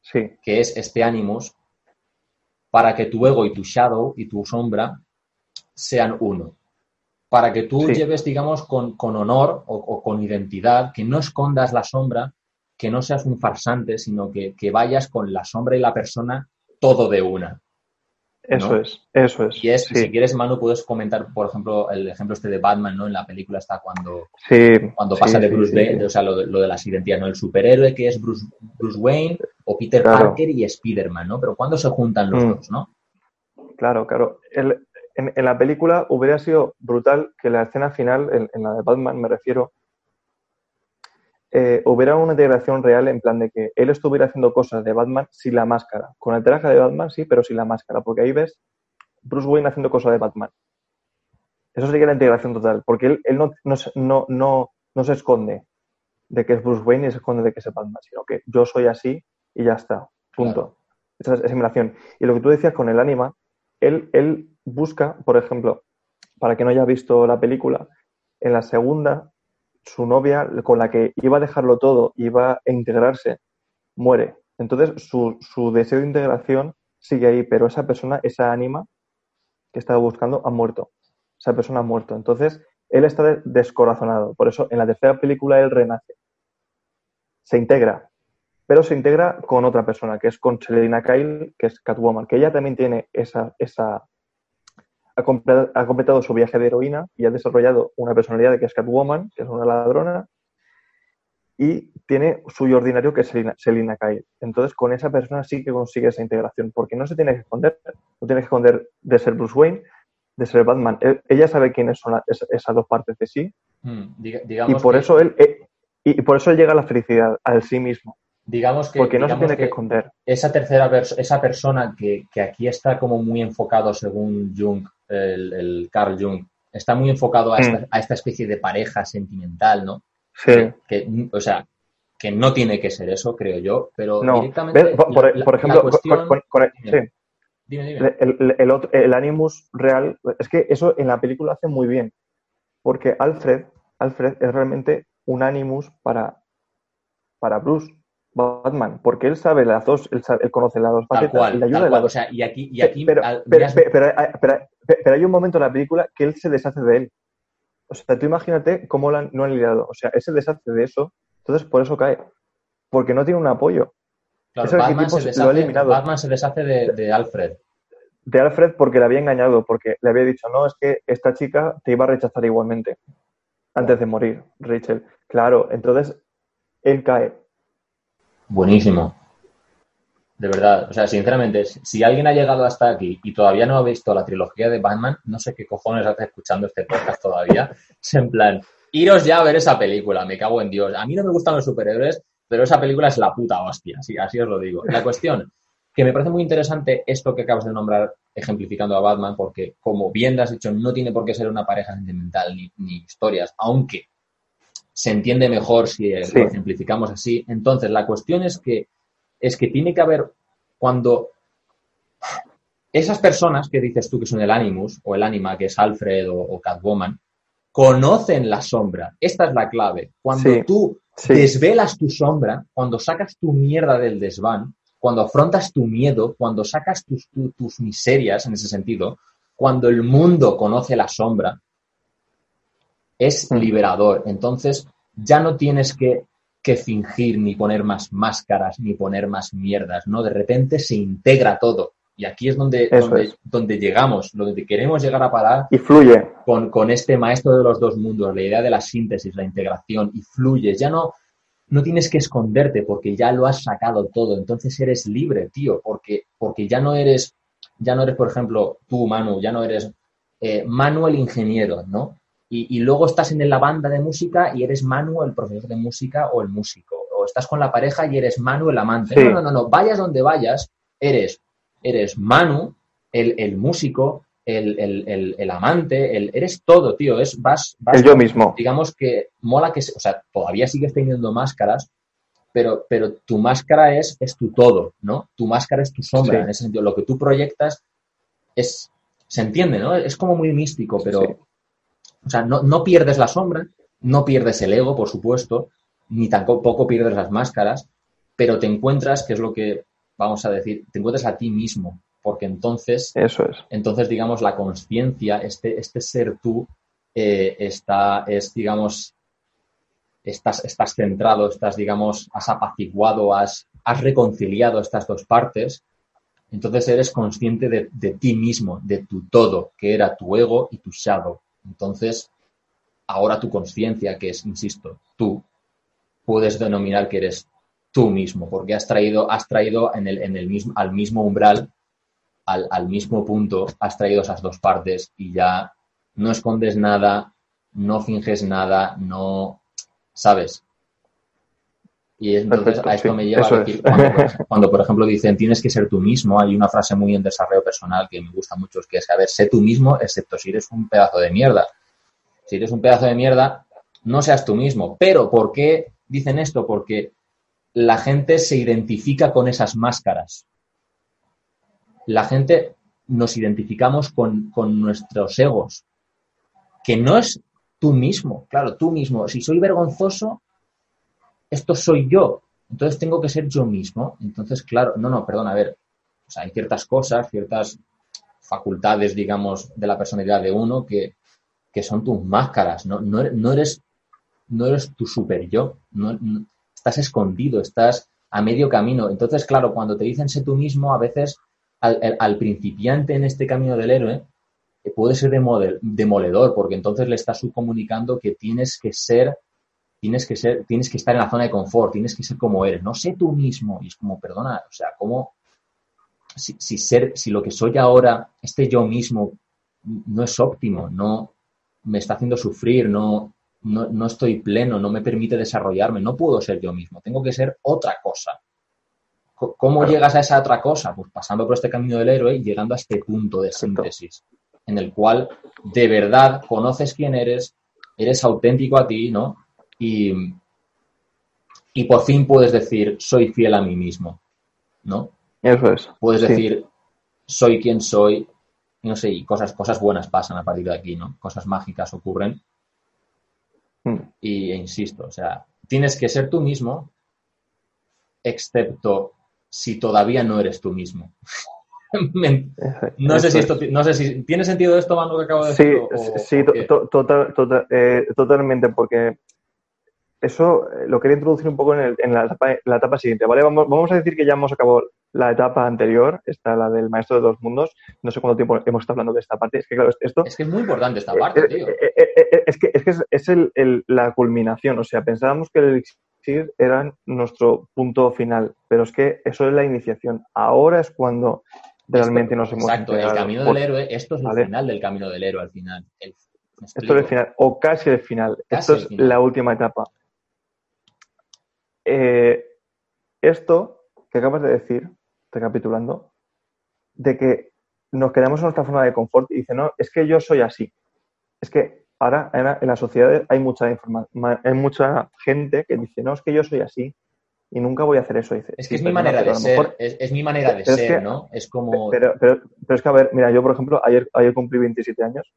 sí. que es este animus, para que tu ego y tu shadow y tu sombra sean uno. para que tú lleves, digamos, con, honor o, con identidad, que no escondas la sombra, que no seas un farsante, sino que, vayas con la sombra y la persona todo de una. Eso es, eso es. Y es, si quieres, Manu, puedes comentar, por ejemplo, el ejemplo este de Batman, ¿no? En la película está cuando, cuando pasa de Bruce Wayne, o sea, lo, de las identidades, ¿no? El superhéroe que es Bruce, Bruce Wayne o Peter Parker y Spider-Man, ¿no? Pero ¿cuándo se juntan los mm. dos, no? Claro, claro. El, en, la película hubiera sido brutal que la escena final, en, la de Batman me refiero, eh, hubiera una integración real en plan de que él estuviera haciendo cosas de Batman sin la máscara. Con el traje de Batman sí, pero sin la máscara, porque ahí ves Bruce Wayne haciendo cosas de Batman. Eso sería la integración total, porque él, él no, no, no, no, se esconde de que es Bruce Wayne y se esconde de que es Batman, sino que yo soy así y ya está. Punto. Esa es simulación. Y lo que tú decías con el anima, él, él busca, por ejemplo, para que no haya visto la película, en la segunda, su novia con la que iba a dejarlo todo, iba a integrarse, muere. Entonces, su, su deseo de integración sigue ahí, pero esa persona, esa ánima que estaba buscando, ha muerto. Esa persona ha muerto. Entonces, él está descorazonado. Por eso, en la tercera película, él renace. Se integra, pero se integra con otra persona, que es con Selena Kyle, que es Catwoman, que ella también tiene esa, esa, ha, completado su viaje de heroína y ha desarrollado una personalidad de que es Catwoman, que es una ladrona, y tiene suyo ordinario que es Selina, Kyle. Entonces, con esa persona sí que consigue esa integración, porque no se tiene que esconder, no tiene que esconder de ser Bruce Wayne, de ser Batman. E, ella sabe quiénes son esas dos partes de sí, mm, y por eso él eh, y por eso él llega a la felicidad, al sí mismo. Digamos que. Porque no se tiene que, esconder. Esa tercera esa persona que, aquí está como muy enfocado, según Jung, el, Carl Jung, está muy enfocado a esta, mm. a esta, especie de pareja sentimental, ¿no? Sí. Que, o sea, que no tiene que ser eso, creo yo, pero directamente. Por, ejemplo, el, el, Animus real, es que eso en la película hace muy bien, porque Alfred, Alfred es realmente un Animus para, para Bruce. Batman, porque él sabe las dos, él, conoce las dos facetas y le ayuda a O sea, y aquí, y aquí pero, pero, hay un momento en la película que él se deshace de él. O sea, tú imagínate cómo no han lidiado. O sea, él se deshace de eso, entonces por eso cae. Porque no tiene un apoyo. Batman, se deshace, Batman, se deshace, de, Alfred. De Alfred porque le había engañado, porque le había dicho, no, es que esta chica te iba a rechazar igualmente antes de morir, Rachel. Claro, entonces él cae buenísimo. De verdad, o sea, sinceramente, si alguien ha llegado hasta aquí y todavía no ha visto la trilogía de Batman, no sé qué cojones hace escuchando este podcast todavía. Es en plan, iros ya a ver esa película, me cago en Dios. A mí no me gustan los superhéroes, pero esa película es la puta hostia, así, así os lo digo. La cuestión, que me parece muy interesante esto que acabas de nombrar ejemplificando a Batman, porque como bien has dicho, no tiene por qué ser una pareja sentimental ni, ni historias, aunque se entiende mejor si lo simplificamos así. Entonces, la cuestión es que, es que tiene que haber, cuando esas personas que dices tú que son el Animus o el Anima, que es Alfred o, Catwoman, conocen la sombra. Esta es la clave. Cuando tú desvelas tu sombra, cuando sacas tu mierda del desván, cuando afrontas tu miedo, cuando sacas tus, tus miserias en ese sentido, cuando el mundo conoce la sombra, es liberador. Entonces, ya no tienes que, fingir ni poner más máscaras ni poner más mierdas, ¿no? De repente se integra todo. Y aquí es donde, donde, llegamos, donde queremos llegar a parar. Y fluye. Con, con este maestro de los dos mundos, la idea de la síntesis, la integración, y fluye. Ya no, no tienes que esconderte porque ya lo has sacado todo. Entonces eres libre, tío, porque, porque ya no eres, ya no eres, por ejemplo, tú, Manu, ya no eres eh, Manu el ingeniero, ¿no? Y, luego estás en la banda de música y eres Manu el profesor de música o el músico, o estás con la pareja y eres Manu el amante. No, no, no, no, vayas donde vayas, eres, eres Manu, el, músico, el, amante, el, eres todo, tío, es, vas, vas yo mismo. Digamos que mola que, o sea, todavía sigues teniendo máscaras, pero, pero tu máscara es, es tu todo, ¿no? Tu máscara es tu sombra, en ese sentido. Lo que tú proyectas es, se entiende, ¿no? Es como muy místico, pero, o sea, no, pierdes la sombra, no pierdes el ego, por supuesto, ni tampoco pierdes las máscaras, pero te encuentras, que es lo que vamos a decir, te encuentras a ti mismo, porque entonces, Eso es. entonces digamos, la conciencia, este, este ser tú, eh, está, es, digamos, estás, estás centrado, estás, digamos, has apaciguado, has, has reconciliado estas dos partes, entonces eres consciente de, de, ti mismo, de tu todo, que era tu ego y tu shadow. Entonces, ahora tu conciencia, que es, insisto, tú, puedes denominar que eres tú mismo, porque has traído, has traído en el, en el mismo, al mismo umbral, al, al mismo punto, has traído esas dos partes y ya no escondes nada, no finges nada, no, ¿sabes? Y entonces a esto me lleva a decir, cuando, por ejemplo dicen tienes que ser tú mismo, hay una frase muy en desarrollo personal que me gusta mucho, que es, a ver, sé tú mismo, excepto si eres un pedazo de mierda. Si eres un pedazo de mierda, no seas tú mismo. Pero, ¿por qué dicen esto? Porque la gente se identifica con esas máscaras. La gente nos identificamos con, con nuestros egos, que no es tú mismo, claro, tú mismo. Si soy vergonzoso, esto soy yo. Entonces tengo que ser yo mismo. Entonces, claro, no, no, perdón, a ver, hay ciertas cosas, ciertas facultades, digamos, de la personalidad de uno que, que son tus máscaras, no, no, no, eres, no eres tu super yo, estás escondido, estás a medio camino. Entonces, claro, cuando te dicen sé tú mismo, a veces al, al principiante en este camino del héroe, eh, puede ser demoledor, porque entonces le estás subcomunicando que tienes que ser, tienes que ser, tienes que estar en la zona de confort, tienes que ser como eres, no sé tú mismo. Y es como, perdona, o sea, ¿cómo? Si, si ser, si lo que soy ahora, este yo mismo, no es óptimo, no me está haciendo sufrir, no, no, no estoy pleno, no me permite desarrollarme, no puedo ser yo mismo, tengo que ser otra cosa. ¿Cómo llegas a esa otra cosa? Pues pasando por este camino del héroe y llegando a este punto de síntesis en el cual de verdad conoces quién eres, eres auténtico a ti, ¿no? Y, y por fin puedes decir, soy fiel a mí mismo, ¿no? Eso es. Puedes decir, soy quien soy, no sé, y cosas, cosas buenas pasan a partir de aquí, ¿no? Cosas mágicas ocurren. Mm. Y e insisto, o sea, tienes que ser tú mismo, excepto si todavía no eres tú mismo. no sé si esto no sé si tiene sentido esto Manu que acabo de decir sí, eh, totalmente porque eso eh, lo quería introducir un poco en, el, en la, etapa, la, etapa, siguiente vale vamos, vamos, a decir que ya hemos acabado la etapa anterior está la del maestro de dos mundos. No sé cuánto tiempo hemos estado hablando de esta parte. Es que claro esto es que es muy importante esta parte eh, tío. es que es, que es el, el, la culminación. O sea pensábamos que el elixir era nuestro punto final pero es que eso es la iniciación. Ahora es cuando realmente nos hemos Exacto, el camino del héroe, esto es el final del camino del héroe al final. esto es el final, o casi el final. esto es la última etapa. Eh, esto que acabas de decir, recapitulando, de que nos quedamos en nuestra zona de confort y dice, no, es que yo soy así. Es que ahora en la, sociedad hay mucha, hay mucha gente que dice, no, es que yo soy así y nunca voy a hacer eso. Dice, es que es mi manera de ser, es, mi manera de ser, ¿no? Es como... Pero, pero, pero, es que, a ver, mira, yo, por ejemplo, ayer, ayer cumplí 27 años.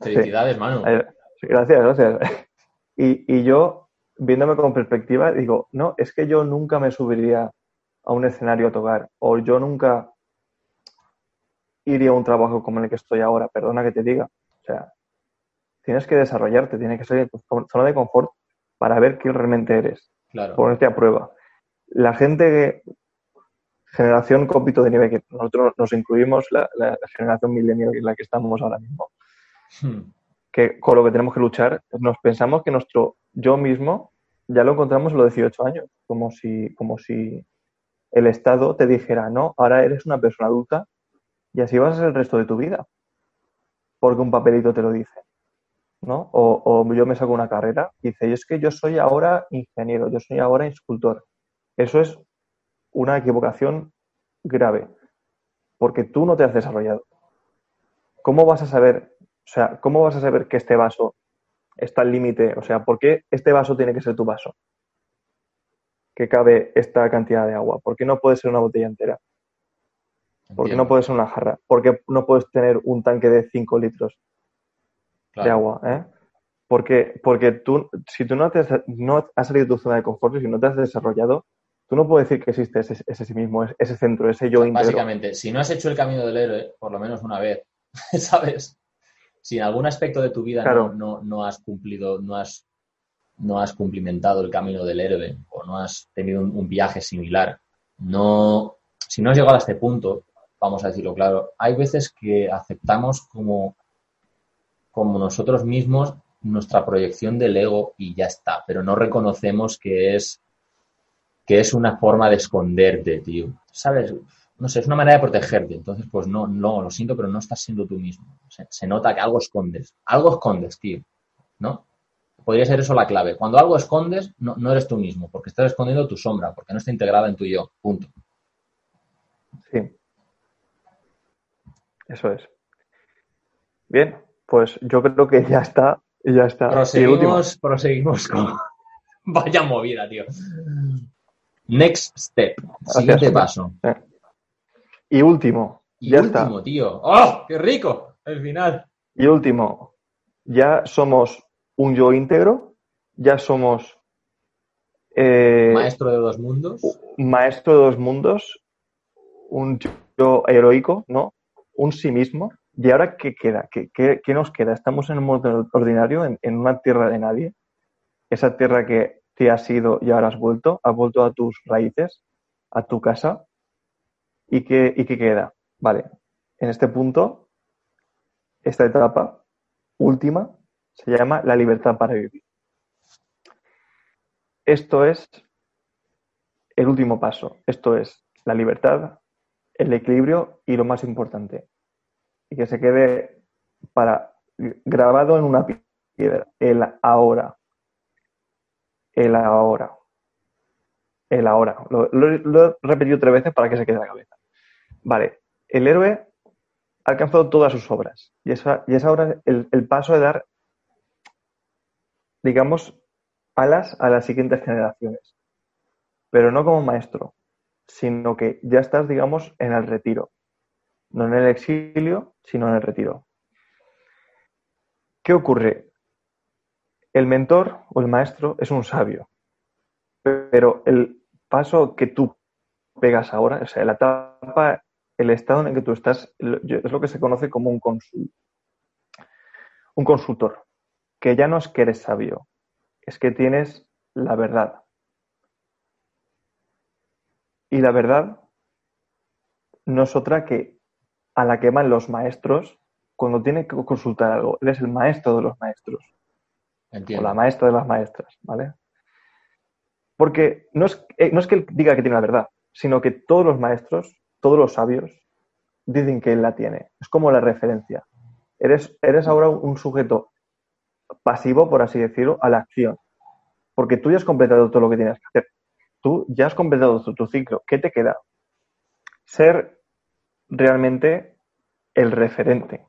Felicidades, mano. gracias, gracias. Y, y yo, viéndome con perspectiva, digo, no, es que yo nunca me subiría a un escenario a tocar, o yo nunca iría a un trabajo como el que estoy ahora, perdona que te diga. O sea, tienes que desarrollarte, tienes que salir de tu zona de confort para ver quién realmente eres. Claro. Ponerte a prueba. La gente que, generación cómpito de nivel, que nosotros nos incluimos, la, generación millennial en la que estamos ahora mismo, hmm. que con lo que tenemos que luchar, nos pensamos que nuestro yo mismo ya lo encontramos a los 18 años, como si, como si el Estado te dijera, no, ahora eres una persona adulta y así vas a ser el resto de tu vida, porque un papelito te lo dice. ¿no? O, yo me saco una carrera y dice, es que yo soy ahora ingeniero, yo soy ahora escultor. Eso es una equivocación grave, porque tú no te has desarrollado. ¿Cómo vas a saber, o sea, cómo vas a saber que este vaso está al límite? O sea, ¿por qué este vaso tiene que ser tu vaso? Que cabe esta cantidad de agua. ¿Por qué no puede ser una botella entera? ¿Por qué no puede ser una jarra? ¿Por qué no puedes tener un tanque de 5 litros? de agua, ¿eh? Porque, porque tú, si tú no, te has, no has salido de tu zona de confort, si no te has desarrollado, tú no puedes decir que existe ese, ese sí mismo, ese centro, ese yo Básicamente, si no has hecho el camino del héroe, por lo menos una vez, ¿sabes? Si en algún aspecto de tu vida no, no, no, has cumplido, no has, no has cumplimentado el camino del héroe o no has tenido un, viaje similar, no, si no has llegado a este punto, vamos a decirlo claro, hay veces que aceptamos como, como nosotros mismos nuestra proyección del ego y ya está, pero no reconocemos que es que es una forma de esconderte, tío. ¿Sabes? No sé, es una manera de protegerte. Entonces, pues no, no, lo siento, pero no estás siendo tú mismo. Se, nota que algo escondes. Algo escondes, tío. ¿No? Podría ser eso la clave. Cuando algo escondes, no, no eres tú mismo, porque estás escondiendo tu sombra, porque no está integrada en tu yo. Punto. Sí. Eso es. Bien, pues yo creo que ya está. Ya está. Proseguimos, proseguimos con. Vaya movida, tío. Next step. Siguiente paso. Eh. Y último. Y ya último, tío. ¡Oh! ¡Qué rico! El final. Y último. Ya somos un yo íntegro. Ya somos. Eh, maestro de dos mundos. Maestro de dos mundos. Un yo heroico, ¿no? Un sí mismo. ¿Y ahora qué queda? ¿Qué, qué, nos queda? Estamos en un mundo ordinario, en una tierra de nadie. Esa tierra que te has ido y ahora has vuelto, has vuelto a tus raíces, a tu casa. ¿Y qué, y queda? Vale, en este punto, esta etapa última se llama la libertad para vivir. Esto es el último paso. Esto es la libertad, el equilibrio y lo más importante. Y que se quede para grabado en una piedra, el ahora el ahora. El ahora. Lo, he repetido tres veces para que se quede en la cabeza. Vale, el héroe ha alcanzado todas sus obras y, es ahora el, el paso de dar, digamos, alas a las siguientes generaciones. Pero no como maestro, sino que ya estás, digamos, en el retiro. No en el exilio, sino en el retiro. ¿Qué ocurre? El mentor o el maestro es un sabio, pero el paso que tú pegas ahora, o sea, la etapa, el estado en el que tú estás, es lo que se conoce como un consul, un consultor, que ya no es que eres sabio, es que tienes la verdad. Y la verdad no es otra que a la que van los maestros cuando tienen que consultar algo. Eres el maestro de los maestros. O la maestra de las maestras, ¿vale? Porque no es, eh, no es que él diga que tiene la verdad, sino que todos los maestros, todos los sabios, dicen que él la tiene. Es como la referencia. Eres, eres ahora un sujeto pasivo, por así decirlo, a la acción. Porque tú ya has completado todo lo que tienes que hacer. Tú ya has completado tu, tu ciclo. ¿Qué te queda? Ser realmente el referente.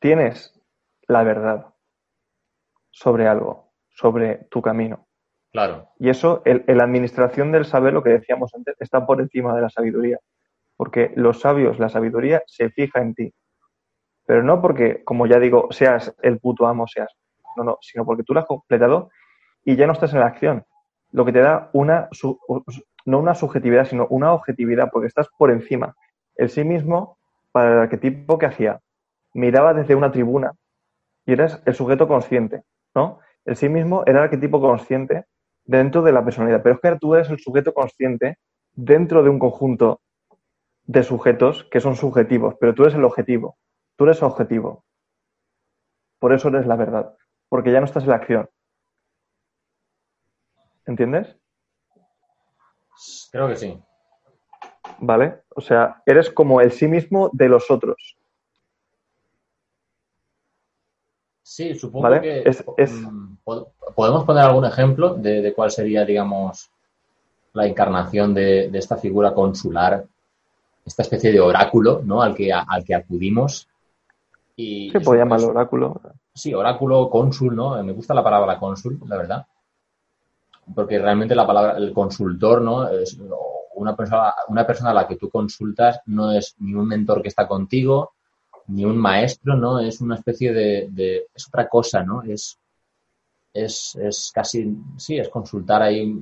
Tienes la verdad sobre algo, sobre tu camino. Claro. Y eso, el, la administración del saber, lo que decíamos antes, está por encima de la sabiduría. Porque los sabios, la sabiduría se fija en ti. Pero no porque, como ya digo, seas el puto amo, seas. No, no, sino porque tú lo has completado y ya no estás en la acción. Lo que te da una, no una subjetividad, sino una objetividad, porque estás por encima. El sí mismo, para el arquetipo que hacía, miraba desde una tribuna y eres el sujeto consciente. ¿no? El sí mismo era el arquetipo consciente dentro de la personalidad, pero es que tú eres el sujeto consciente dentro de un conjunto de sujetos que son subjetivos, pero tú eres el objetivo, tú eres objetivo. Por eso eres la verdad, porque ya no estás en la acción. ¿Entiendes? Creo que sí. ¿Vale? O sea, eres como el sí mismo de los otros. Sí, supongo que mm, podemos poner algún ejemplo de, cuál sería, digamos, la encarnación de, esta figura consular, esta especie de oráculo, ¿no? Al que, al que acudimos. Y Se puede llamar oráculo. Sí, oráculo, cónsul, ¿no? Me gusta la palabra cónsul, la verdad. Porque realmente la palabra, el consultor, ¿no? Es una persona, una persona a la que tú consultas no es ni un mentor que está contigo, ni un maestro, ¿no? Es una especie de, es otra cosa, ¿no? Es, es, es casi, sí, es consultar ahí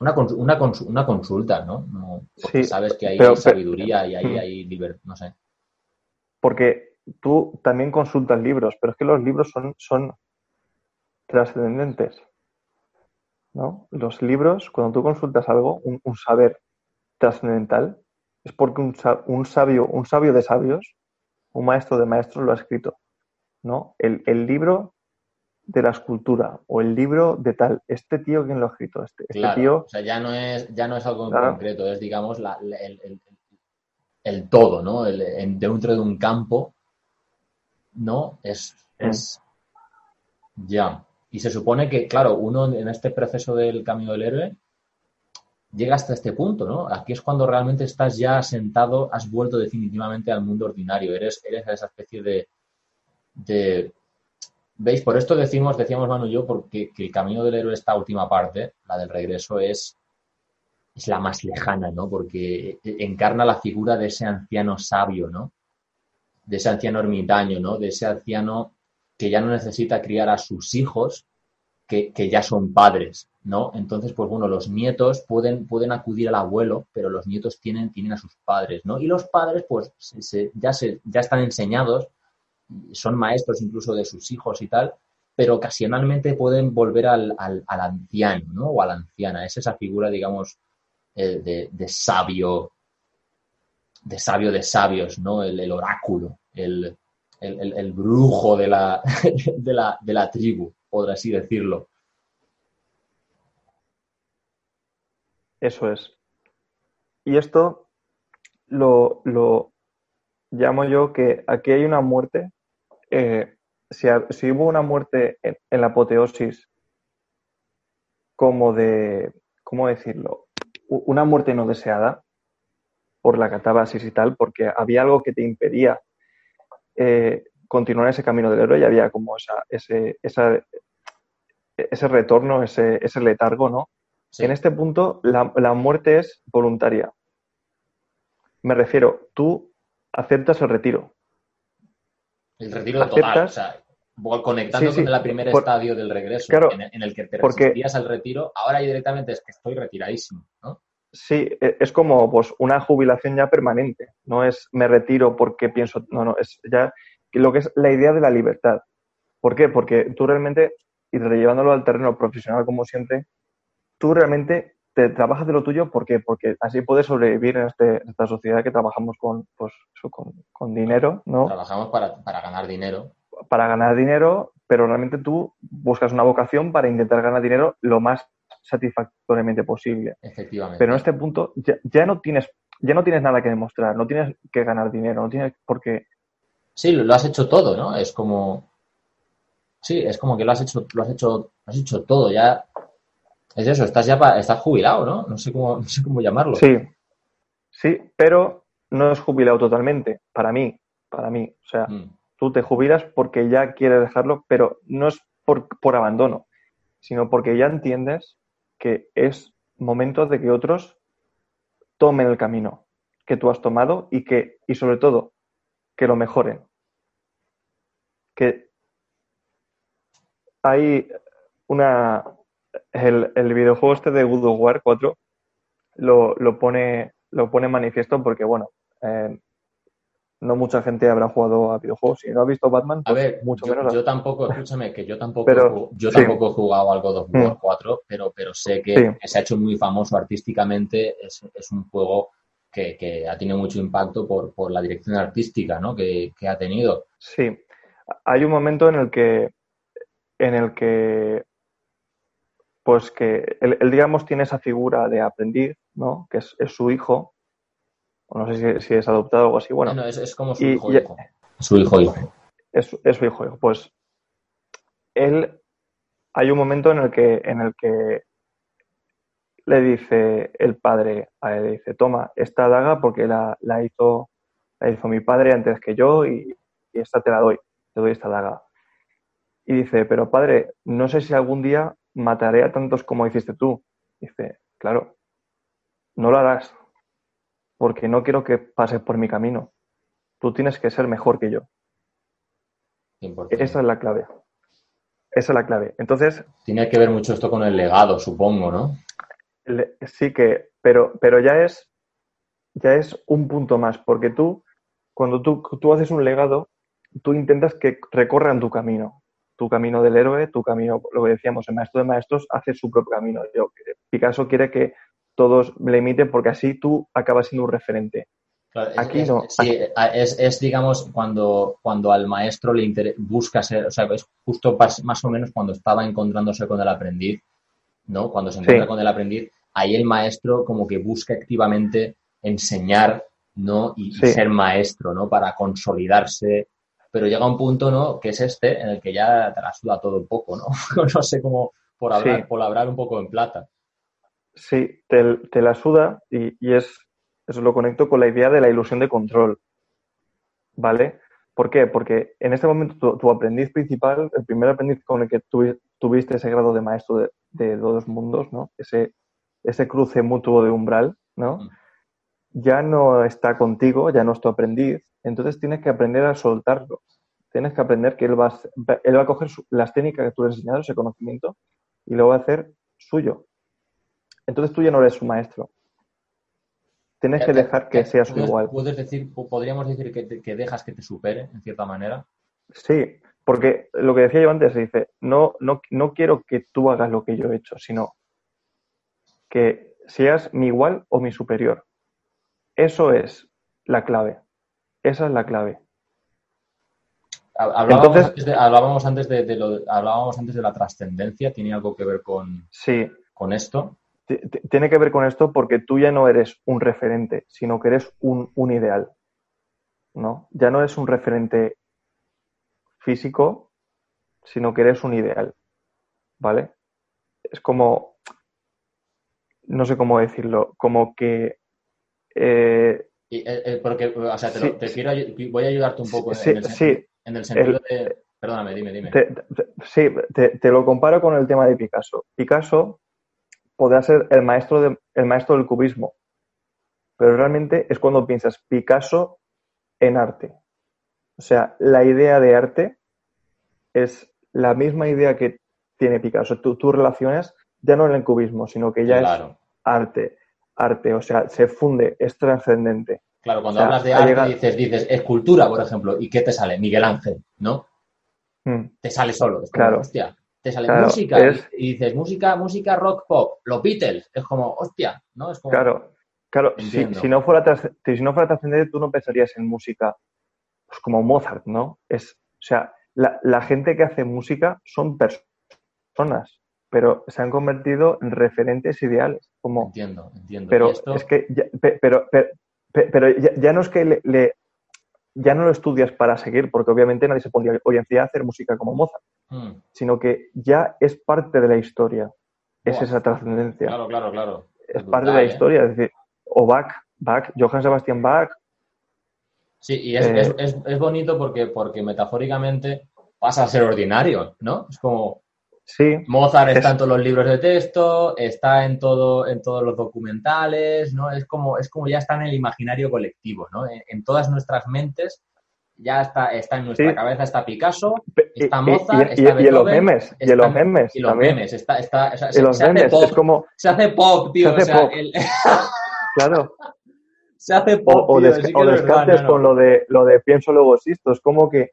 una, una, una consulta, ¿no? porque sabes que hay sabiduría y ahí hay libertad, no sé. Porque tú también consultas libros, pero es que los libros son, son trascendentes. ¿no? Los libros, cuando tú consultas algo, un, saber trascendental, es porque un, un, sabio, un sabio de sabios, un maestro de maestros lo ha escrito. ¿no? El, el, libro de la escultura o el libro de tal, este tío quien lo ha escrito, este, este tío... O sea, ya no es, ya no es algo concreto, es digamos la, el, el, todo, ¿no? El, dentro de un campo, ¿no? Es, mm. es ya. Y se supone que, claro, uno en este proceso del camino del héroe llega hasta este punto, ¿no? Aquí es cuando realmente estás ya sentado, has vuelto definitivamente al mundo ordinario, eres, eres esa especie de, de... ¿Veis? Por esto decimos, decíamos Manu yo, porque que el camino del héroe, esta última parte, la del regreso, es, es la más lejana, ¿no? Porque encarna la figura de ese anciano sabio, ¿no? De ese anciano ermitaño, ¿no? De ese anciano que ya no necesita criar a sus hijos, que, ya son padres, ¿no? Entonces, pues bueno, los nietos pueden, pueden acudir al abuelo, pero los nietos tienen, tienen a sus padres, ¿no? Y los padres, pues, ya, se, ya están enseñados, son maestros incluso de sus hijos y tal, pero ocasionalmente pueden volver al, anciano, ¿no? O a la anciana. Es esa figura, digamos, eh, de, sabio, de sabio de sabios, ¿no? el oráculo, el, el, brujo de la, de, la, de la tribu, por así decirlo. Eso es. Y esto lo, llamo yo que aquí hay una muerte. Eh, si, hubo una muerte en, la apoteosis como de, ¿cómo decirlo? Una muerte no deseada por la catábasis y tal, porque había algo que te impedía eh, continuar ese camino del héroe y había como esa, ese, ese retorno, ese, ese letargo, ¿no? En este punto la, muerte es voluntaria. Me refiero, tú aceptas el retiro. El retiro total, o sea, conectando con el primer estadio del regreso, en, el que te resistías al retiro, ahora directamente es que estoy retiradísimo, ¿no? Sí, e, es como pues una jubilación ya permanente. No es me retiro porque pienso, no, no, es ya lo que es la idea de la libertad. ¿Por qué? Porque tú realmente, y llevándolo al terreno profesional como siempre, tú realmente te trabajas de lo tuyo ¿por qué? porque así puedes sobrevivir en, este, esta sociedad que trabajamos con, pues, con, dinero, ¿no? Trabajamos para, para ganar dinero. Para ganar dinero, pero realmente tú buscas una vocación para intentar ganar dinero lo más satisfactoriamente posible. Efectivamente. Pero en este punto ya, no tienes ya no tienes nada que demostrar, no tienes que ganar dinero, no tienes porque Sí, lo, has hecho todo, ¿no? Es como Sí, es como que lo has hecho lo has hecho lo has hecho todo, ya es eso, estás ya estás jubilado, ¿no? No sé cómo no sé cómo llamarlo. Sí. Sí, pero no es jubilado totalmente para mí, para mí, o sea, mm. tú te jubilas porque ya quieres dejarlo, pero no es por, por abandono, sino porque ya entiendes que es momento de que otros tomen el camino que tú has tomado y que, y sobre todo, que lo mejoren. Que hay una. El, el videojuego este de God of War 4 lo, lo, pone, lo pone manifiesto porque, bueno, eh, no mucha gente habrá jugado a videojuegos. Si no ha visto Batman, pues a ver, mucho yo, menos. Yo tampoco, escúchame, que yo tampoco, yo tampoco he jugado al God of War 4, mm. pero, pero sé que, se ha hecho muy famoso artísticamente. Es, es un juego que, que, ha tenido mucho impacto por, por la dirección artística ¿no? que, que, ha tenido. Sí, hay un momento en el que, en el que pues que él, digamos, tiene esa figura de aprendiz, ¿no? Que es, es su hijo, o no sé si, es adoptado o algo así. Bueno, es, como su hijo, hijo. Su hijo, hijo. Es, su hijo, hijo. Pues él, hay un momento en el que, en el que le dice el padre a él, dice, toma esta daga porque la, la, hizo, la hizo mi padre antes que yo y, y esta te la doy, te doy esta daga. Y dice, pero padre, no sé si algún día mataré a tantos como hiciste tú. Dice, claro, no lo harás, porque no quiero que pases por mi camino. Tú tienes que ser mejor que yo. Esa es la clave. Esa es la clave. Entonces. Tiene que ver mucho esto con el legado, supongo, ¿no? sí que, pero, pero ya es, ya es un punto más, porque tú, cuando tú, tú haces un legado, tú intentas que recorran tu camino, tu camino del héroe, tu camino, lo que decíamos, el maestro de maestros hace su propio camino. Yo, Picasso quiere que todos le imiten porque así tú acabas siendo un referente. Aquí no. Sí, es, digamos, cuando, cuando al maestro le busca ser, o sea, es justo más o menos cuando estaba encontrándose con el aprendiz, ¿no? Cuando se encuentra con el aprendiz, ahí el maestro como que busca activamente enseñar, ¿no? Y, ser maestro, ¿no? Para consolidarse. Pero llega un punto, ¿no? Que es este, en el que ya te la suda todo un poco, ¿no? no sé cómo, por hablar, por hablar un poco en plata. Sí, te, la suda y, es, eso lo conecto con la idea de la ilusión de control. ¿Vale? ¿Por qué? Porque en este momento tu, aprendiz principal, el primer aprendiz con el que tuviste ese grado de maestro de, de dos mundos, ¿no? Ese, ese cruce mutuo de umbral, ¿no? Mm. Ya no está contigo, ya no es tu aprendiz, entonces tienes que aprender a soltarlo. Tienes que aprender que él va a, él va a coger las técnicas que tú le has enseñado, ese conocimiento, y lo va a hacer suyo. Entonces tú ya no eres su maestro. Tienes que dejar que seas igual. ¿Puedes decir, podríamos decir que, que dejas que te supere, en cierta manera? Sí, porque lo que decía yo antes, dice, no, no, no quiero que tú hagas lo que yo he hecho, sino que seas mi igual o mi superior. Eso es la clave. Esa es la clave. Hablábamos, antes, de, lo, hablábamos antes de la trascendencia. ¿Tiene algo que ver con, sí. con esto? Tiene que ver con esto porque tú ya no eres un referente, sino que eres un, un ideal. ¿no? Ya no eres un referente físico, sino que eres un ideal. ¿Vale? Es como, no sé cómo decirlo, como que... Eh, eh, eh, porque, o sea, te, quiero, voy a ayudarte un poco en, el, sentido de... Perdóname, dime, dime. sí, te, lo comparo con el tema de Picasso. Picasso podrá ser el maestro, de, el maestro del cubismo, pero realmente es cuando piensas Picasso en arte. O sea, la idea de arte es la misma idea que tiene Picasso. Tú, tú relacionas ya no el cubismo, sino que ya es arte, arte, o sea, se funde, es trascendente. Claro, cuando hablas de arte dices, dices escultura, por ejemplo, ¿y qué te sale? Miguel Ángel, ¿no? Mm. Te sale solo, es como, hostia, te sale música y, dices música, música rock pop, los Beatles, es como, hostia, ¿no? Es como, claro, claro, si, no fuera si no fuera trascendente, tú no pensarías en música pues, como Mozart, ¿no? Es, o sea, la, la gente que hace música son personas, pero se han convertido en referentes ideales. Como, entiendo, entiendo. Pero es que, ya, pero, pero, ya, no es que le, ya no lo estudias para seguir, porque obviamente nadie se pondría hoy en día a hacer música como Mozart, hmm. sino que ya es parte de la historia. Es esa trascendencia. Claro, claro, claro. Es parte de la ¿eh? historia. Es decir, o Bach, Bach, Johann Sebastian Bach. Sí, y es, eh, es, es bonito porque, porque metafóricamente pasa a ser ordinario, ¿no? Es como, Mozart está en todos los libros de texto, está en todo, en todos los documentales, ¿no? Es como, es como ya está en el imaginario colectivo, ¿no? En, todas nuestras mentes ya está, está en nuestra cabeza, está Picasso, está Mozart, y, está y, y los memes, y los memes. Y los memes, está, está, se, los memes, hace pop, es como, se hace pop, tío. Se hace o sea, pop. El... claro. Se hace pop, o, tío, o, descartes con lo de, lo de pienso luego existo, es como que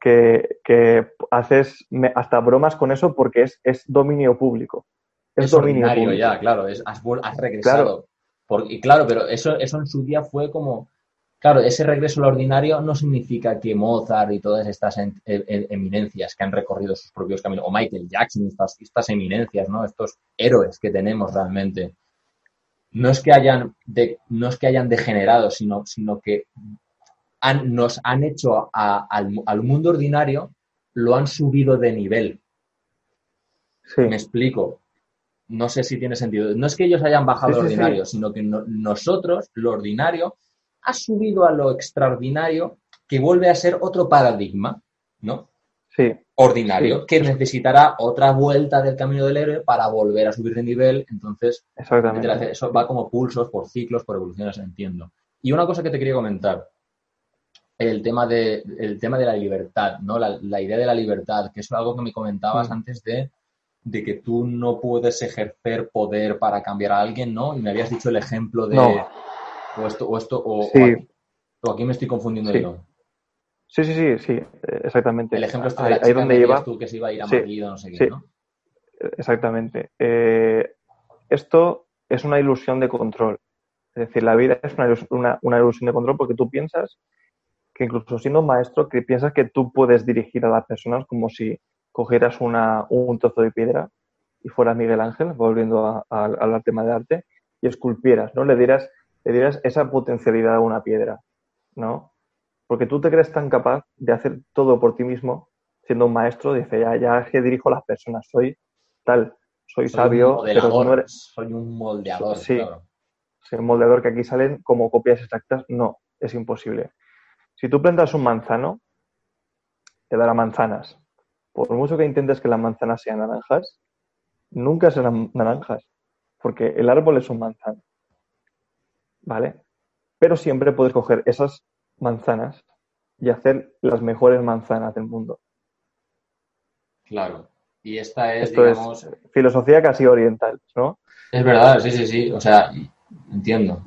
que, haces hasta bromas con eso porque es, es dominio público. Es, dominio público. ya, claro, es, has, regresado. y claro, pero eso, eso en su día fue como, claro, ese regreso al ordinario no significa que Mozart y todas estas eminencias que han recorrido sus propios caminos, o Michael Jackson, estas, estas eminencias, ¿no? Estos héroes que tenemos realmente, no es que hayan, de, no es que hayan degenerado, sino, sino que nos han hecho al, mundo ordinario, lo han subido de nivel. Me explico. No sé si tiene sentido. No es que ellos hayan bajado lo ordinario, sino que nosotros, lo ordinario, ha subido a lo extraordinario que vuelve a ser otro paradigma, ¿no? Sí. Ordinario, que necesitará otra vuelta del camino del héroe para volver a subir de nivel. Entonces, eso va como pulsos, por ciclos, por evoluciones, entiendo. Y una cosa que te quería comentar el tema de, el tema de la libertad, ¿no? La, idea de la libertad, que es algo que me comentabas mm. antes de, de, que tú no puedes ejercer poder para cambiar a alguien, ¿no? Y me habías dicho el ejemplo de... O esto, o esto, o, aquí, me estoy confundiendo yo. Sí, sí, sí, sí, exactamente. El ejemplo está de la ahí, donde iba tú que se iba a ir a Madrid o no sé qué, ¿no? Exactamente. Eh, esto es una ilusión de control. Es decir, la vida es una, una, ilusión de control porque tú piensas que incluso siendo maestro, que piensas que tú puedes dirigir a las personas como si cogieras una, un trozo de piedra y fuera Miguel Ángel, volviendo al tema de arte, y esculpieras, ¿no? Le dieras, le dieras esa potencialidad a una piedra, ¿no? Porque tú te crees tan capaz de hacer todo por ti mismo, siendo un maestro, dice, ya, ya que dirijo a las personas, soy tal, soy, sabio, pero no eres... Soy un moldeador, sí, Soy un moldeador que aquí salen como copias exactas. No, es imposible. Si tú plantas un manzano, te dará manzanas. Por mucho que intentes que las manzanas sean naranjas, nunca serán naranjas, porque el árbol es un manzano. ¿Vale? Pero siempre puedes coger esas manzanas y hacer las mejores manzanas del mundo. Claro. Y esta es, Esto es filosofía casi oriental, ¿no? Es verdad, sí, sí, sí. O sea, entiendo.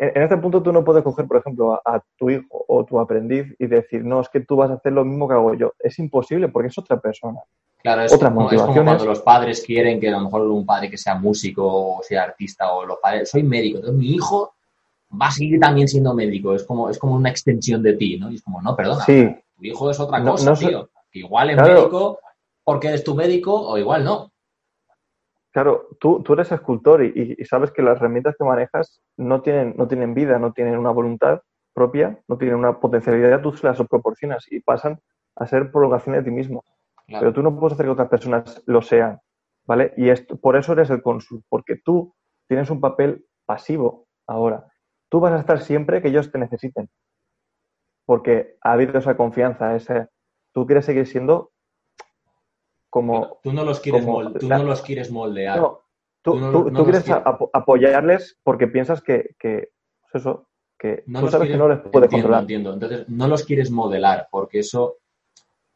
En, este punto tú no puedes coger, por ejemplo, a, tu hijo o tu aprendiz y decir, no, es que tú vas a hacer lo mismo que hago yo. Es imposible porque es otra persona. Claro, es, como, cuando los padres quieren que a lo mejor un padre que sea músico o sea artista o los padres, soy médico, entonces mi hijo va a seguir también siendo médico, es como, es como una extensión de ti, ¿no? Y es como, no, perdona, tu hijo es otra cosa, tío. igual es médico, porque eres tu médico o igual no. Claro, tú, tú eres escultor y, sabes que las herramientas que manejas no tienen, no tienen vida, no tienen una voluntad propia, no tienen una potencialidad, tú se las proporcionas y pasan a ser prolongación de ti mismo. Pero tú no puedes hacer que otras personas lo sean, ¿vale? Y esto, por eso eres el cónsul, porque tú tienes un papel pasivo ahora. Tú vas a estar siempre que ellos te necesiten, porque ha habido esa confianza, ese, tú quieres seguir siendo como... Tú no los quieres, tú no los quieres moldear. tú, quieres apoyarles porque piensas que, que pues eso, que tú sabes que no les puedes controlar. Entiendo. Entonces, no los quieres modelar porque eso,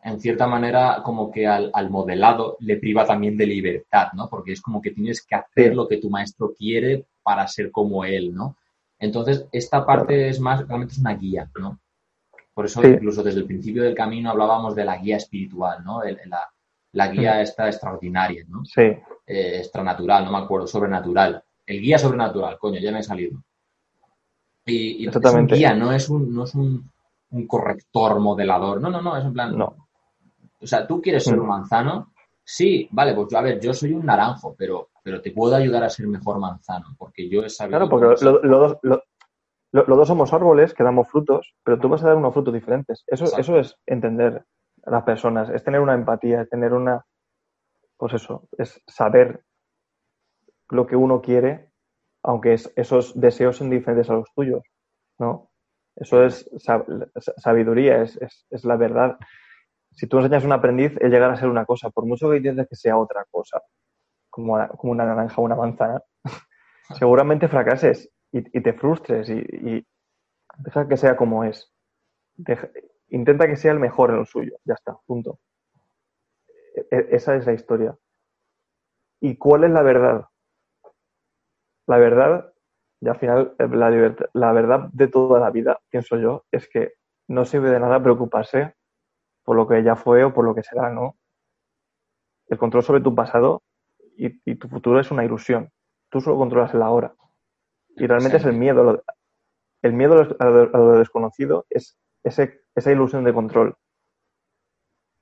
en cierta manera, como que al, modelado le priva también de libertad, ¿no? Porque es como que tienes que hacer lo que tu maestro quiere para ser como él, ¿no? Entonces, esta parte es más, realmente es una guía, ¿no? Por eso, incluso desde el principio del camino hablábamos de la guía espiritual, ¿no? la, la guía está extraordinaria, ¿no? Sí. Eh, extranatural, no me acuerdo, sobrenatural. El guía sobrenatural, coño, ya me he salido. Y, y es un guía, no es un, no es un, corrector modelador. No, no, no, es en plan. No. O sea, tú quieres ser un mm. manzano. Sí, vale, pues yo, a ver, yo soy un naranjo, pero, pero te puedo ayudar a ser mejor manzano, porque yo he sabido. Claro, porque los dos somos árboles que damos frutos, pero tú vas a dar unos frutos diferentes. Eso, eso es entender las personas, es tener una empatía, es tener una, pues eso, es saber lo que uno quiere, aunque esos deseos son diferentes a los tuyos, ¿no? Eso es sabiduría, es, es, la verdad. Si tú enseñas a un aprendiz, él llegará a ser una cosa, por mucho que intentes que sea otra cosa, como, como una naranja o una manzana, seguramente fracases y, te frustres y, deja que sea como es intenta que sea el mejor en lo suyo. Ya está, punto. E, e, esa es la historia. ¿Y cuál es la verdad? La verdad, y al final, eh, la, la verdad de toda la vida, pienso yo, es que no sirve de nada preocuparse por lo que ya fue o por lo que será, ¿no? El control sobre tu pasado y, tu futuro es una ilusión. Tú solo controlas el ahora. Y realmente es el miedo. El miedo a lo desconocido es ese esa ilusión de control.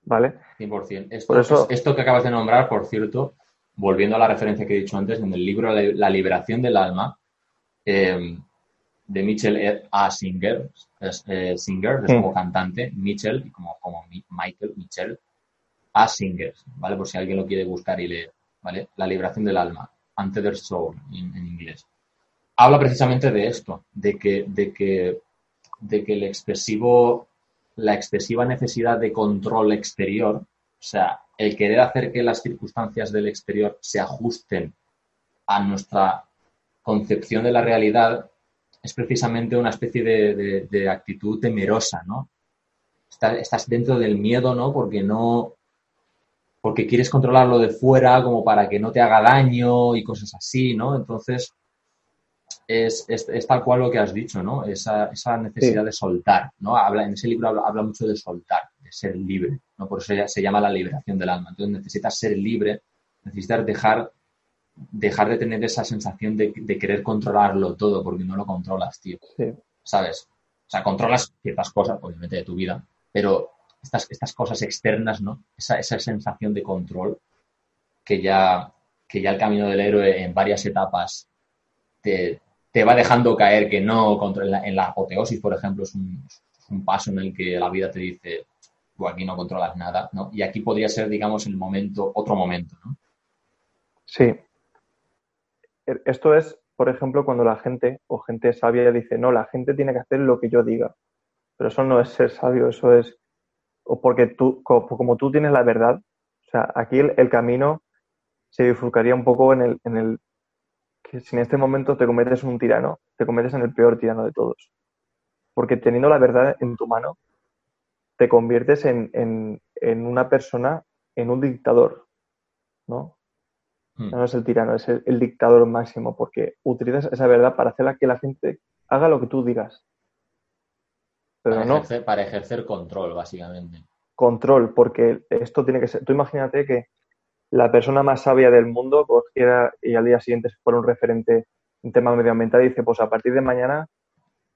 ¿Vale? 100%. Esto, esto que acabas de nombrar, por cierto, volviendo a la referencia que he dicho antes, en el libro La liberación del alma, eh, de Mitchell A. Singer, es, eh, Singer, es como cantante, Mitchell, como, como Michael, Mitchell, A. Singer, ¿vale? Por si alguien lo quiere buscar y leer, ¿vale? La liberación del alma, Untethered Soul, en, en inglés. Habla precisamente de esto, de que, de que, de que el expresivo la excesiva necesidad de control exterior, o sea, el querer hacer que las circunstancias del exterior se ajusten a nuestra concepción de la realidad, es precisamente una especie de, actitud temerosa, ¿no? Estás, dentro del miedo, ¿no? Porque no, porque quieres controlarlo de fuera como para que no te haga daño y cosas así, ¿no? Entonces, es, es, tal cual lo que has dicho, ¿no? Esa, esa necesidad de soltar, ¿no? Habla, en ese libro habla, mucho de soltar, de ser libre, ¿no? Por eso se llama la liberación del alma. Entonces necesitas ser libre, necesitas dejar, dejar de tener esa sensación de, querer controlarlo todo, porque no lo controlas, tío. ¿Sabes? O sea, controlas ciertas cosas, obviamente, de tu vida, pero estas, estas cosas externas, ¿no? Esa, esa sensación de control que ya, que ya el camino del héroe en varias etapas te, te va dejando caer que no, en la, apoteosis, por ejemplo, es un, paso en el que la vida te dice, tú aquí no controlas nada, ¿no? Y aquí podría ser, digamos, el momento, otro momento, ¿no? Sí. E, esto es, por ejemplo, cuando la gente o gente sabia dice, no, la gente tiene que hacer lo que yo diga. Pero eso no es ser sabio, eso es, o porque tú, como, tú tienes la verdad, o sea, aquí el, camino se bifurcaría un poco en el, en el que si en este momento te conviertes en un tirano, te conviertes en el peor tirano de todos. Porque teniendo la verdad en tu mano, te conviertes en, en, una persona, en un dictador, ¿no? Hmm. No es el tirano, es el, dictador máximo, porque utilizas esa verdad para hacer que la gente haga lo que tú digas. Pero para, no, ejercer, para ejercer control, básicamente. Control, porque esto tiene que ser. Tú imagínate que la persona más sabia del mundo cogiera y al día siguiente se fuera un referente en tema medioambiental y dice, pues a partir de mañana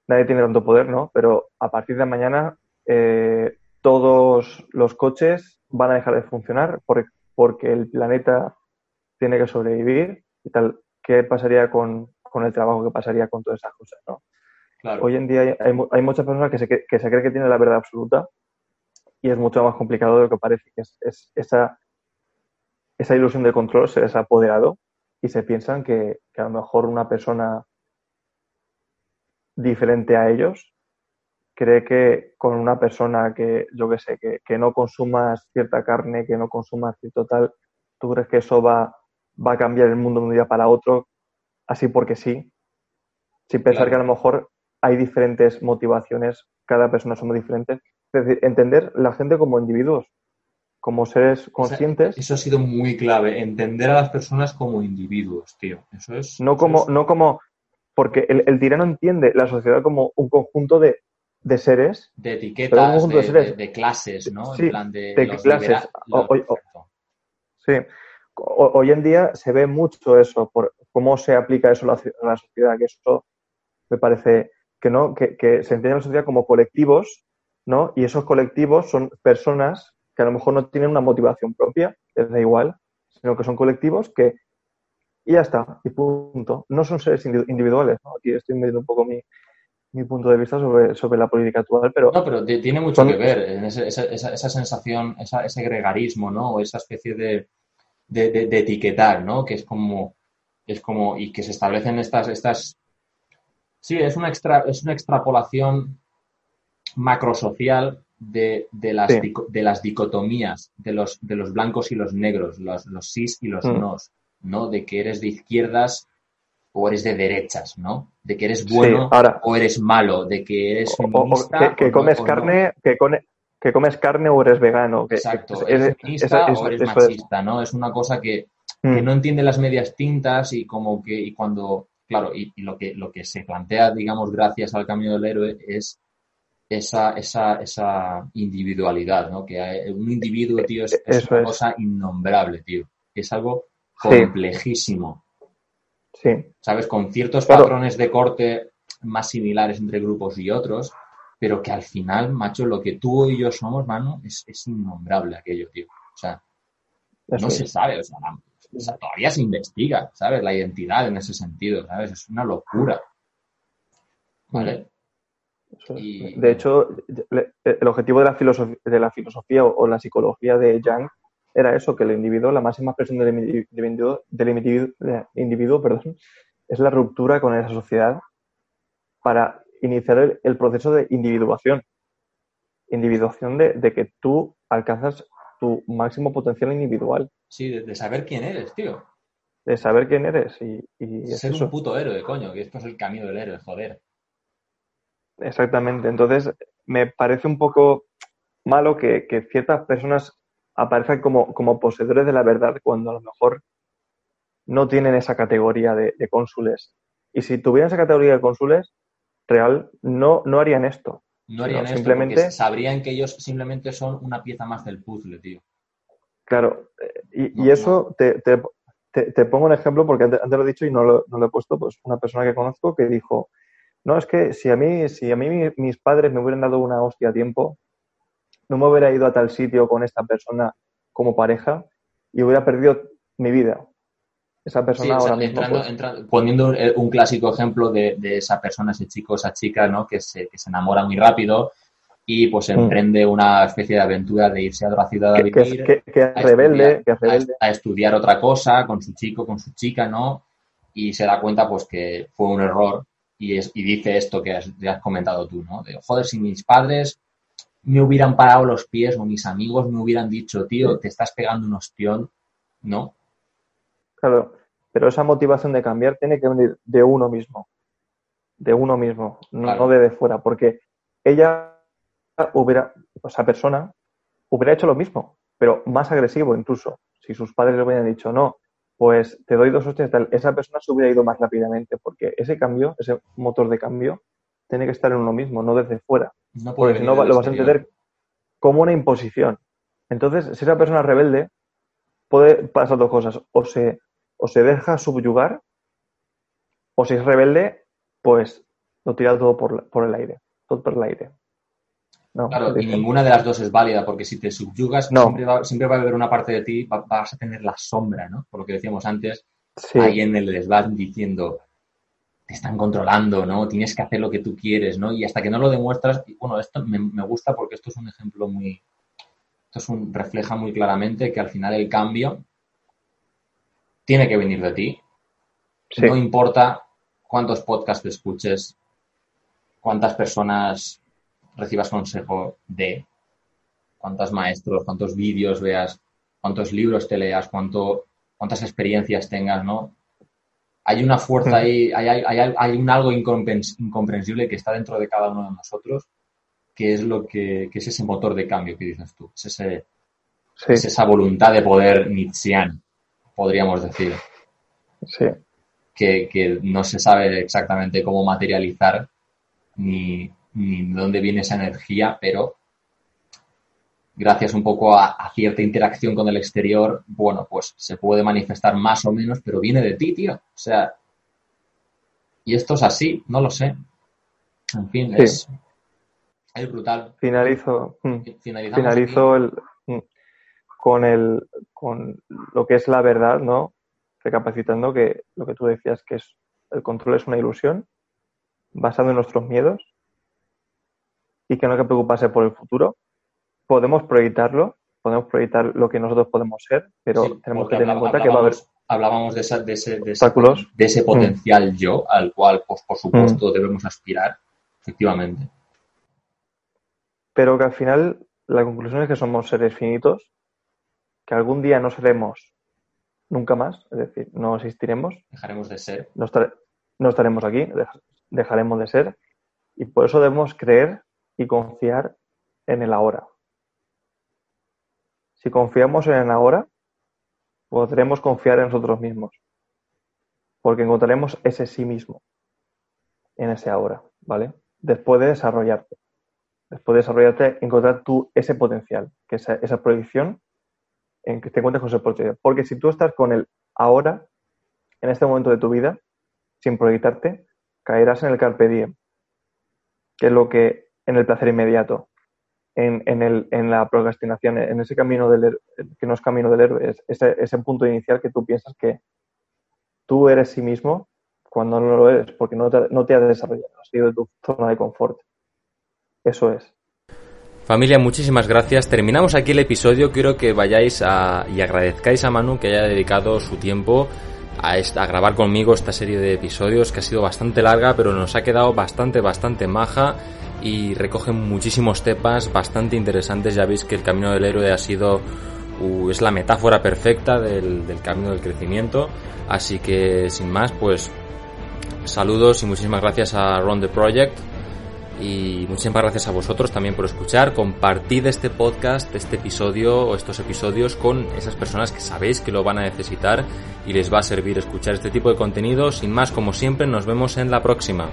nadie tiene tanto poder, ¿no? Pero a partir de mañana eh, todos los coches van a dejar de funcionar porque, el planeta tiene que sobrevivir y tal. ¿Qué pasaría con, el trabajo? ¿Qué pasaría con todas esas cosas, no? Hoy en día hay, muchas personas que se, que se creen que tienen la verdad absoluta y es mucho más complicado de lo que parece. Es, es esa esa ilusión de control se les ha apoderado y se piensan que, a lo mejor una persona diferente a ellos cree que con una persona que, yo qué sé, que, no consumas cierta carne, que no consumas cierto tal, tú crees que eso va, va a cambiar el mundo de un día para otro, así porque sí, sin pensar que a lo mejor hay diferentes motivaciones, cada persona somos diferentes. Es decir, entender la gente como individuos, como seres conscientes. eso ha sido muy clave, entender a las personas como individuos, tío. Eso es. No como, no como. Porque el, tirano entiende la sociedad como un conjunto de, seres. De etiquetas, de, clases, ¿no? en plan de, clases. sí. hoy en día se ve mucho eso, por cómo se aplica eso a la, sociedad, que eso me parece que no, que, que se entiende a la sociedad como colectivos, ¿no? Y esos colectivos son personas que a lo mejor no tienen una motivación propia, les da igual, sino que son colectivos que y ya está, y punto. No son seres individuales, ¿no? Aquí estoy metiendo un poco mi, punto de vista sobre, sobre la política actual, pero... No, pero tiene mucho que ver en esa, esa, sensación, ese gregarismo, ¿no? O esa especie de, de, etiquetar, ¿no? Que es como, es como, y que se establecen estas, estas... Sí, es una, extra, es una extrapolación macrosocial de, de, las, de las dicotomías de los, de los blancos y los negros, los, los sis y los mm. nos, ¿no? De que eres de izquierdas o eres de derechas, ¿no? De que eres bueno o eres malo, de que eres feminista. que, comes carne, que, que comes carne o eres vegano. Que, Exacto, eres feminista o eres machista, ¿no? Es una cosa que, mm. no entiende las medias tintas y como que, y cuando, claro, y, y, lo que lo que se plantea, digamos, gracias al camino del héroe es esa, esa, esa individualidad, ¿no? Que un individuo, tío, es, una cosa innombrable, tío. Es algo complejísimo. Sí. ¿Sabes? Con ciertos patrones de corte más similares entre grupos y otros, pero que al final, macho, lo que tú y yo somos, mano, es, es innombrable aquello, tío. O sea, no se sabe, o sea, todavía se investiga, ¿sabes? La identidad en ese sentido, ¿sabes? Es una locura. ¿Vale? De hecho, el objetivo de la, filosofía, de la filosofía o, la psicología de Jung era eso, que el individuo, la máxima expresión del individuo, del individuo, perdón, es la ruptura con esa sociedad para iniciar el, proceso de individuación. Individuación de, que tú alcanzas tu máximo potencial individual. Sí, de, saber quién eres, tío. De saber quién eres y, Ser un puto héroe, coño, que esto es el camino del héroe, joder. Exactamente. Entonces, me parece un poco malo que, ciertas personas aparezcan como, como, poseedores de la verdad cuando a lo mejor no tienen esa categoría de, cónsules Y si tuvieran esa categoría de cónsules, real, no, no harían esto. No harían esto simplemente sabrían que ellos simplemente son una pieza más del puzzle, tío. Claro, eh, y, eso Te, te, pongo un ejemplo porque antes, lo he dicho y no lo, no lo, he puesto, pues una persona que conozco que dijo, no, es que si a mí, si a mí mis padres me hubieran dado una hostia a tiempo, no me hubiera ido a tal sitio con esta persona como pareja y hubiera perdido mi vida. Esa persona ahora mismo. Pues poniendo un clásico ejemplo de, esa persona, ese chico, esa chica, ¿no? Que se, que se enamora muy rápido y pues mm. emprende una especie de aventura de irse a otra ciudad a vivir. Que, es rebelde, que es rebelde. A, estudiar otra cosa con su chico, con su chica, ¿no? Y se da cuenta pues que fue un error y, es, y dice esto que has, has comentado tú, ¿no? De, joder, si mis padres me hubieran parado los pies o mis amigos me hubieran dicho, tío, te estás pegando un ostión, ¿no? Claro, pero esa motivación de cambiar tiene que venir de uno mismo, de uno mismo, no, de, de fuera, porque ella hubiera, o esa persona hubiera hecho lo mismo, pero más agresivo incluso. Si sus padres le hubieran dicho, no, pues te doy dos hostias, tal, esa persona se hubiera ido más rápidamente, porque ese cambio, ese motor de cambio, tiene que estar en uno mismo, no desde fuera. No porque si no lo vas a entender como una imposición. Entonces, si esa persona es rebelde, puede pasar dos cosas. O se, o se deja subyugar, o si es rebelde, pues lo tira todo por, por el aire. Todo por el aire. Claro, y ninguna de las dos es válida, porque si te subyugas, siempre, va, siempre, va, a haber una parte de ti, vas a tener la sombra, ¿no? Por lo que decíamos antes, ahí en el les vas diciendo, te están controlando, ¿no? Tienes que hacer lo que tú quieres, ¿no? Y hasta que no lo demuestras, bueno, esto me, gusta porque esto es un ejemplo muy, esto es un, refleja muy claramente que al final el cambio tiene que venir de ti. No importa cuántos podcasts escuches, cuántas personas recibas consejo de, cuántos maestros, cuántos vídeos veas, cuántos libros te leas, cuánto, cuántas experiencias tengas, ¿no? hay una fuerza ahí, hay, hay, hay, un algo incomprensible que está dentro de cada uno de nosotros, que es lo que, es ese motor de cambio que dices tú, es, ese, es esa voluntad de poder nietzschean, podríamos decir. Sí. Que, que, no se sabe exactamente cómo materializar ni de dónde viene esa energía, pero gracias un poco a, cierta interacción con el exterior, bueno, pues se puede manifestar más o menos, pero viene de ti, tío. O sea, y esto es así, no lo sé. En fin, es, es, brutal. Finalizo, mm, finalizo el, mm, con, el, con lo que es la verdad, ¿no? Recapacitando que lo que tú decías, que es el control es una ilusión basado en nuestros miedos y que no hay que preocuparse por el futuro, podemos proyectarlo, podemos proyectar lo que nosotros podemos ser, pero tenemos que tener en cuenta que va a haber hablábamos de, esa, de, ese, de, ese, mm. potencial yo al cual, pues, por supuesto, mm. debemos aspirar, efectivamente. Pero que al final la conclusión es que somos seres finitos, que algún día no seremos nunca más, es decir, no existiremos. Dejaremos de ser. No, no estaremos aquí, dejaremos de ser, y por eso debemos creer y confiar en el ahora. Si confiamos en el ahora, podremos confiar en nosotros mismos, porque encontraremos ese sí mismo en ese ahora, ¿vale? Después de desarrollarte, después de desarrollarte, encontrar tú ese potencial, que es esa proyección en que te encuentres con ese potencial. Porque si tú estás con el ahora, en este momento de tu vida, sin proyectarte, caerás en el carpe diem, que es lo que en el placer inmediato, en, en, el, en la procrastinación, en ese camino del que no es camino del héroe, es ese, ese punto inicial que tú piensas que tú eres sí mismo cuando no lo eres, porque no te, no te has desarrollado, has sido de tu zona de confort. Eso es. Familia, muchísimas gracias. Terminamos aquí el episodio. Quiero que vayáis a, y agradezcáis a Manu que haya dedicado su tiempo a, grabar conmigo esta serie de episodios que ha sido bastante larga, pero nos ha quedado bastante, bastante maja y recoge muchísimos temas bastante interesantes. Ya veis que el camino del héroe ha sido es la metáfora perfecta del, camino del crecimiento. Así que sin más, pues saludos y muchísimas gracias a Ron the Project. Y muchísimas gracias a vosotros también por escuchar. Compartid este podcast, este episodio o estos episodios con esas personas que sabéis que lo van a necesitar y les va a servir escuchar este tipo de contenido. Sin más, como siempre, nos vemos en la próxima.